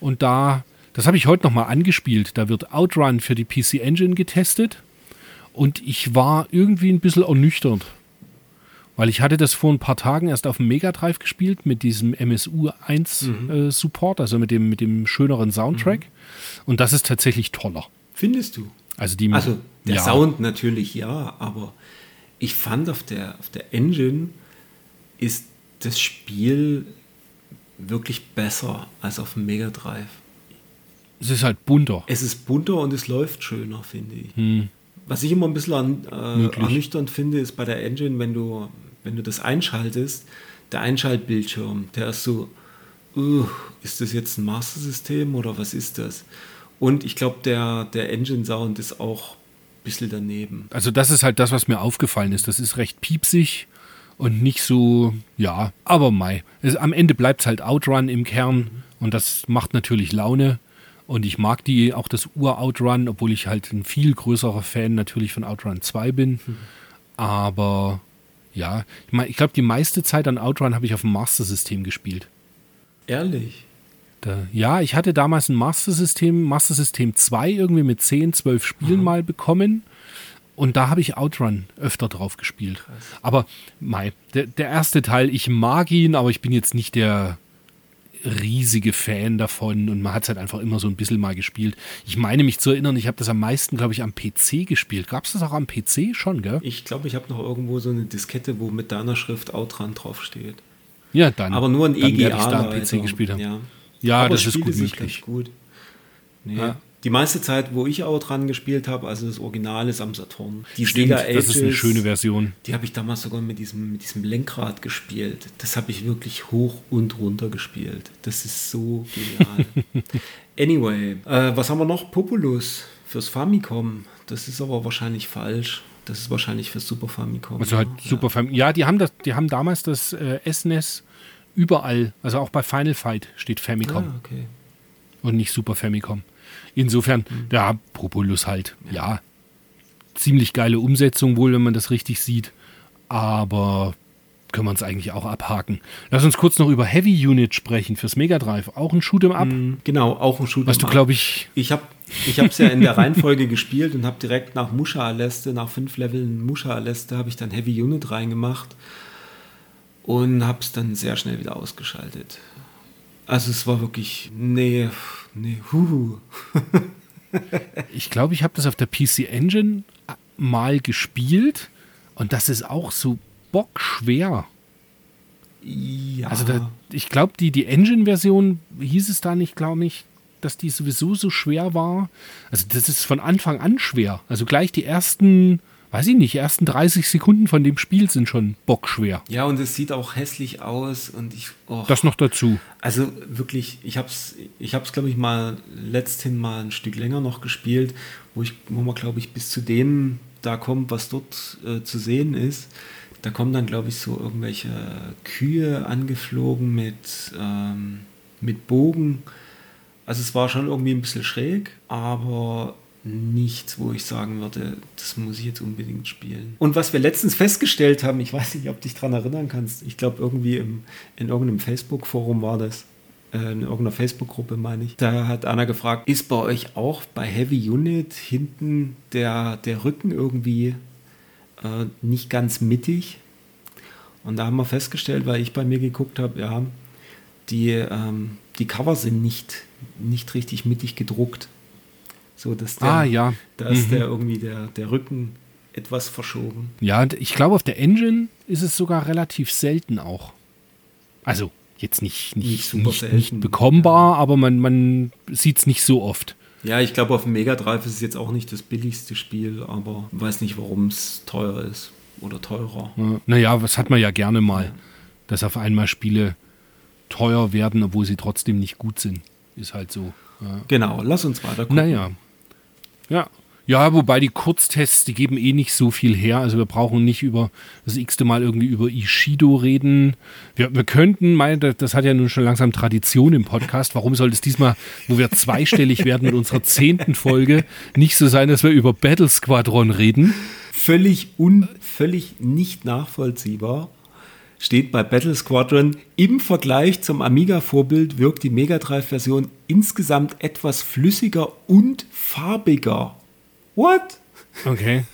Und da, das habe ich heute nochmal angespielt. Da wird Outrun für die PC Engine getestet. Und ich war irgendwie ein bisschen ernüchtert. Weil ich hatte das vor ein paar Tagen erst auf dem Mega Drive gespielt mit diesem MSU1 äh, Support, also mit dem, mit dem schöneren Soundtrack. Und das ist tatsächlich toller. Findest du? Also die Also der ja. Sound natürlich ja, aber ich fand auf der, auf der Engine ist das Spiel wirklich besser als auf dem Mega Drive. Es ist halt bunter. Es ist bunter und es läuft schöner, finde ich. Was ich immer ein bisschen an, äh, ernüchternd finde, ist bei der Engine, wenn du, wenn du das einschaltest, der Einschaltbildschirm, der ist so, uh, ist das jetzt ein Master-System oder was ist das? Und ich glaube, der, der Engine-Sound ist auch ein bisschen daneben. Also das ist halt das, was mir aufgefallen ist. Das ist recht piepsig und nicht so, ja, aber mei. Es, am Ende bleibt es halt Outrun im Kern und das macht natürlich Laune. Und ich mag die, auch das Ur-Outrun, obwohl ich halt ein viel größerer Fan natürlich von Outrun 2 bin. Aber ja, ich, mein, ich glaube, die meiste Zeit an Outrun habe ich auf dem Master-System gespielt. Ehrlich? Da, ja, ich hatte damals ein Master-System, Master-System 2 irgendwie mit 10, 12 Spielen mal bekommen. Und da habe ich Outrun öfter drauf gespielt. Aber mei, der, der erste Teil, ich mag ihn, aber ich bin jetzt nicht der riesige Fan davon und man hat es halt einfach immer so ein bisschen mal gespielt. Ich meine mich zu erinnern, ich habe das am meisten, glaube ich, am PC gespielt. Gab es das auch am PC schon, gell? Ich glaube, ich habe noch irgendwo so eine Diskette, wo mit deiner Schrift Outrun draufsteht. Ja, dann. Aber nur ein dann EGA. ich da am Leiter. PC gespielt haben. Ja, Ja, das ist gut möglich. ganz gut. Nee, Ja. Die meiste Zeit, wo ich auch dran gespielt habe, also das Original ist am Saturn. Die Stimmt, Sega das ist eine Ages, schöne Version. Die habe ich damals sogar mit diesem, mit diesem Lenkrad gespielt. Das habe ich wirklich hoch und runter gespielt. Das ist so genial. anyway, äh, was haben wir noch? Populus fürs Famicom. Das ist aber wahrscheinlich falsch. Das ist wahrscheinlich fürs Super Famicom. Also halt ja. Super Fam Ja, die haben das, die haben damals das äh, SNES überall, also auch bei Final Fight steht Famicom Ah, okay. und nicht Super Famicom. Insofern, ja, Populus halt, ja. Ziemlich geile Umsetzung wohl, wenn man das richtig sieht, aber können wir uns eigentlich auch abhaken. Lass uns kurz noch über Heavy Unit sprechen fürs Mega Drive. Auch ein Shoot'em Up, Genau, auch ein Shoot'em was du, Up. glaube ich, Ich habe ich es ja in der Reihenfolge gespielt und habe direkt nach Musha Aleste, nach fünf Leveln Musha Aleste, habe ich dann Heavy Unit reingemacht und habe es dann sehr schnell wieder ausgeschaltet. Also es war wirklich, nee, nee, huhu. ich glaube, ich habe das auf der PC Engine mal gespielt und das ist auch so bockschwer. Ja, Also da, ich glaube, die, die Engine-Version hieß es da nicht, glaube ich, dass die sowieso so schwer war. Also das ist von Anfang an schwer. Also gleich die ersten, weiß ich nicht, ersten 30 Sekunden von dem Spiel sind schon bockschwer. ja, und es sieht auch hässlich aus und ich, oh, Das noch dazu. Also wirklich, ich habe es, ich hab's, glaube ich, mal letzthin mal ein Stück länger noch gespielt, wo, ich, wo man, glaube ich, bis zu dem da kommt, was dort äh, zu sehen ist. Da kommen dann, glaube ich, so irgendwelche Kühe angeflogen mit, ähm, mit Bogen. Also es war schon irgendwie ein bisschen schräg, aber nichts, wo ich sagen würde, das muss ich jetzt unbedingt spielen. Und was wir letztens festgestellt haben, ich weiß nicht, ob du dich daran erinnern kannst, ich glaube irgendwie im, in irgendeinem Facebook-Forum war das, äh, in irgendeiner Facebook-Gruppe meine ich, da hat einer gefragt, ist bei euch auch bei Heavy Unit hinten der, der Rücken irgendwie äh, nicht ganz mittig? Und da haben wir festgestellt, weil ich bei mir geguckt habe, ja, die, ähm, die Cover sind nicht, nicht richtig mittig gedruckt. So, dass der, Ah, ja. da ist Mhm. der irgendwie der, der Rücken etwas verschoben. Ja, ich glaube, auf der Engine ist es sogar relativ selten auch. Also jetzt nicht, nicht, Nicht nicht, super nicht, selten. bekommbar, aber man, man sieht es nicht so oft. Ja, ich glaube, auf dem Mega Drive ist es jetzt auch nicht das billigste Spiel, aber weiß nicht, warum es teuer ist oder teurer. Ja. Naja, was hat man ja gerne mal, dass auf einmal Spiele teuer werden, obwohl sie trotzdem nicht gut sind. Ist halt so. Ja. Genau, lass uns weiter gucken. Naja. Ja. Ja, wobei die Kurztests, die geben eh nicht so viel her. Also wir brauchen nicht über das x-te Mal irgendwie über Ishido reden. Wir, wir könnten, mein, das hat ja nun schon langsam Tradition im Podcast. Warum soll es diesmal, wo wir zweistellig werden mit unserer zehnten Folge, nicht so sein, dass wir über Battle Squadron reden? Völlig un, völlig nicht nachvollziehbar steht bei Battle Squadron, im Vergleich zum Amiga-Vorbild wirkt die Mega Drive-Version insgesamt etwas flüssiger und farbiger. What? Okay.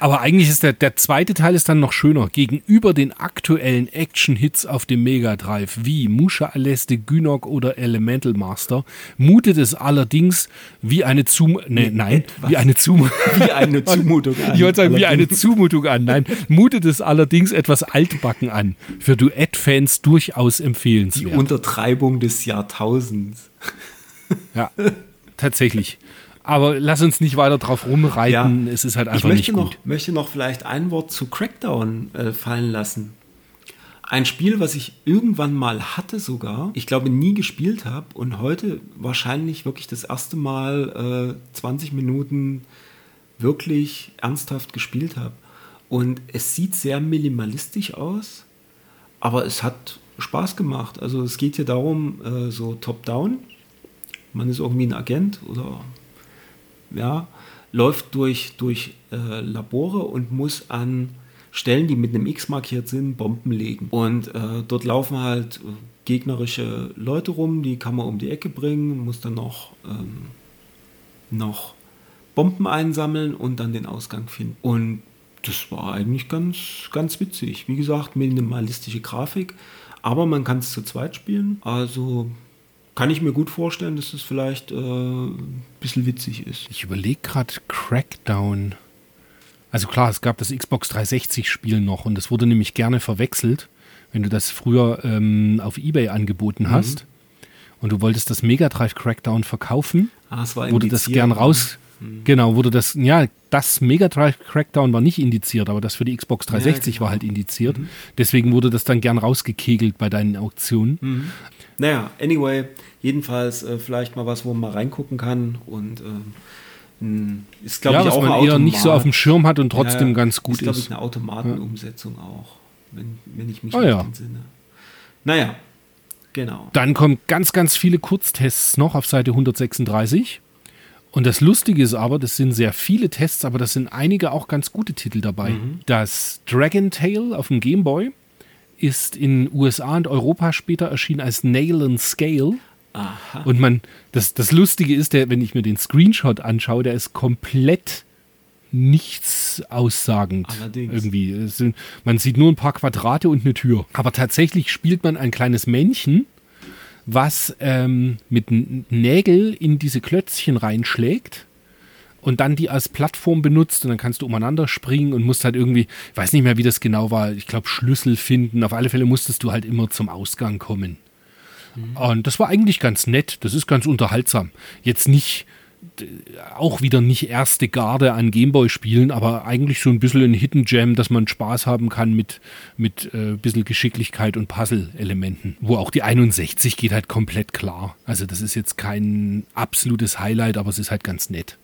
Aber eigentlich ist der, der zweite Teil ist dann noch schöner. Gegenüber den aktuellen Action-Hits auf dem Mega Drive wie Musha Aleste, Gynok oder Elemental Master mutet es allerdings wie eine Zum... Nee, nein, etwas. wie eine Zum... Wie eine Zumutung. an. Ich wollte sagen, wie eine. Zumutung an. Nein, mutet es allerdings etwas altbacken an. Für Duett-Fans durchaus Die empfehlenswert. Untertreibung des Jahrtausends. Ja, tatsächlich. Aber lass uns nicht weiter drauf rumreiten. Es ist halt Ich einfach möchte nicht noch, gut. möchte noch vielleicht ein Wort zu Crackdown äh, fallen lassen. Ein Spiel, was ich irgendwann mal hatte sogar, ich glaube nie gespielt habe und heute wahrscheinlich wirklich das erste Mal äh, 20 Minuten wirklich ernsthaft gespielt habe. Und es sieht sehr minimalistisch aus, aber es hat Spaß gemacht. Also es geht hier darum, äh, so top-down. Man ist irgendwie ein Agent oder ja, läuft durch, durch äh, Labore und muss an Stellen, die mit einem X markiert sind, Bomben legen. Und äh, dort laufen halt äh, gegnerische Leute rum, die kann man um die Ecke bringen, muss dann noch, ähm, noch Bomben einsammeln und dann den Ausgang finden. Und das war eigentlich ganz, ganz witzig. Wie gesagt, minimalistische Grafik, aber man kann es zu zweit spielen. Also kann ich mir gut vorstellen, dass es vielleicht äh, ein bisschen witzig ist. Ich überlege gerade Crackdown. Also klar, es gab das Xbox 360-Spiel noch und das wurde nämlich gerne verwechselt, wenn du das früher ähm, auf Ebay angeboten hast. und du wolltest das Mega Drive Crackdown verkaufen, Ah, es war wurde das gern ne? raus. Genau, wurde das, ja, das Mega Drive Crackdown war nicht indiziert, aber das für die Xbox 360 genau. war halt indiziert. Deswegen wurde das dann gern rausgekegelt bei deinen Auktionen. Naja, anyway, jedenfalls äh, vielleicht mal was, wo man mal reingucken kann und ähm, ist, glaube Ja, ich, was auch man ein eher nicht so auf dem Schirm hat und trotzdem Ja, ganz gut ist. glaube ist. ich, eine Automatenumsetzung auch, wenn, wenn ich mich Ah, ja. entsinne. Naja, genau. Dann kommen ganz, ganz viele Kurztests noch auf Seite 136. Und das Lustige ist aber, das sind sehr viele Tests, aber das sind einige auch ganz gute Titel dabei. Das Dragon Tail auf dem Game Boy ist in USA und Europa später erschienen als Nail and Scale. Aha. Und man, das, das Lustige ist, der, wenn ich mir den Screenshot anschaue, der ist komplett nichts aussagend. Allerdings. Irgendwie. Sind, man sieht nur ein paar Quadrate und eine Tür. Aber tatsächlich spielt man ein kleines Männchen, was ähm, mit Nägel in diese Klötzchen reinschlägt und dann die als Plattform benutzt und dann kannst du umeinander springen und musst halt irgendwie, ich weiß nicht mehr, wie das genau war, ich glaube Schlüssel finden. Auf alle Fälle musstest du halt immer zum Ausgang kommen. Und das war eigentlich ganz nett, das ist ganz unterhaltsam. Jetzt nicht, auch wieder nicht erste Garde an Gameboy-Spielen, aber eigentlich so ein bisschen ein Hidden Gem, dass man Spaß haben kann mit, mit äh, ein bisschen Geschicklichkeit und Puzzle-Elementen. Wo auch die 61 geht halt komplett klar. Also das ist jetzt kein absolutes Highlight, aber es ist halt ganz nett.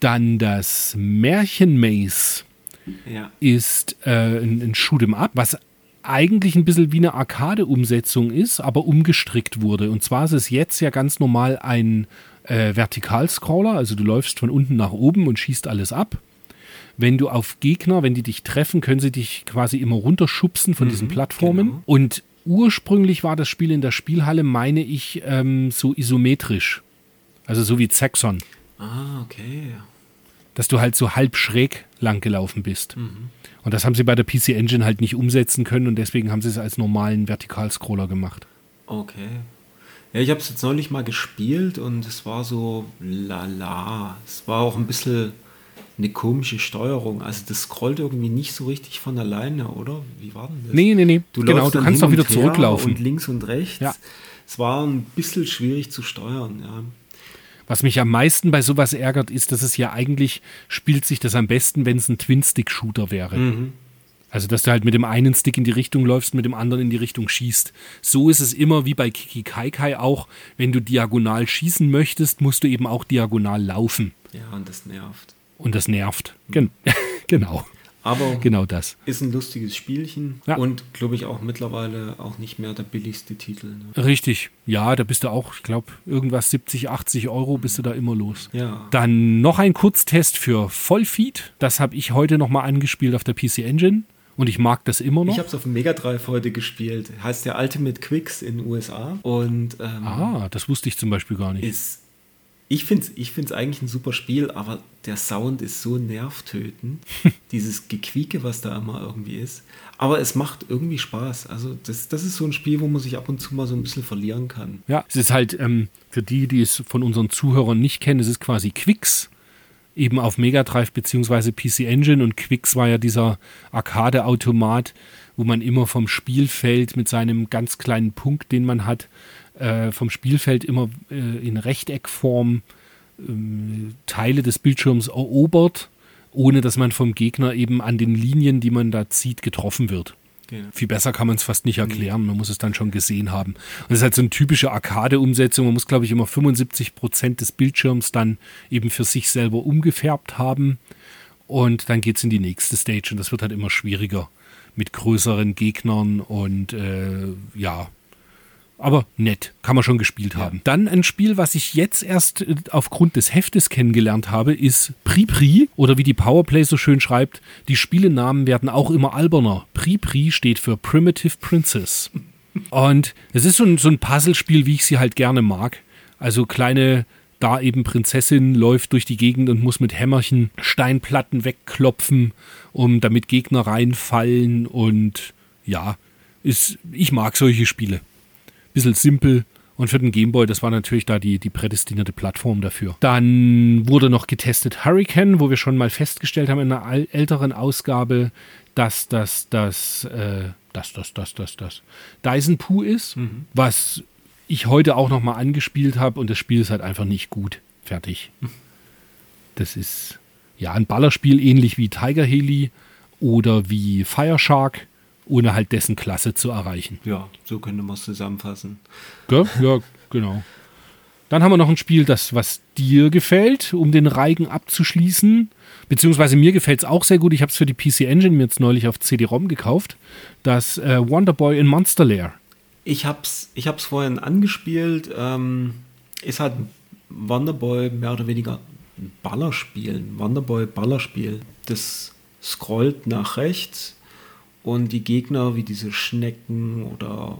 Dann das Märchenmaze Ja. ist äh, ein, ein Shoot'em Up, was eigentlich ein bisschen wie eine Arcade-Umsetzung ist, aber umgestrickt wurde. Und zwar ist es jetzt ja ganz normal ein äh, Vertikalscroller, also du läufst von unten nach oben und schießt alles ab. Wenn du auf Gegner, wenn die dich treffen, können sie dich quasi immer runterschubsen von diesen Plattformen. genau. Und ursprünglich war das Spiel in der Spielhalle, meine ich, ähm, so isometrisch. Also so wie Zaxxon Ah, okay. dass du halt so halb schräg lang gelaufen bist. Und das haben sie bei der PC Engine halt nicht umsetzen können und deswegen haben sie es als normalen Vertikalscroller gemacht. Okay. Ja, ich habe es jetzt neulich mal gespielt und es war so lala. Es war auch ein bisschen eine komische Steuerung. Also das scrollt irgendwie nicht so richtig von alleine, oder? Wie war denn das? Nee, nee, nee. Du genau, du kannst auch wieder zurücklaufen. Und links und rechts. Ja. Es war ein bisschen schwierig zu steuern, ja. Was mich am meisten bei sowas ärgert, ist, dass es ja eigentlich spielt sich das am besten, wenn es ein Twin-Stick-Shooter wäre. Mhm. Also, dass du halt mit dem einen Stick in die Richtung läufst, mit dem anderen in die Richtung schießt. So ist es immer wie bei Kiki Kai Kai auch. Wenn du diagonal schießen möchtest, musst du eben auch diagonal laufen. Ja, und das nervt. Und das nervt. Gen genau. Aber Genau das. ist ein lustiges Spielchen Ja. und glaube ich auch mittlerweile auch nicht mehr der billigste Titel. Ne? Richtig. Ja, da bist du auch, ich glaube, irgendwas 70, 80 Euro bist du da immer los. Ja. Dann noch ein Kurztest für Vollfeed. Das habe ich heute nochmal angespielt auf der PC Engine. Und ich mag das immer noch. Ich habe es auf dem Mega Drive heute gespielt. Heißt der Ultimate Quicks in den USA. Und ähm, ah, das wusste ich zum Beispiel gar nicht. ist. Ich finde es ich find's eigentlich ein super Spiel, aber der Sound ist so nervtötend. Dieses Gequieke, was da immer irgendwie ist. Aber es macht irgendwie Spaß. Also, das, das ist so ein Spiel, wo man sich ab und zu mal so ein bisschen verlieren kann. Ja, es ist halt ähm, für die, die es von unseren Zuhörern nicht kennen, es ist quasi Quicks, eben auf Mega Drive bzw. PC Engine und Quicks war ja dieser Arcade-Automat, wo man immer vom Spielfeld mit seinem ganz kleinen Punkt, den man hat, äh, vom Spielfeld immer äh, in Rechteckform ähm, Teile des Bildschirms erobert, ohne dass man vom Gegner eben an den Linien, die man da zieht, getroffen wird. Genau. Viel besser kann man es fast nicht erklären. Man muss es dann schon gesehen haben. Und das ist halt so eine typische Arcade-Umsetzung. Man muss, glaube ich, immer 75 Prozent des Bildschirms dann eben für sich selber umgefärbt haben. Und dann geht es in die nächste Stage. Und das wird halt immer schwieriger mit größeren Gegnern und äh, ja. Aber nett, kann man schon gespielt haben. Dann ein Spiel, was ich jetzt erst äh, aufgrund des Heftes kennengelernt habe, ist Pripri oder wie die Powerplay so schön schreibt, die Spielenamen werden auch immer alberner. Pripri steht für Primitive Princess. Und es ist so ein, so ein Puzzlespiel, wie ich sie halt gerne mag. Also kleine, da eben Prinzessin läuft durch die Gegend und muss mit Hämmerchen Steinplatten wegklopfen, um damit Gegner reinfallen. Und ja, ist, ich mag solche Spiele bisschen simpel. Und für den Gameboy, das war natürlich da die, die prädestinierte Plattform dafür. Dann wurde noch getestet Hurricane, wo wir schon mal festgestellt haben in einer älteren Ausgabe, dass das, das, äh, das, das, das, das, das Dyson Poo ist, was ich heute auch noch mal angespielt habe und das Spiel ist halt einfach nicht gut. Fertig. Das ist ja ein Ballerspiel ähnlich wie Tiger Heli oder wie Fire Shark, ohne halt dessen Klasse zu erreichen. Ja, so könnte man es zusammenfassen. Gell? Ja, genau. Dann haben wir noch ein Spiel, das was dir gefällt, um den Reigen abzuschließen. Beziehungsweise mir gefällt es auch sehr gut. Ich habe es für die PC Engine mir jetzt neulich auf CD-ROM gekauft. Das äh, Wonderboy in Monster Lair. Ich hab's, ich hab's vorhin angespielt. Ähm, ist halt Wonderboy mehr oder weniger ein Ballerspiel. Ein Wonderboy-Ballerspiel. Das scrollt nach rechts und die Gegner wie diese Schnecken oder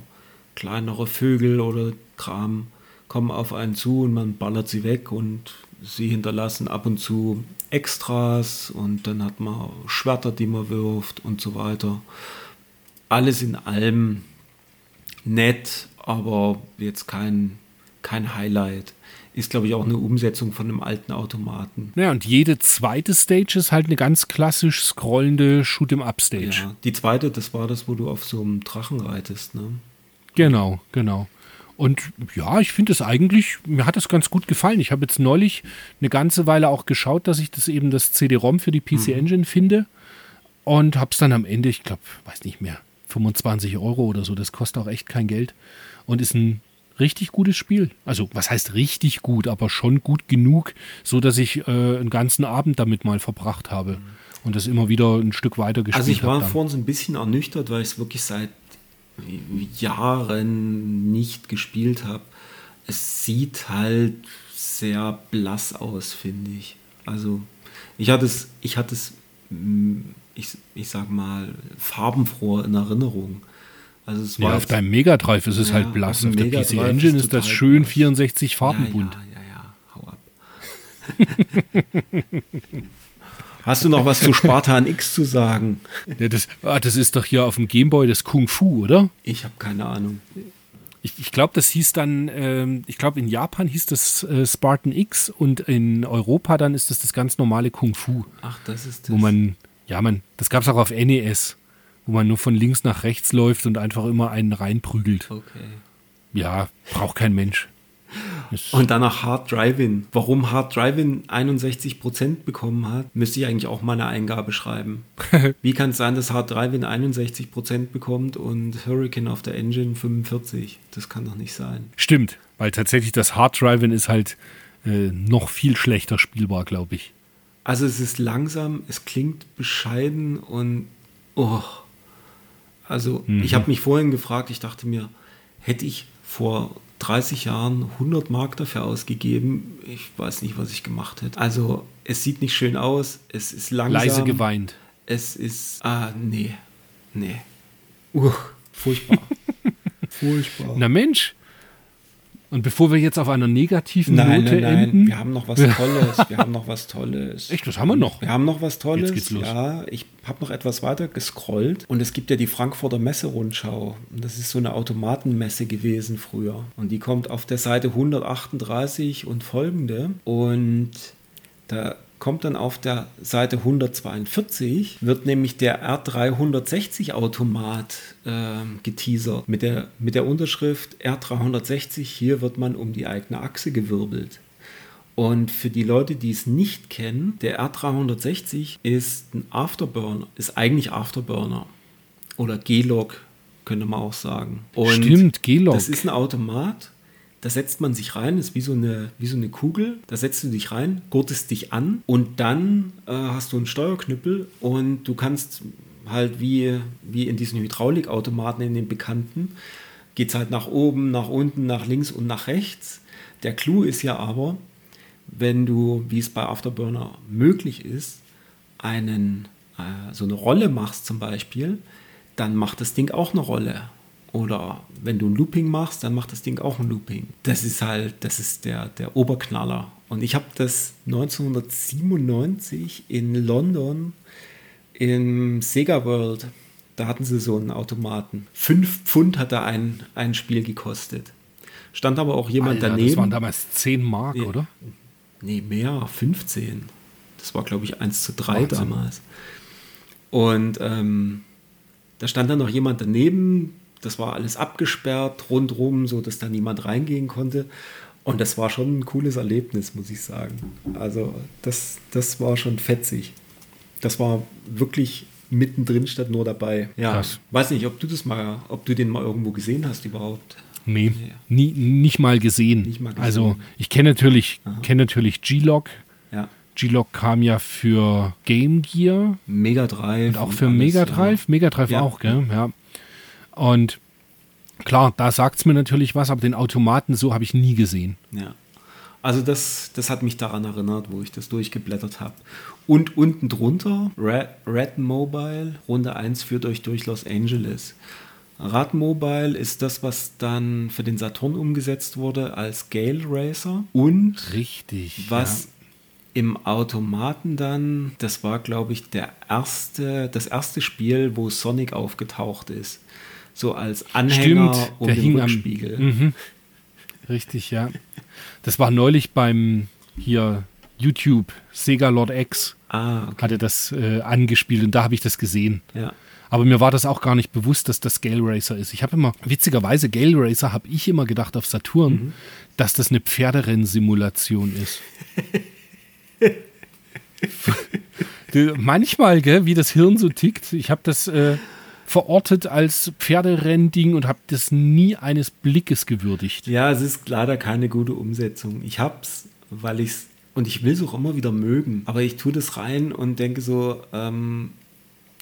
kleinere Vögel oder Kram kommen auf einen zu und man ballert sie weg und sie hinterlassen ab und zu Extras und dann hat man Schwerter, die man wirft und so weiter. Alles in allem nett, aber jetzt kein, kein Highlight. Ist, glaube ich, auch eine Umsetzung von einem alten Automaten. Ja, und jede zweite Stage ist halt eine ganz klassisch scrollende Shoot'em-up-Stage. Ja, die zweite, das war das, wo du auf so einem Drachen reitest, ne? Genau, genau. Und ja, ich finde es eigentlich, mir hat es ganz gut gefallen. Ich habe jetzt neulich eine ganze Weile auch geschaut, dass ich das eben das CD-ROM für die PC Engine finde. Und habe es dann am Ende, ich glaube, weiß nicht mehr, 25 Euro oder so. Das kostet auch echt kein Geld. Und ist ein richtig gutes Spiel. Also, was heißt richtig gut, aber schon gut genug, so dass ich äh, einen ganzen Abend damit mal verbracht habe. Und das immer wieder ein Stück weiter gespielt Also ich war habe vorhin so ein bisschen ernüchtert, weil ich es wirklich seit Jahren nicht gespielt habe. Es sieht halt sehr blass aus, finde ich. Also ich hatte es, ich hatte es, mm, ich, ich sag mal, farbenfroh in Erinnerung. Also es Ja, war auf jetzt- deinem Mega Drive ist es Ja, halt blass. auf Auf der PC Engine ist ist das schön blass. 64 farbenbunt. Ja, ja, ja, ja, hau ab. Hast du noch was zu Spartan X zu sagen? Ja, das, ah, das ist doch hier auf dem Gameboy das Kung Fu, oder? Ich habe keine Ahnung. Ich, ich glaube, das hieß dann, ähm, ich glaube, in Japan hieß das äh, Spartan X und in Europa dann ist das das ganz normale Kung Fu, Ach, das ist das. wo man, ja, man, das gab es auch auf NES, wo man nur von links nach rechts läuft und einfach immer einen reinprügelt. okay. Ja, braucht kein Mensch. Ist- Und dann noch Hard Driving. Warum Hard Driving 61% bekommen hat, müsste ich eigentlich auch mal eine Eingabe schreiben. Wie kann es sein, dass Hard Driving 61% bekommt und Hurricane auf der Engine 45? Das kann doch nicht sein. Stimmt, weil tatsächlich das Hard Driving ist halt äh, noch viel schlechter spielbar, glaube ich. Also es ist langsam, es klingt bescheiden und oh. Also ich habe mich vorhin gefragt, ich dachte mir, hätte ich vor 30 Jahren 100 Mark dafür ausgegeben, ich weiß nicht, was ich gemacht hätte. Also es sieht nicht schön aus, es ist langsam. Leise geweint. Es ist, ah, nee, nee. Uh, furchtbar. furchtbar. Na Mensch. Und bevor wir jetzt auf einer negativen Nein, Note nein, nein, enden. wir haben noch was Tolles. Wir haben noch was Tolles. Echt, was haben wir noch? Wir haben noch was Tolles. Jetzt geht's los. Ja, ich habe noch etwas weiter gescrollt und es gibt ja die Frankfurter Messe-Rundschau. Und Das ist so eine Automatenmesse gewesen früher. Und die kommt auf der Seite 138 und folgende. Und da kommt dann auf der Seite 142, wird nämlich der R360-Automat ähm, geteasert mit der, mit der Unterschrift R360, hier wird man um die eigene Achse gewirbelt. Und für die Leute, die es nicht kennen, der R360 ist ein Afterburner, ist eigentlich Afterburner oder G-Log, könnte man auch sagen. Und Stimmt, G-Log. Das ist ein Automat, da setzt man sich rein, ist wie so eine, wie so eine Kugel, da setzt du dich rein, gurtest dich an und dann äh, hast du einen Steuerknüppel und du kannst halt wie, wie in diesen Hydraulikautomaten, in den bekannten, geht es halt nach oben, nach unten, nach links und nach rechts. Der Clou ist ja aber, wenn du, wie es bei Afterburner möglich ist, einen, äh, so eine Rolle machst zum Beispiel, dann macht das Ding auch eine Rolle. Oder wenn du ein Looping machst, dann macht das Ding auch ein Looping. Das ist halt, das ist der, der Oberknaller. Und ich habe das 1997 in London im Sega World, da hatten sie so einen Automaten. Fünf Pfund hat da ein, ein Spiel gekostet. Stand aber auch jemand Alter, daneben. das waren damals 10 Mark, Ja. oder? Nee, mehr, 15. Das war, glaube ich, 1 zu 3 Wahnsinn. damals. Und ähm, da stand dann noch jemand daneben, das war alles abgesperrt rundrum, so dass da niemand reingehen konnte. Und das war schon ein cooles Erlebnis, muss ich sagen. Also das, das war schon fetzig. Das war wirklich mittendrin statt nur dabei. Ja, Krass. weiß nicht, ob du das mal, ob du den mal irgendwo gesehen hast überhaupt. Nee, nie, nicht mal gesehen. Nicht mal gesehen. Also ich kenne natürlich, kenne natürlich G-Log. Ja. G-Log kam ja für Game Gear Mega Drive. und auch für Mega Drive. Mega Drive Ja. auch, gell? Ja. Und klar, da sagt es mir natürlich was, aber den Automaten so habe ich nie gesehen. Ja. ja. Also das, das hat mich daran erinnert, wo ich das durchgeblättert habe. Und unten drunter, Red, Red Mobile, Runde 1 führt euch durch Los Angeles. Rad Mobile ist das, was dann für den Saturn umgesetzt wurde als Gale Racer. Und Richtig. was im Automaten dann, das war glaube ich der erste, das erste Spiel, wo Sonic aufgetaucht ist. So als Anhänger Stimmt, um der den hing am- Rückspiegel. Mhm. Richtig, ja. Das war neulich beim hier YouTube, Sega Lord X Ah, okay. hatte das äh, angespielt und da habe ich das gesehen. Ja. Aber mir war das auch gar nicht bewusst, dass das Gale Racer ist. Ich habe immer, witzigerweise, Gale Racer habe ich immer gedacht auf Saturn, Mhm. dass das eine Pferderennsimulation ist. Manchmal, gell, wie das Hirn so tickt, ich habe das äh, verortet als Pferderennding und habe das nie eines Blickes gewürdigt. Ja, es ist leider keine gute Umsetzung. Ich hab's, weil ich's und ich will es auch immer wieder mögen. Aber ich tue das rein und denke so, ähm,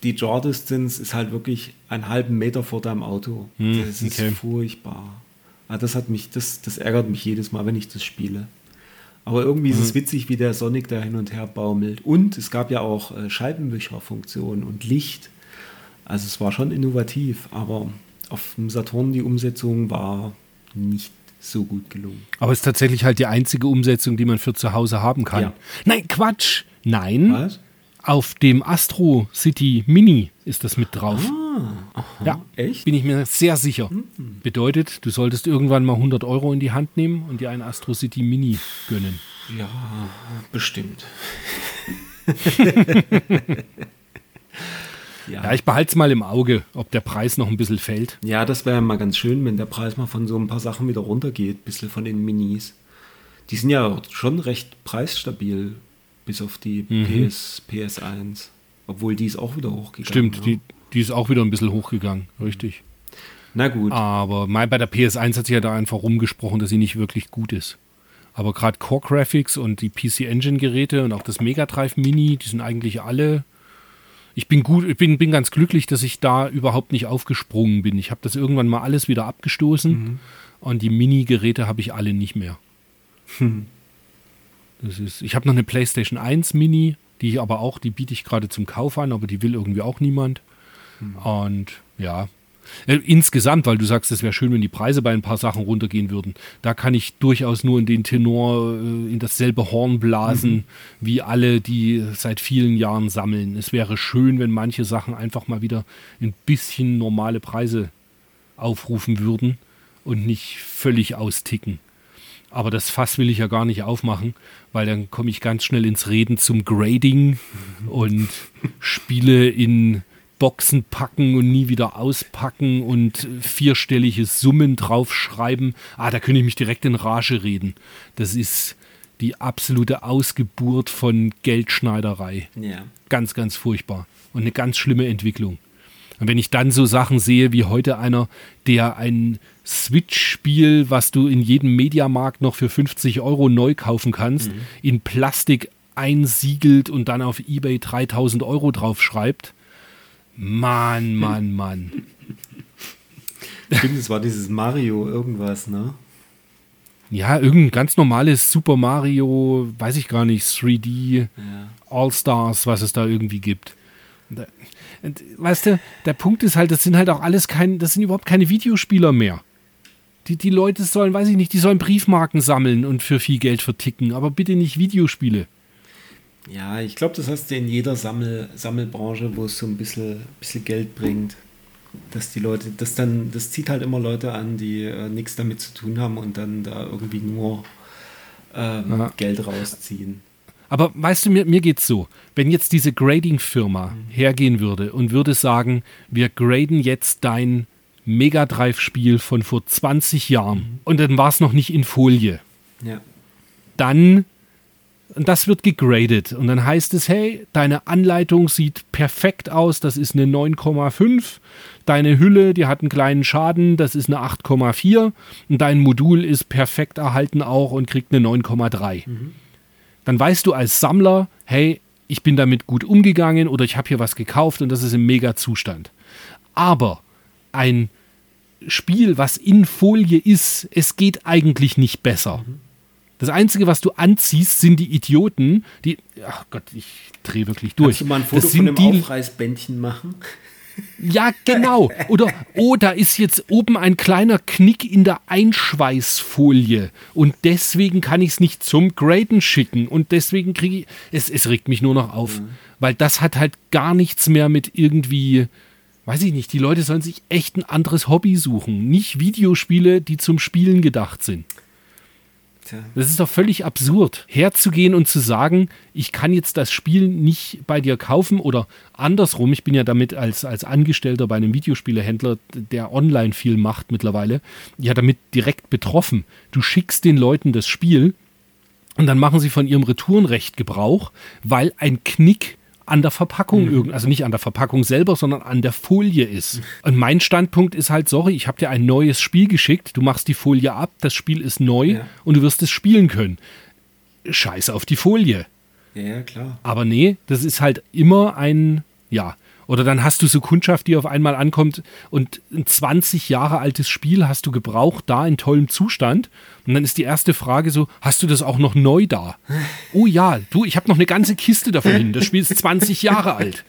die Jaw Distance ist halt wirklich einen halben Meter vor deinem Auto. Hm, das ist okay. furchtbar. Ah, das hat mich, das, das ärgert mich jedes Mal, wenn ich das spiele. Aber irgendwie Hm. ist es witzig, wie der Sonic da hin und her baumelt. Und es gab ja auch äh, Scheibenwischerfunktionen und Licht. Also es war schon innovativ, aber auf dem Saturn die Umsetzung war nicht so gut gelungen. Aber es ist tatsächlich halt die einzige Umsetzung, die man für zu Hause haben kann. Ja. Nein, Quatsch. Nein. Was? Auf dem Astro City Mini ist das mit drauf. ja, echt? Bin ich mir sehr sicher. Bedeutet, du solltest irgendwann mal 100 Euro in die Hand nehmen und dir einen Astro City Mini gönnen. Ja, bestimmt. ja. Ja, ich behalte es mal im Auge, ob der Preis noch ein bisschen fällt. ja, das wäre mal ganz schön, wenn der Preis mal von so ein paar Sachen wieder runtergeht, ein bisschen von den Minis. Die sind ja schon recht preisstabil, bis auf die PS, PS1. Obwohl die ist auch wieder hochgegangen. Stimmt, ne? die, die ist auch wieder ein bisschen hochgegangen. Richtig. Na gut. Aber mein, bei der PS1 hat sich ja da einfach rumgesprochen, dass sie nicht wirklich gut ist. Aber gerade Core Graphics und die PC Engine Geräte und auch das Mega Drive Mini, die sind eigentlich alle. Ich bin gut, ich bin, bin ganz glücklich, dass ich da überhaupt nicht aufgesprungen bin. Ich habe das irgendwann mal alles wieder abgestoßen und die Mini-Geräte habe ich alle nicht mehr. Das ist, ich habe noch eine PlayStation 1 Mini, die ich aber auch, die biete ich gerade zum Kauf an, aber die will irgendwie auch niemand. Und ja, insgesamt, weil du sagst, es wäre schön, wenn die Preise bei ein paar Sachen runtergehen würden. Da kann ich durchaus nur in den Tenor, äh, in dasselbe Horn blasen, wie alle, die seit vielen Jahren sammeln. Es wäre schön, wenn manche Sachen einfach mal wieder ein bisschen normale Preise aufrufen würden und nicht völlig austicken. Aber das Fass will ich ja gar nicht aufmachen, weil dann komme ich ganz schnell ins Reden zum Grading und Spiele in Boxen packen und nie wieder auspacken und vierstellige Summen draufschreiben. Ah, da könnte ich mich direkt in Rage reden. Das ist die absolute Ausgeburt von Geldschneiderei. ja. Ganz, ganz furchtbar. Und eine ganz schlimme Entwicklung. Und wenn ich dann so Sachen sehe, wie heute einer, der ein Switch-Spiel, was du in jedem Mediamarkt noch für 50 Euro neu kaufen kannst, in Plastik einsiegelt und dann auf Ebay 3000 Euro draufschreibt. Mann, Mann, Mann. Stimmt, es war dieses Mario irgendwas, ne? Ja, irgendein ganz normales Super Mario, weiß ich gar nicht, 3D, Ja. All-Stars, was es da irgendwie gibt. Da, und, weißt du, der Punkt ist halt, das sind halt auch alles kein, das sind überhaupt keine Videospieler mehr. Die, die Leute sollen, weiß ich nicht, die sollen Briefmarken sammeln und für viel Geld verticken, aber bitte nicht Videospiele. Ja, ich glaube, das hast du in jeder Sammel, Sammelbranche, wo es so ein bisschen, bisschen Geld bringt. Dass die Leute, das dann, das zieht halt immer Leute an, die äh, nichts damit zu tun haben und dann da irgendwie nur ähm. Geld rausziehen. Aber weißt du, mir, mir geht's so. Wenn jetzt diese Grading-Firma hergehen würde und würde sagen, wir graden jetzt dein Mega Drive-Spiel von vor 20 Jahren. Und dann war es noch nicht in Folie. Ja. Dann, und das wird gegradet. Und dann heißt es, hey, deine Anleitung sieht perfekt aus, das ist eine 9,5. Deine Hülle, die hat einen kleinen Schaden, das ist eine 8,4. Und dein Modul ist perfekt erhalten auch und kriegt eine 9,3. Dann weißt du als Sammler, hey, ich bin damit gut umgegangen oder ich habe hier was gekauft und das ist im Mega-Zustand. Aber ein Spiel, was in Folie ist, es geht eigentlich nicht besser. Das Einzige, was du anziehst, sind die Idioten, die. Ach Gott, ich drehe wirklich durch. Kannst du mal ein Foto von dem Aufreißbändchen machen? ja, genau. Oder, oh, da ist jetzt oben ein kleiner Knick in der Einschweißfolie und deswegen kann ich es nicht zum Graden schicken und deswegen kriege ich. Es, es regt mich nur noch auf, weil das hat halt gar nichts mehr mit irgendwie. Weiß ich nicht, die Leute sollen sich echt ein anderes Hobby suchen. Nicht Videospiele, die zum Spielen gedacht sind. Das ist doch völlig absurd, herzugehen und zu sagen, ich kann jetzt das Spiel nicht bei dir kaufen oder andersrum. Ich bin ja damit als, als Angestellter bei einem Videospielehändler, der online viel macht mittlerweile, ja damit direkt betroffen. Du schickst den Leuten das Spiel und dann machen sie von ihrem Retourenrecht Gebrauch, weil ein Knick an der Verpackung, irgend, also nicht an der Verpackung selber, sondern an der Folie ist. Und mein Standpunkt ist halt, sorry, ich habe dir ein neues Spiel geschickt, du machst die Folie ab, das Spiel ist neu Ja. und du wirst es spielen können. Scheiße auf die Folie. Ja, ja, klar. Aber nee, das ist halt immer ein, ja. Oder dann hast du so Kundschaft, die auf einmal ankommt und ein 20 Jahre altes Spiel hast du gebraucht, da in tollem Zustand. Und dann ist die erste Frage so, hast du das auch noch neu da? Oh ja, du, ich habe noch eine ganze Kiste davon hin. Das Spiel ist 20 Jahre alt.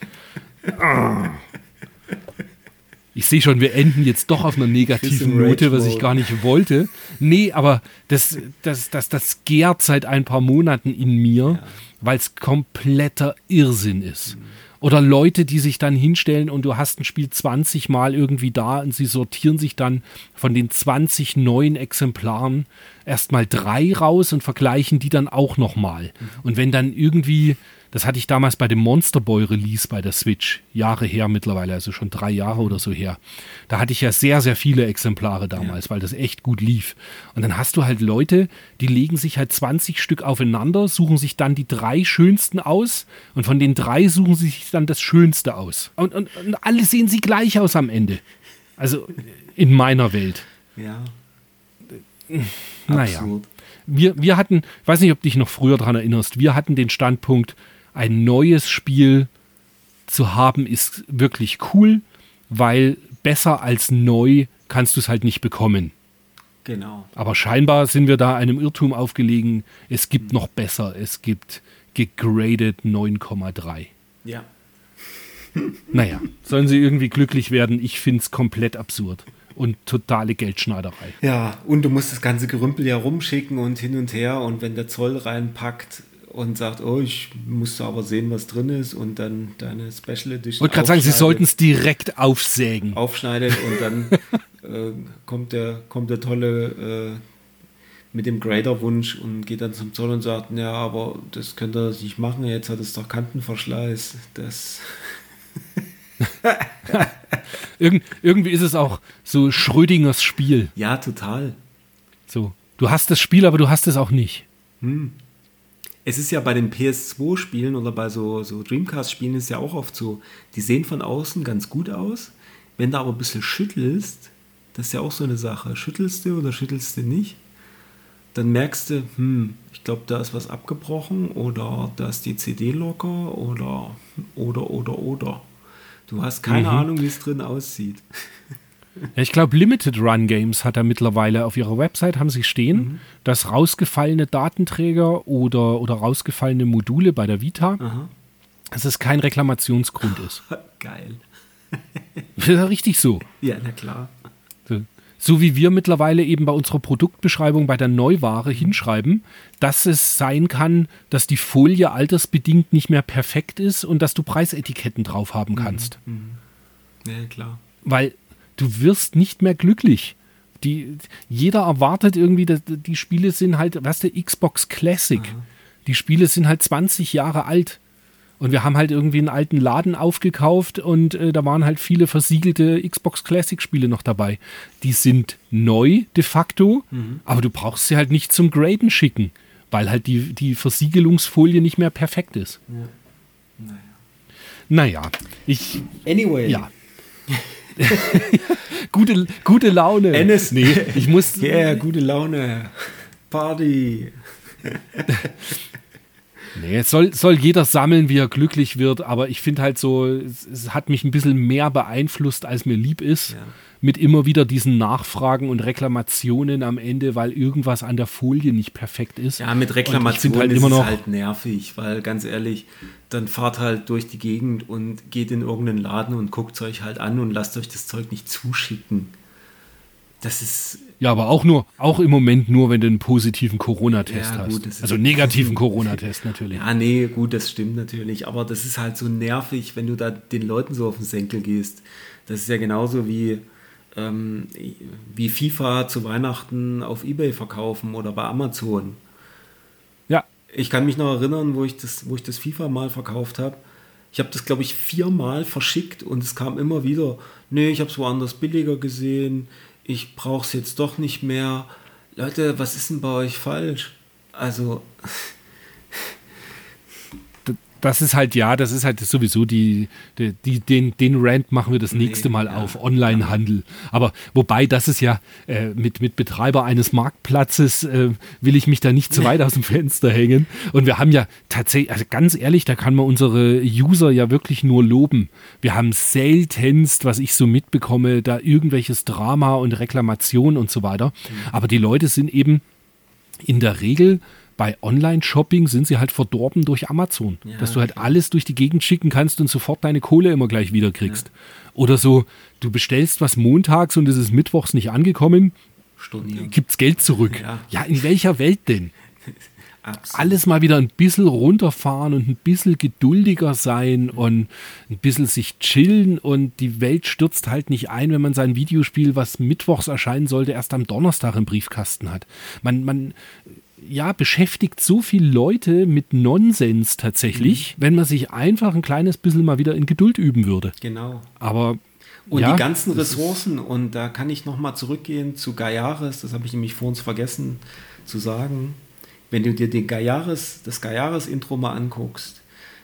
Ich sehe schon, wir enden jetzt doch auf einer negativen Note, was ich gar nicht wollte. Nee, aber das, das, das, das gärt seit ein paar Monaten in mir, weil es kompletter Irrsinn ist. Oder Leute, die sich dann hinstellen und du hast ein Spiel 20 Mal irgendwie da und sie sortieren sich dann von den 20 neuen Exemplaren erstmal drei raus und vergleichen die dann auch nochmal. Und wenn dann irgendwie, das hatte ich damals bei dem Monster Boy Release bei der Switch, Jahre her mittlerweile, also schon drei Jahre oder so her. Da hatte ich ja sehr, sehr viele Exemplare damals, weil das echt gut lief. Und dann hast du halt Leute, die legen sich halt 20 Stück aufeinander, suchen sich dann die drei schönsten aus und von den drei suchen sie sich dann das Schönste aus. Und, und, und alle sehen sie gleich aus am Ende. Also in meiner Welt. Ja. Naja. Absurd. Wir, wir hatten, ich weiß nicht, ob du dich noch früher daran erinnerst, wir hatten den Standpunkt, ein neues Spiel zu haben ist wirklich cool, weil besser als neu kannst du es halt nicht bekommen. Genau. Aber scheinbar sind wir da einem Irrtum aufgelegen. Es gibt noch besser. Es gibt gegradet 9,3. Ja. Naja, sollen sie irgendwie glücklich werden? Ich finde es komplett absurd und totale Geldschneiderei. Ja, und du musst das ganze Gerümpel ja rumschicken und hin und her. Und wenn der Zoll reinpackt und sagt, oh, ich musste aber sehen, was drin ist und dann deine Special Edition. Ich wollte gerade sagen, sie sollten es direkt aufsägen. aufschneidet und dann äh, kommt, der, kommt der tolle äh, mit dem Grader-Wunsch und geht dann zum Zoll und sagt, ja, aber das könnt ihr nicht machen, jetzt hat es doch Kantenverschleiß. Das Irgend, irgendwie ist es auch so Schrödingers Spiel. ja, total. So, du hast das Spiel, aber du hast es auch nicht. Es ist ja bei den PS2-Spielen oder bei so, so Dreamcast-Spielen ist ja auch oft so, die sehen von außen ganz gut aus. Wenn du aber ein bisschen schüttelst, das ist ja auch so eine Sache. Schüttelst du oder schüttelst du nicht, dann merkst du, hm, ich glaube, da ist was abgebrochen oder da ist die CD locker oder, oder, oder, oder. Du hast keine Ahnung, wie es drin aussieht. Ja, ich glaube, Limited Run Games hat da mittlerweile auf ihrer Website haben sie stehen, Mhm. dass rausgefallene Datenträger oder, oder rausgefallene Module bei der Vita, Aha. dass es kein Reklamationsgrund ist. Geil. Das ist ja richtig so. Ja, na klar. So. So wie wir mittlerweile eben bei unserer Produktbeschreibung bei der Neuware hinschreiben, dass es sein kann, dass die Folie altersbedingt nicht mehr perfekt ist und dass du Preisetiketten drauf haben kannst. Ja, klar. Weil du wirst nicht mehr glücklich. Die, jeder erwartet irgendwie, dass die Spiele sind halt, weißt du, Xbox Classic. Die Spiele sind halt 20 Jahre alt. Und wir haben halt irgendwie einen alten Laden aufgekauft und äh, da waren halt viele versiegelte Xbox Classic Spiele noch dabei. Die sind neu de facto, mhm. aber du brauchst sie halt nicht zum Graden schicken, weil halt die, die Versiegelungsfolie nicht mehr perfekt ist. Ja. Naja. naja, ich. Anyway. Ja. gute, gute Laune. Ennis. Nee, ich muss. Ja, yeah, gute Laune. Party. Nee, es soll, soll jeder sammeln, wie er glücklich wird, aber ich finde halt so, es, es, hat mich ein bisschen mehr beeinflusst, als mir lieb ist. Ja. Mit immer wieder diesen Nachfragen und Reklamationen am Ende, weil irgendwas an der Folie nicht perfekt ist. Ja, mit Reklamationen halt ist es halt nervig, weil ganz ehrlich, dann fahrt halt durch die Gegend und geht in irgendeinen Laden und guckt es euch halt an und lasst euch das Zeug nicht zuschicken. Das ist ja, aber auch nur, auch im Moment nur, wenn du einen positiven Corona-Test ja, hast. Gut, also negativen Corona-Test natürlich. Ja, nee, gut, das stimmt natürlich. Aber das ist halt so nervig, wenn du da den Leuten so auf den Senkel gehst. Das ist ja genauso wie, ähm, wie FIFA zu Weihnachten auf Ebay verkaufen oder bei Amazon. Ja. Ich kann mich noch erinnern, wo ich das, wo ich das FIFA mal verkauft habe. Ich habe das, glaube ich, viermal verschickt und es kam immer wieder, nee, ich habe es woanders billiger gesehen ich brauche es jetzt doch nicht mehr. Leute, was ist denn bei euch falsch? Also. Das ist halt, ja, das ist halt sowieso die, die, die den, den Rant machen wir das nächste Mal ja, auf Online-Handel. Aber wobei, das ist ja äh, mit, mit Betreiber eines Marktplatzes, äh, will ich mich da nicht zu weit aus dem Fenster hängen. Und wir haben ja tatsächlich, also ganz ehrlich, da kann man unsere User ja wirklich nur loben. Wir haben seltenst, was ich so mitbekomme, da irgendwelches Drama und Reklamation und so weiter. Mhm. Aber die Leute sind eben in der Regel bei Online-Shopping sind sie halt verdorben durch Amazon. Ja, dass du halt alles durch die Gegend schicken kannst und sofort deine Kohle immer gleich wieder kriegst. Ja. Oder so, du bestellst was montags und es ist mittwochs nicht angekommen, gibt es Geld zurück. Ja. ja, in welcher Welt denn? Absolut. Alles mal wieder ein bisschen runterfahren und ein bisschen geduldiger sein und ein bisschen sich chillen und die Welt stürzt halt nicht ein, wenn man sein Videospiel, was mittwochs erscheinen sollte, erst am Donnerstag im Briefkasten hat. Man, man ja, beschäftigt so viele Leute mit Nonsens tatsächlich, mhm. wenn man sich einfach ein kleines bisschen mal wieder in Geduld üben würde. Genau. Aber und ja, die ganzen Ressourcen, und da kann ich nochmal zurückgehen zu Gaiares, das habe ich nämlich vor uns vergessen zu sagen. Wenn du dir den Gaiares, das Gaiares-Intro mal anguckst,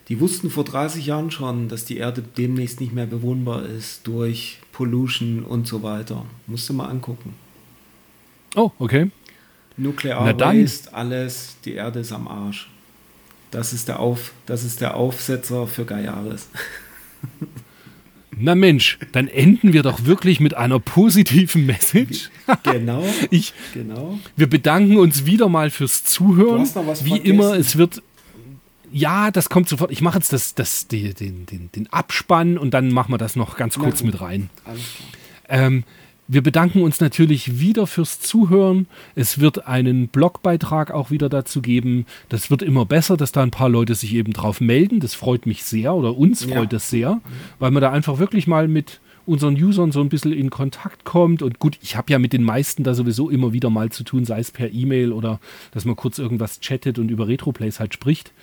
die wussten vor 30 Jahren schon, dass die Erde demnächst nicht mehr bewohnbar ist durch Pollution und so weiter. Musst du mal angucken. Oh, okay. Nuklear Waste, alles, die Erde ist am Arsch. Das ist der, Auf, das ist der Aufsetzer für Gaiares. Na Mensch, dann enden wir doch wirklich mit einer positiven Message. Genau. ich, genau. Wir bedanken uns wieder mal fürs Zuhören. Du hast noch was Wie vergessen. immer, es wird. Ja, das kommt sofort. Ich mache jetzt das, das, den, den, den Abspann und dann machen wir das noch ganz kurz mit rein. Alles klar. Ähm, wir bedanken uns natürlich wieder fürs Zuhören. Es wird einen Blogbeitrag auch wieder dazu geben. Das wird immer besser, dass da ein paar Leute sich eben drauf melden. Das freut mich sehr oder uns freut ja. das sehr, weil man da einfach wirklich mal mit unseren Usern so ein bisschen in Kontakt kommt. Und gut, ich habe ja mit den meisten da sowieso immer wieder mal zu tun, sei es per E-Mail oder dass man kurz irgendwas chattet und über Retroplays halt spricht.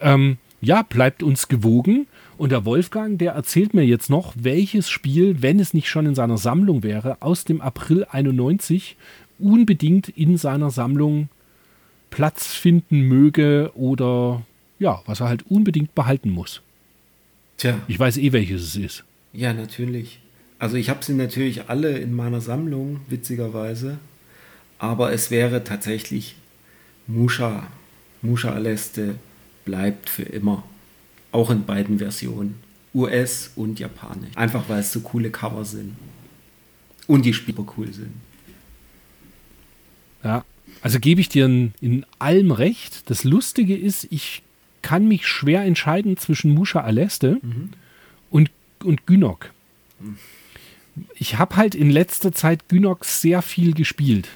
Ähm, ja, bleibt uns gewogen. Und der Wolfgang, der erzählt mir jetzt noch, welches Spiel, wenn es nicht schon in seiner Sammlung wäre, aus dem April 91 unbedingt in seiner Sammlung Platz finden möge oder ja, was er halt unbedingt behalten muss. Tja. Ich weiß eh, welches es ist. Ja, natürlich. Also ich habe sie natürlich alle in meiner Sammlung, witzigerweise. Aber es wäre tatsächlich Musha. Musha Aleste bleibt für immer. Auch in beiden Versionen. US und Japanisch. Einfach weil es so coole Cover sind. Und die Spieler cool sind. Ja, also gebe ich dir in, in allem recht. Das Lustige ist, ich kann mich schwer entscheiden zwischen Musha Aleste mhm. und, und Gynok. Mhm. Ich habe halt in letzter Zeit Gynok sehr viel gespielt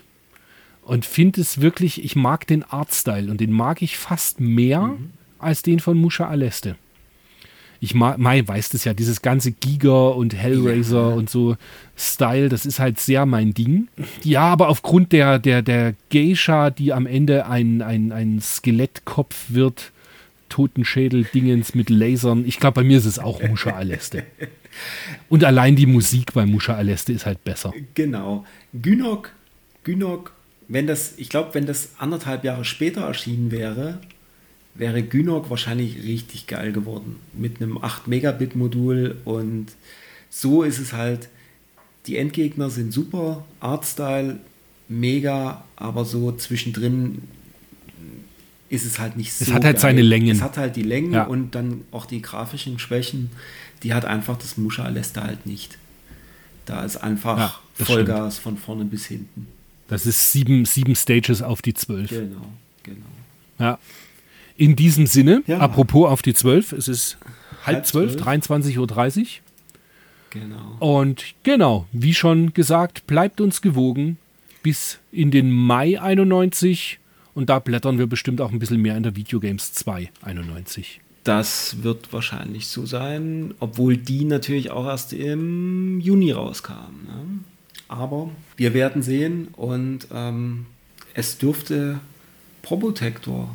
und finde es wirklich, ich mag den Artstyle und den mag ich fast mehr mhm. als den von Musha Aleste ich Mai weiß das ja, dieses ganze Giga und Hellraiser ja. und so Style, das ist halt sehr mein Ding. Ja, aber aufgrund der, der, der Geisha, die am Ende ein, ein, ein Skelettkopf wird, Totenschädel-Dingens mit Lasern. Ich glaube, bei mir ist es auch Muscha Aleste. Und allein die Musik bei Muscha Aleste ist halt besser. Genau. Gynok, Gynok, wenn das, ich glaube, wenn das anderthalb Jahre später erschienen wäre, wäre Gynok wahrscheinlich richtig geil geworden. Mit einem 8-Megabit-Modul und so ist es halt. Die Endgegner sind super, Artstyle mega, aber so zwischendrin ist es halt nicht so. Es hat halt geil. seine Längen. Es hat halt die Längen Ja. und dann auch die grafischen Schwächen. Die hat einfach das Muscha Alesta halt nicht. Da ist einfach Ja, Vollgas von vorne bis hinten. Das ist sieben, sieben Stages auf die zwölf. Genau, genau. Ja. In diesem Sinne, Ja. apropos auf die zwölf, es ist halb Halb zwölf, zwölf. 23.30 Uhr. Genau. Und genau, wie schon gesagt, bleibt uns gewogen bis in den Mai 91 und da blättern wir bestimmt auch ein bisschen mehr in der Videogames 2 91. Das wird wahrscheinlich so sein, obwohl die natürlich auch erst im Juni rauskam. Ne? Aber wir werden sehen und ähm, es dürfte Probotector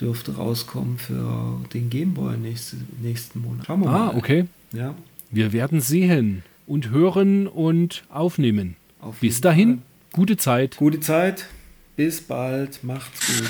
dürfte rauskommen für den Gameboy nächste, nächsten Monat. Schauen wir Ah, mal. okay. Ja, Wir werden sehen und hören und aufnehmen. Auf Bis dahin, Fall. gute Zeit. gute Zeit. Bis bald. Macht's gut.